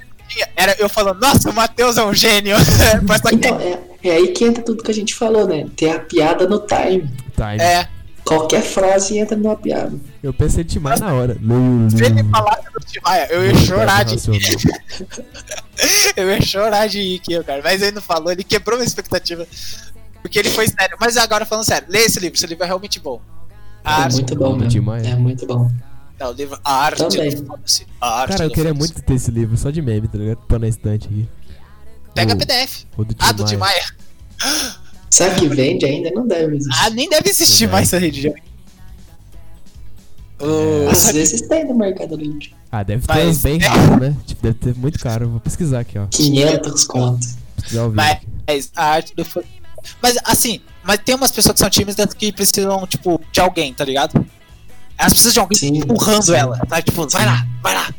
era eu falando, nossa, o Matheus é um gênio.
então, é, é, aí que entra tudo que a gente falou, né? Ter a piada no time.
time.
É.
Qualquer frase entra numa piada.
Eu pensei em Timaya na hora.
Se ele falasse do Timaya, eu ia chorar de Eu ia chorar de rir aqui, cara. Mas ele não falou, ele quebrou minha expectativa. Porque ele foi sério. Mas agora falando sério, lê esse livro, esse livro é realmente bom.
A é muito bom, mesmo. É muito bom.
É, o livro A Arte
Também.
A arte
Cara, eu queria muito ter esse livro, só de meme, tá ligado? Pô na estante aqui.
Pega o, PDF. O do ah, do Tim Maia.
Será que vende ainda? Não deve existir.
Ah, nem deve existir mais essa rede.
Uh, Às vezes tem no Mercado Livre.
Ah, deve ter Mas, bem é... raro, né? Tipo, deve ter muito caro. Vou pesquisar aqui, ó.
500 contos.
Mas a arte do. Mas assim, mas tem umas pessoas que são tímidas que precisam, tipo, de alguém, tá ligado? Elas precisam de alguém sim, empurrando sim. ela, tá? Tipo, vai lá, vai lá.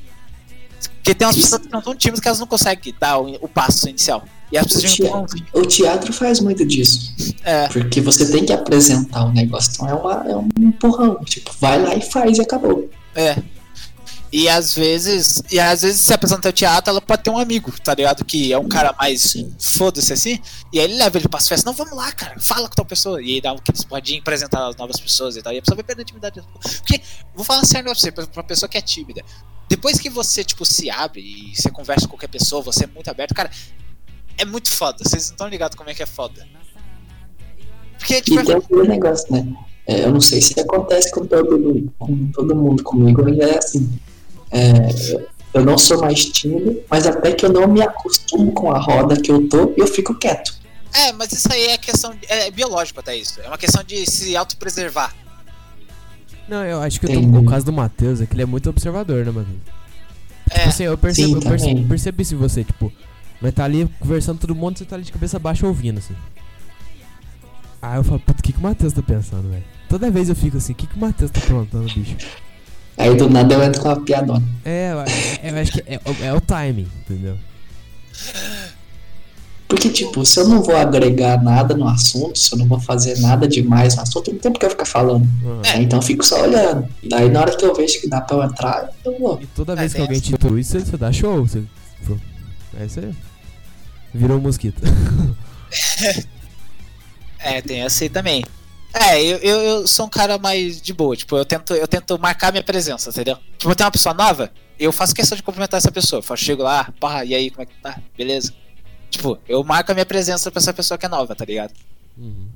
Porque tem umas pessoas que são tímidas que elas não conseguem dar o, o passo inicial. E elas precisam
o, teatro, o teatro faz muito disso. É. Porque você tem que apresentar o negócio. Então é, uma, é um empurrão. Tipo, vai lá e faz e acabou.
É. E às vezes, e às vezes se apresenta teatro, ela pode ter um amigo, tá ligado? Que é um cara mais foda-se assim. E aí ele leva ele pras festas, não, vamos lá, cara, fala com tal pessoa. E aí dá aqueles podinhos apresentar as novas pessoas e tal. E a pessoa vai perder a intimidade. Porque, vou falar sério pra você, pra, pra pessoa que é tímida. Depois que você, tipo, se abre e você conversa com qualquer pessoa, você é muito aberto, cara, é muito foda. Vocês não estão ligados como é que é foda.
Porque, tipo, e tem aquele negócio, né? É, eu não sei se acontece com todo, com todo mundo comigo, ainda é assim. É, eu não sou mais tímido, mas até que eu não me acostumo com a roda que eu tô, eu fico quieto.
É, mas isso aí é questão. De, é, biológico até isso. É uma questão de se autopreservar.
Não, eu acho que o caso do Matheus é que ele é muito observador, né, mano? É. Tipo assim, eu percebo, Sim, eu percebo, percebo isso em você, tipo, vai tá ali conversando todo mundo, você tá ali de cabeça baixa ouvindo, assim. Aí eu falo, puta, o que, que o Matheus tá pensando, velho? Toda vez eu fico assim, o que, que o Matheus tá aprontando, bicho?
Aí do nada eu entro com uma piadona.
É, eu, eu acho que é, é, o timing, entendeu?
Porque, tipo, se eu não vou agregar nada no assunto, se eu não vou fazer nada demais no assunto, não tem por que eu ficar falando. Uhum. É, então eu fico só olhando. Daí na hora que eu vejo que dá pra eu entrar, eu vou.
E toda vez é, que alguém te introduz, você, você dá show. Você, é isso aí. Virou um mosquito.
é, tem essa aí também. É, eu, eu, eu, sou um cara mais de boa, tipo, eu tento, eu tento marcar minha presença, entendeu? Tipo, tem uma pessoa nova, eu faço questão de cumprimentar essa pessoa. Eu chego lá, pá, e aí, como é que tá? Beleza? Tipo, eu marco a minha presença pra essa pessoa que é nova, tá ligado? Uhum.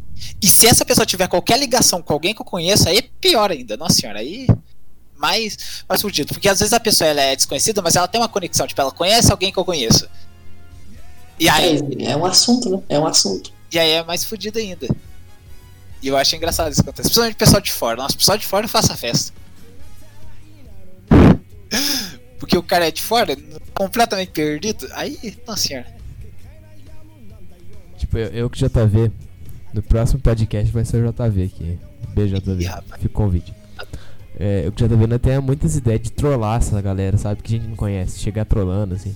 E se essa pessoa tiver qualquer ligação com alguém que eu conheço, aí é pior ainda. Nossa senhora, aí mais, mais fudido. Porque às vezes a pessoa ela é desconhecida, mas ela tem uma conexão. Tipo, ela conhece alguém que eu conheço. E aí,
É, é um assunto, né? É um assunto.
e aí é mais fudido ainda. E eu acho engraçado isso acontecer. Principalmente o pessoal de fora. Nossa, o pessoal de fora faça festa. Porque o cara é de fora, completamente perdido. Aí, nossa senhora.
Tipo, eu, eu que JV. No próximo podcast vai ser o JV aqui. Beijo, JV. Fica o convite. É, eu que JV ainda tem muitas ideias de trollar essa galera, sabe? Que a gente não conhece. Chegar trolando, assim.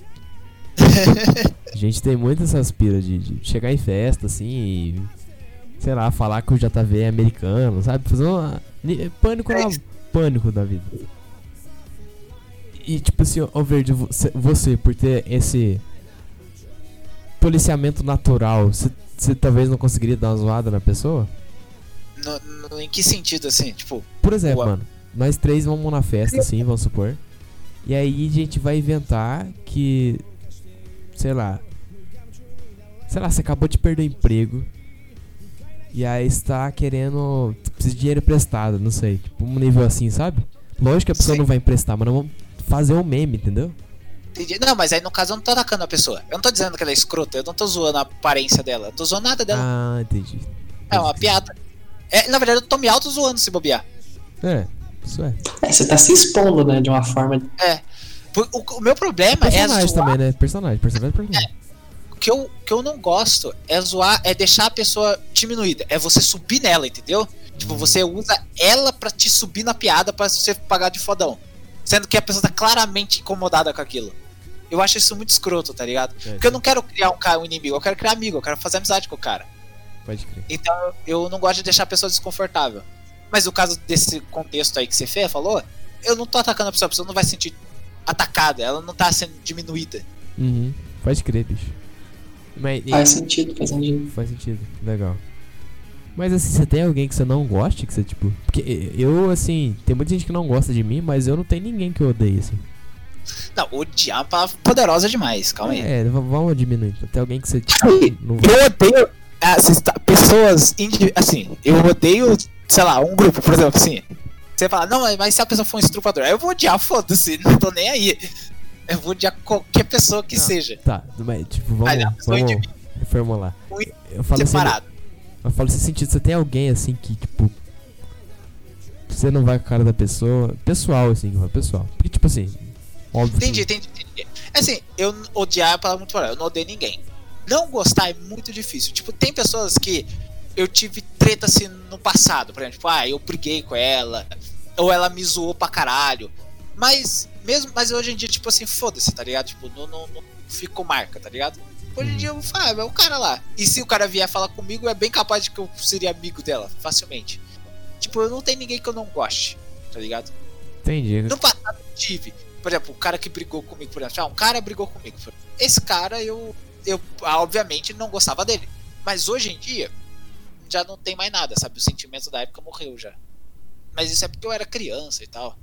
A gente tem muitas essas piras de, de chegar em festa, assim, e. Sei lá, falar que o JV é americano, sabe? Fazer uma. ni- Pânico
É.
Pânico da vida. E tipo assim, ô Verde, você, você, por ter esse policiamento natural, você, talvez não conseguiria dar uma zoada na pessoa?
No- no- em que sentido, assim? Tipo,
Por exemplo,
Boa.
mano, nós três vamos na festa, assim, vamos supor. E aí a gente vai inventar que. Sei lá. Sei lá, você acabou de perder o emprego. E aí está querendo. Precisa de dinheiro emprestado, não sei. Tipo, um nível assim, sabe? Lógico que a pessoa
Sim.
não vai emprestar, mas nós vamos fazer um meme, entendeu?
entendi. Não, mas aí no caso eu não tô atacando a pessoa. Eu não tô dizendo que ela é escrota, eu não tô zoando a aparência dela. Eu tô zoando nada dela.
Ah, entendi.
é uma piada. É, na verdade, eu tô me auto zoando se bobear.
É, isso é.
É, você tá se expondo, né? De uma forma.
É. O, o meu problema é
Personagem
zoar.
também, né? Personagem, personagem, personagem.
O que eu, o que eu não gosto é zoar, é deixar a pessoa diminuída. É você subir nela, entendeu? Tipo,
Hum.
você usa ela pra te subir na piada pra você pagar de fodão. Sendo que a pessoa tá claramente incomodada com aquilo. Eu acho isso muito escroto, tá ligado?
É,
Porque eu não quero criar um cara, um inimigo, eu quero criar amigo, eu quero fazer amizade com o cara.
Pode crer.
Então eu não gosto de deixar a pessoa desconfortável. Mas o caso desse contexto aí que você fez, falou, eu não tô atacando a pessoa, a pessoa não vai se sentir atacada, ela não tá sendo diminuída.
Uhum. Pode crer, bicho. Mas, e-
Faz sentido, faz sentido.
Faz sentido, legal. Mas assim, você tem alguém que você não goste, que você tipo. Porque eu, assim, tem muita gente que não gosta de mim, mas eu não tenho ninguém que eu odeie, assim.
Não, odiar é uma palavra poderosa demais, calma aí.
É, vamos diminuir. Tem alguém que você tipo, não
Eu odeio ta- pessoas, indi- assim, eu odeio, sei lá, um grupo, por exemplo, assim. Você fala, não, mas se a pessoa for um estuprador, aí eu vou odiar, foda-se, não tô nem aí. Eu vou odiar qualquer pessoa que
Não.
seja.
Tá, mas tipo, vamos,
a pessoa
vamos reformular. Eu falo assim,
Separado.
eu falo nesse sentido, você tem alguém assim que, tipo. Você não vai com a cara da pessoa. Pessoal, assim, pessoal. Porque, tipo assim. Óbvio.
Entendi,
que-
entendi, entendi. Assim, eu odiar é uma palavra muito forte, eu não odeio ninguém. Não gostar é muito difícil. Tipo, tem pessoas que eu tive treta assim no passado, por exemplo, tipo, ah, eu briguei com ela, ou ela me zoou pra caralho. Mas, mesmo, mas hoje em dia, tipo assim, foda-se, tá ligado? Tipo, não, não, não fico marca, tá ligado? Hoje em dia eu falo, ah, é o cara lá. E se o cara vier falar comigo, é bem capaz de que eu seria amigo dela, facilmente. Tipo, eu não tenho ninguém que eu não goste, tá ligado?
Entendi.
No passado eu tive. Por exemplo, o cara que brigou comigo, por exemplo, ah, um cara brigou comigo. Esse cara eu, eu ah, obviamente não gostava dele. Mas hoje em dia já não tem mais nada, sabe? O sentimento da época morreu já. Mas isso é porque eu era criança e tal.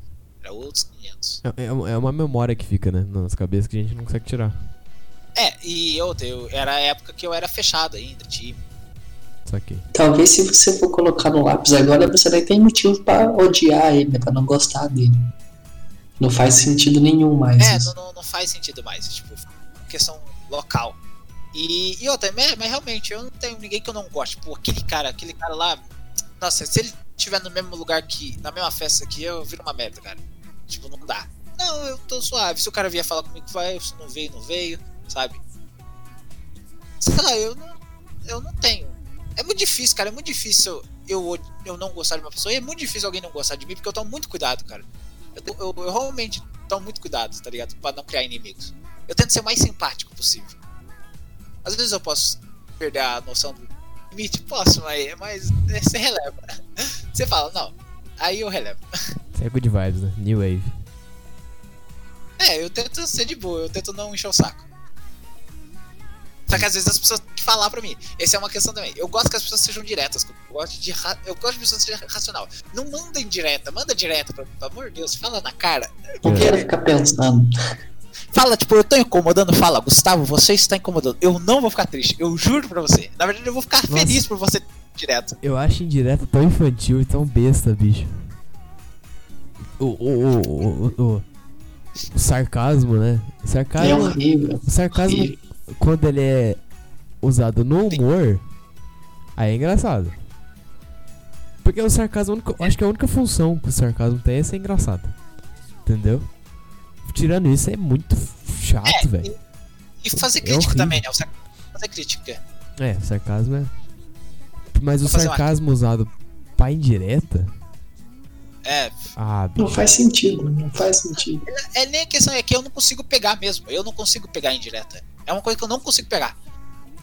Era outros 500.
É, é uma- é uma memória que fica, né? Nas cabeças que a gente não consegue tirar.
É, e outra, eu, era a época que eu era fechado ainda, time.
Saquei.
Talvez se você for colocar no lápis agora, você nem tem motivo pra odiar ele, né? Pra não gostar dele. Não faz sentido nenhum mais.
É,
isso.
não, não, não faz sentido mais. Tipo, questão local. E, e outra, mas, mas realmente, eu não tenho ninguém que eu não goste. Tipo, aquele cara, aquele cara lá. Nossa, se ele estiver no mesmo lugar que. Na mesma festa que eu, viro uma merda, cara. Tipo, não dá. Não, eu tô suave. Se o cara vier falar comigo, vai. Se não veio, não veio, sabe? Sei lá, eu não. Eu não tenho. É muito difícil, cara. É muito difícil eu, eu não gostar de uma pessoa. E é muito difícil alguém não gostar de mim, porque eu tomo muito cuidado, cara. Eu, eu, eu realmente tomo muito cuidado, tá ligado? Pra não criar inimigos. Eu tento ser o mais simpático possível. Às vezes eu posso perder a noção do limite, posso, mas, mas é, você releva. Você fala, não. Aí eu relevo.
Isso é good vibes, né? New Wave.
É, eu tento ser de boa, eu tento não encher o saco. Só que às vezes as pessoas têm que falar pra mim. Essa é uma questão também. Eu gosto que as pessoas sejam diretas. Eu gosto de, ra- eu gosto de pessoas sejam racional. Não mandem direta, manda direta, pra, pelo amor de Deus, fala na cara.
Não quero ficar pensando.
Fala, tipo, eu tô incomodando, fala, Gustavo, você está incomodando. Eu não vou ficar triste, eu juro pra você. Na verdade, eu vou ficar
Nossa.
feliz por você direto.
Eu acho indireta tão infantil e tão besta, bicho. O, o, o, o, o, o sarcasmo, né? O
É
sarcasmo,
horrível.
o sarcasmo
horrível.
quando ele é usado no humor, aí é engraçado. Porque o sarcasmo, acho que a única função que o sarcasmo tem é ser engraçado. Entendeu? Tirando isso, é muito chato, velho.
E fazer
É
crítica
horrível.
também, né? O sar- Fazer crítica.
É, sarcasmo é. Mas o
Vou uma-
sarcasmo usado pra indireta.
É,
Ah,
Não faz sentido, não faz sentido.
é nem a questão, é que eu não consigo pegar mesmo. Eu não consigo pegar indireta. É uma coisa que eu não consigo pegar.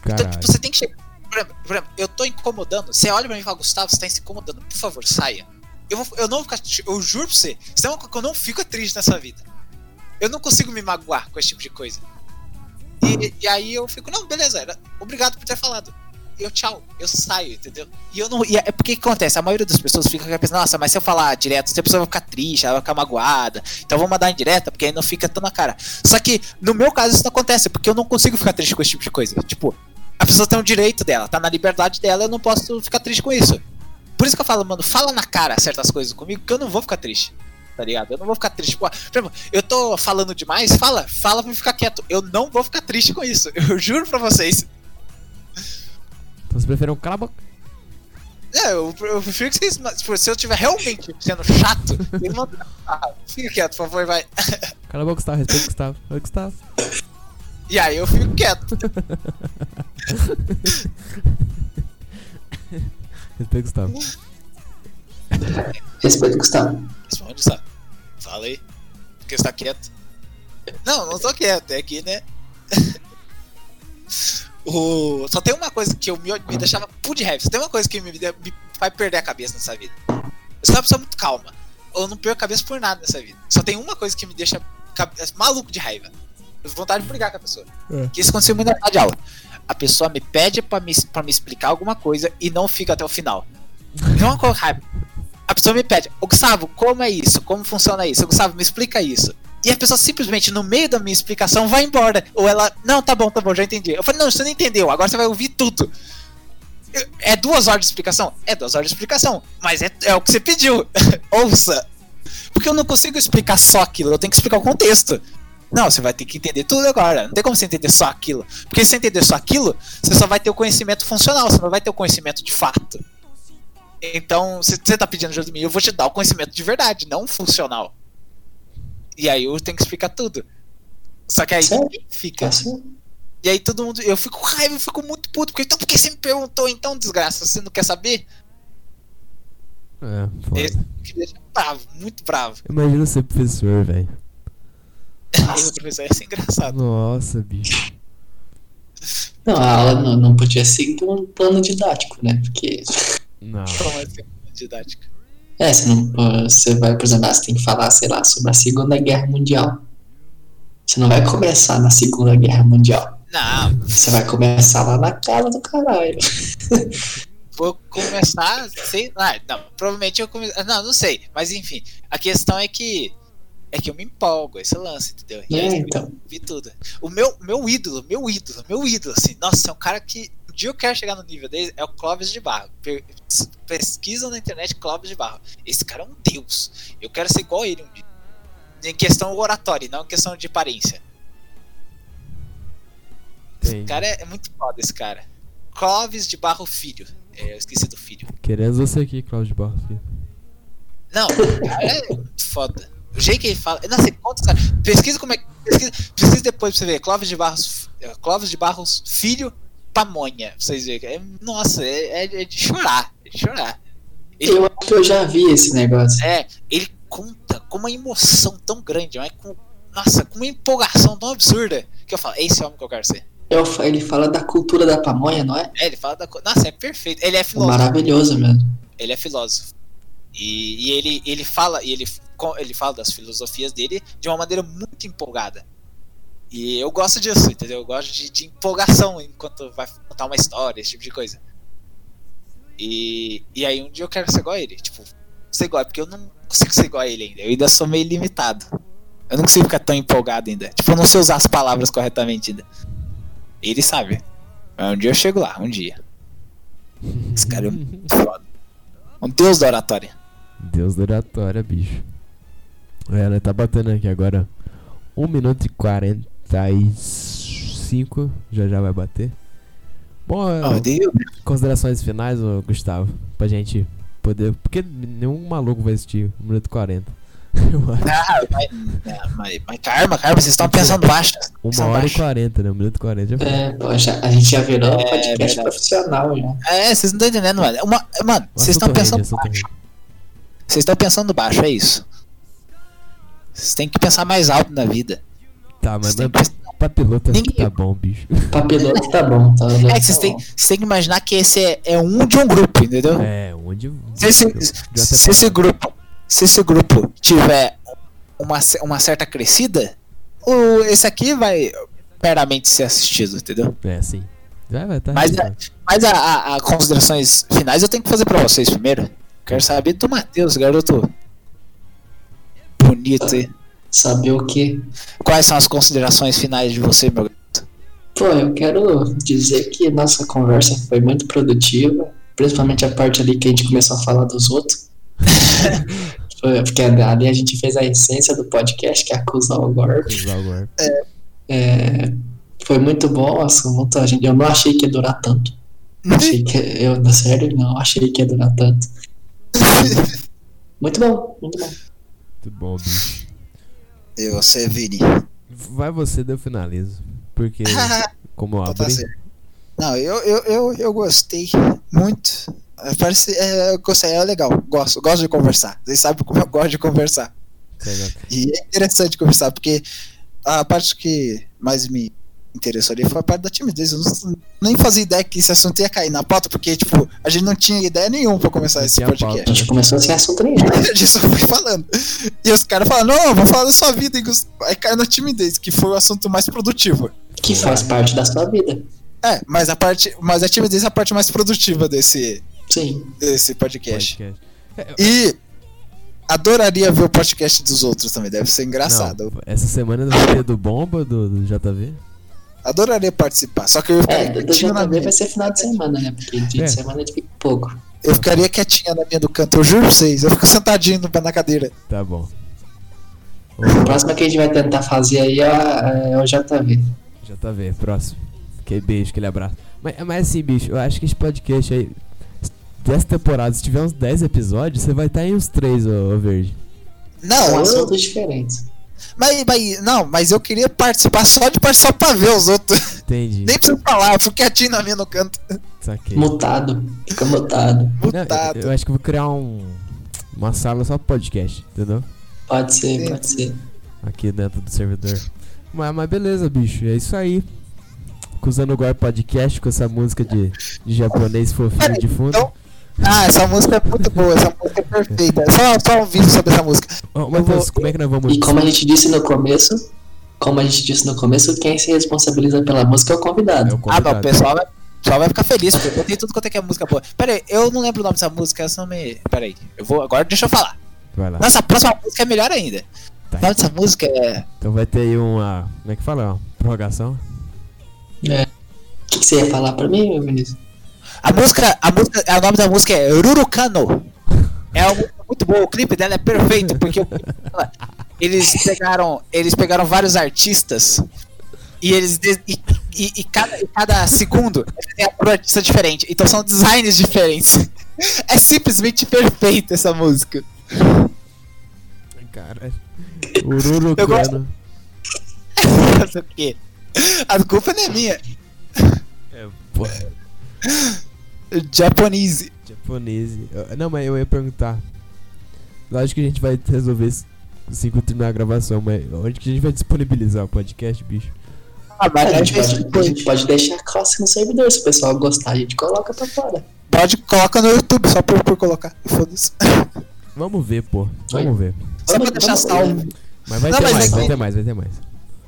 Então,
Caralho.
tipo, você tem que chegar. Por exemplo, por exemplo, eu tô incomodando. Você olha pra mim e fala, Gustavo, você tá se incomodando. Por favor, saia. Eu, vou, eu não vou ficar. Eu juro pra você. Isso é uma coisa que eu não fico triste nessa vida. Eu não consigo me magoar com esse tipo de coisa. E, e aí eu fico, não, beleza, era, obrigado por ter falado. Eu tchau, eu saio, entendeu? E eu não. E é porque que acontece? A maioria das pessoas fica pensando, nossa, mas se eu falar direto, a pessoa vai ficar triste, ela vai ficar magoada. Então vou mandar indireta, porque aí não fica tão na cara. Só que no meu caso isso não acontece, porque eu não consigo ficar triste com esse tipo de coisa. Tipo, a pessoa tem o direito dela, tá na liberdade dela, eu não posso ficar triste com isso. Por isso que eu falo, mano, fala na cara certas coisas comigo, que eu não vou ficar triste. Tá ligado? Eu não vou ficar triste. Pô, eu tô falando demais, fala, fala pra eu ficar quieto. Eu não vou ficar triste com isso. Eu juro pra vocês.
Então você prefere um cala a boca.
É, eu, eu prefiro que vocês. Tipo, se eu tiver realmente sendo chato, vocês mandam. Ah, fica quieto, por favor, vai.
Cala a boca, Gustavo. Respeita o Gustavo. Oi, Gustavo.
E aí eu fico quieto.
Respeita o Gustavo.
Respeito, Gustavo.
Responde, sabe? Fala aí. Porque você tá quieto. Não, não tô quieto, é que, né? o... Só tem uma coisa que eu me, me deixava puto de raiva. Só tem uma coisa que me, me faz perder a cabeça nessa vida. Eu sou uma pessoa muito calma. Eu não perco a cabeça por nada nessa vida. Só tem uma coisa que me deixa cabe- maluco de raiva. Vontade de brigar com a pessoa.
É.
Que isso aconteceu muito na sala de aula. A pessoa me pede pra me, pra me explicar alguma coisa e não fica até o final. Não é uma coisa raiva. A pessoa me pede, Gustavo, como é isso? Como funciona isso? Gustavo, me explica isso. E a pessoa simplesmente, no meio da minha explicação, vai embora. Ou ela, não, tá bom, tá bom, já entendi. Eu falei, não, você não entendeu, agora você vai ouvir tudo. É duas horas de explicação? É duas horas de explicação. Mas é, é o que você pediu. Ouça. Porque eu não consigo explicar só aquilo, eu tenho que explicar o contexto. Não, você vai ter que entender tudo agora. Não tem como você entender só aquilo. Porque se você entender só aquilo, você só vai ter o conhecimento funcional, você não vai ter o conhecimento de fato. Então, se você tá pedindo ajuda de mim, eu vou te dar o conhecimento de verdade, não funcional. E aí eu tenho que explicar tudo. Só que aí
Sério?
fica.
Certo?
E aí todo mundo. Eu fico com raiva, eu fico muito puto. Porque, então por que você me perguntou então, desgraça? Você não quer saber?
É, foda.
Esse deixa bravo, muito bravo.
Imagina ser professor, velho.
O professor ia ser engraçado.
Nossa, bicho.
Não, a aula não, não podia seguir um plano didático, né? Porque.
Não.
Como é que é didática?
É, você não. Você vai, por exemplo, ah, você tem que falar, sei lá, sobre a Segunda Guerra Mundial. Você não vai começar na Segunda Guerra Mundial.
Não,
Você vai começar lá na casa do caralho.
vou começar, sei lá, não, provavelmente eu comecei, não, não sei, mas enfim, a questão é que é que eu me empolgo, esse lance, entendeu?
É, então.
vi tudo. O meu, meu ídolo, meu ídolo, meu ídolo, assim, nossa, é um cara que dia eu quero chegar no nível dele, é o Clóvis de Barro. Pe- Pesquisa na internet Clóvis de Barro. Esse cara é um deus. Eu quero ser igual a ele um dia. Em questão oratória, não em questão de aparência. Esse cara é, é muito foda, esse cara. Clóvis de Barro Filho. É, eu esqueci do filho.
Queremos você aqui, Cláudio Barros. filho.
Não, o cara é muito foda. O jeito que ele fala. Não sei quantos caras. Pesquisa como é que. Pesquisa, pesquisa depois pra você ver. Clóvis de Barros. Clóvis de Barros, filho, pamonha. Pra vocês verem. É, nossa, é, é- é de chorar. É de chorar. Ele,
Eu acho que eu já vi esse negócio.
é, ele conta com uma emoção tão grande, mas com. Nossa, com uma empolgação tão absurda. Que eu falo, é esse homem que eu quero ser.
Eu, fa- ele fala da cultura da pamonha, não é?
É, ele fala da. Nossa, é perfeito. Ele é
É
filósofo.
maravilhoso mesmo.
ele é filósofo. E, e ele, ele fala e ele, ele fala das filosofias dele de uma maneira muito empolgada. E eu gosto disso, entendeu? Eu gosto de, de empolgação enquanto vai contar uma história, esse tipo de coisa. E, e aí um dia eu quero ser igual a ele. Tipo, ser igual, porque eu não consigo ser igual a ele ainda. Eu ainda sou meio limitado. Eu não consigo ficar tão empolgado ainda. Tipo, eu não sei usar as palavras corretamente ainda. Ele sabe. Mas um dia eu chego lá, um dia. Esse cara é muito foda. Um deus da oratória.
Deus da oratória, bicho. É, né? Tá batendo aqui agora 1 minuto e 45 45, já já vai bater. Bom, é,
Oh,
considerações finais, ô, Gustavo, pra gente poder. Porque nenhum maluco vai assistir 1 minuto e 40. Eu acho.
Ah, mas, mas, mas calma, calma, vocês estão pensando baixo.
Uma
Pensando
hora e
baixo.
40, né? 1 minuto e 40 já.
É, pô, já- a gente já virou um
É,
podcast
verdade.
profissional já.
É, vocês não estão entendendo, mano. Uma, mano,
Um
vocês estão pensando
rende,
baixo. Vocês estão pensando baixo, é isso. Vocês têm que pensar mais alto na vida.
Tá, mas não, pra piloto
Ninguém-
tá bom, bicho.
Papiloto tá bom, tá,
É que vocês têm, que imaginar que esse é, é um de um grupo, entendeu?
É, onde.
Se esse,
já até
se esse grupo, se esse grupo tiver uma, uma certa crescida, o, esse aqui vai meramente ser assistido, entendeu?
É, sim. Vai, vai, tá.
Mas, mas a, a- a considerações finais eu tenho que fazer pra vocês primeiro. Quero saber do Matheus, garoto bonito aí.
Saber o que?
Quais são as considerações finais de você, meu garoto?
Pô, eu quero dizer que nossa conversa foi muito produtiva, principalmente a parte ali que a gente começou a falar dos outros. Foi- Porque ali a gente fez a essência do podcast, que é acusar o golpe.
Usar o golpe.
É, foi muito bom o assunto. A gente, eu não achei que ia durar tanto. Achei que, eu, na sério, não achei que ia durar tanto. Muito bom, muito bom.
Muito bom, bicho.
E você, Vini?
Vai você, eu finalizo. Porque, como eu
Então tá
abri.
Não, eu, eu, eu, eu gostei muito. É, Parece, é, eu gostei, é legal. Gosto, gosto de conversar. Vocês sabem como eu gosto de conversar.
Exato.
E é interessante conversar, porque a parte que mais me interessou ali foi a parte da timidez. Eu não, nem fazia ideia que esse assunto ia cair na pauta, porque, tipo, a gente não tinha ideia nenhuma pra começar esse podcast.
A gente começou sem assunto nenhum.
A gente só foi falando. E os caras falaram, não, vou falar da sua vida. E aí caiu na timidez, que foi o assunto mais produtivo.
Que faz parte da sua vida.
É, mas a parte. Mas a timidez é a parte mais produtiva desse,
Sim.
desse podcast.
Podcast. É,
E adoraria ver o podcast dos outros também, deve ser engraçado.
Não, essa semana vai ter do Bomba, do, do JV.
Adoraria participar, só que eu
É,
ficaria
do
quietinho na minha.
vai ser final de semana, né? Porque dia
É.
de semana gente fica pouco.
Eu ficaria quietinha na minha do canto, eu juro pra vocês, eu fico sentadinho no- na cadeira.
Tá bom.
O próximo que a gente vai tentar fazer aí é, é o JV.
JV, próximo. Aquele beijo, aquele abraço. Mas, mas assim, bicho, eu acho que esse podcast aí. Dessa temporada, se tiver uns 10 episódios, você vai estar em uns 3, ô, ô Verde.
Não,
São
eu,
assuntos diferentes.
Mas, mas, não, mas eu queria participar só de participar pra ver os outros.
Entendi.
Nem preciso falar, eu fico quietinho na minha no canto.
Saquei.
Mutado. Fica mutado.
Não,
Mutado.
eu, eu acho que vou criar um. Uma sala só pro podcast, entendeu?
Pode ser,
Sim.
pode ser.
Aqui dentro do servidor. Mas, mas beleza, bicho. É isso aí. Usando agora podcast com essa música de, de japonês fofinho de fundo.
então- Ah, essa música é muito boa, essa música é perfeita. Só, só um vídeo sobre essa música. Eu
Matheus,
vou-
como é que nós vamos.
E como a gente disse no começo, como a gente disse no começo, quem se responsabiliza pela música é o
É
convidado.
o
Ah, não,
convidado.
o pessoal vai, pessoal vai ficar feliz, porque eu tenho tudo quanto é que é música boa. Pera aí, eu não lembro o nome dessa música, essa não me. Pera aí, eu vou. Agora deixa eu falar.
Vai lá.
Nossa, a próxima música é melhor ainda.
Tá.
O nome dessa música é.
Então vai ter aí uma. Como é que fala? Uma prorrogação?
É. O que, que você ia falar pra mim, Vinícius?
A música. A música. O nome da música é Rurukano. É uma música muito boa, o clipe dela é perfeito, porque o clipe dela, eles pegaram. Eles pegaram vários artistas. E eles. E, e- e cada, e cada segundo é um artista diferente. Então são designs diferentes. É simplesmente perfeita essa música.
Caralho. Ururucano.
Mas o quê? A culpa não é minha.
É, pô.
Japonese.
Japonês. Eu- Não, mas eu ia perguntar. Lógico que a gente vai resolver isso assim que terminar a gravação, mas onde que a gente vai disponibilizar o podcast, bicho?
Ah,
A
mas
gente, pode, a gente pode deixar classe no servidor, se o pessoal gostar, a gente coloca pra fora.
Pode colocar no YouTube, só por, por colocar. Foda-se.
Vamos ver, pô. Vamos ver.
Só pra deixar salvo.
Mas vai
Não,
ter
mas
mais,
é que-
vai ter mais, vai ter mais.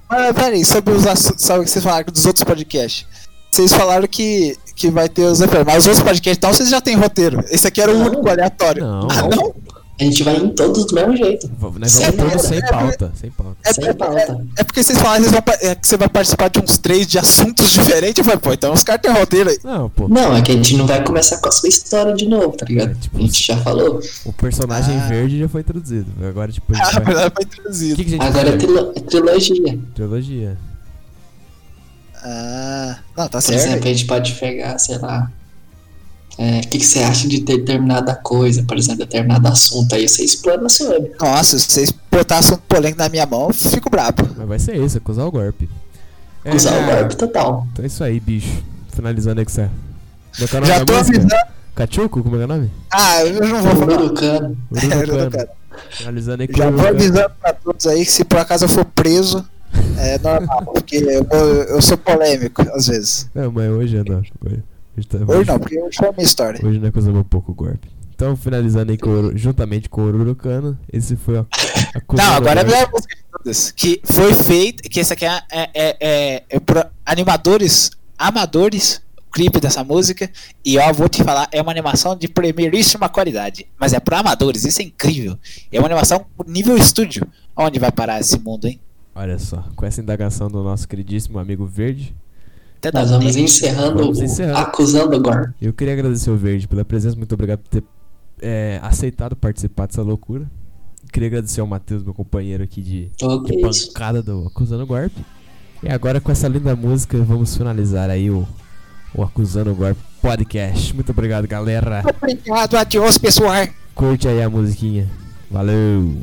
Mas peraí, sobre os assuntos sabe, que vocês falaram dos outros podcasts. Vocês falaram que, que vai ter os efeitos, mas os outros podcasts, então vocês já têm roteiro. Esse aqui era o
Não.
único aleatório.
Não,
Ah, não?
A gente vai em todos do mesmo jeito.
Nós vamos todos
é-
sem
é-
pauta, sem pauta.
É,
sem
é-
pauta.
é porque vocês falaram que, é, você vai participar de uns três de assuntos diferentes. Eu falei, pô, então os caras têm roteiro aí.
Não, pô.
Não, é que a gente não vai começar com a sua história de novo, tá ligado?
É, tipo,
A gente já falou.
O personagem
Ah.
verde já foi introduzido. Agora, tipo, a gente
Ah,
vai...
foi introduzido.
que, que a gente
Agora é, trilo- é trilogia.
Trilogia.
Ah, não, tá
Por
certo.
exemplo, a gente pode pegar, sei lá. é, O que, que você acha de determinada coisa, por exemplo, determinado assunto, aí você explana sobre.
Nossa, se vocês botassem um polêmico na minha mão, eu fico brabo.
Mas vai ser isso, acusar o golpe. É,
Usar o golpe total.
Então é isso aí, bicho. Finalizando aí que você. É é
Já tô
música?
avisando.
Cachuco? Como é que é o nome?
Ah, eu não vou falar.
Urucano.
Ururucano. Finalizando aí com
Já vou avisando pra todos aí que se por acaso eu for preso, é normal, porque eu, eu sou polêmico às vezes.
Não, mas hoje é não. Hoje, hoje, tá,
Hoje não, porque hoje foi a minha história.
Hoje nós acusamos um pouco o golpe. Então, finalizando aí com juntamente com o Ururucano, esse foi a, acusando
Não, agora é a música de todas. Que foi feita, que essa aqui é, é, é, é, é animadores amadores, o clipe dessa música. E ó, vou te falar, é uma animação de primeiríssima qualidade. Mas é para amadores, isso é incrível. É uma animação nível estúdio. Onde vai parar esse mundo, hein?
Olha só, com essa indagação do nosso queridíssimo amigo Verde,
Até
Nós vamos encerrando,
Vamos
o-
encerrando.
acusando o golpe.
eu queria agradecer o Verde pela presença, muito obrigado por ter é, aceitado participar dessa loucura. Queria agradecer ao Matheus, meu companheiro aqui de,
Ô,
de pancada do Acusando o Golpe. E agora com essa linda música vamos finalizar aí o, o Acusando o Golpe podcast. Muito obrigado, galera.
Obrigado, adiós, pessoal.
Curte aí a musiquinha. Valeu!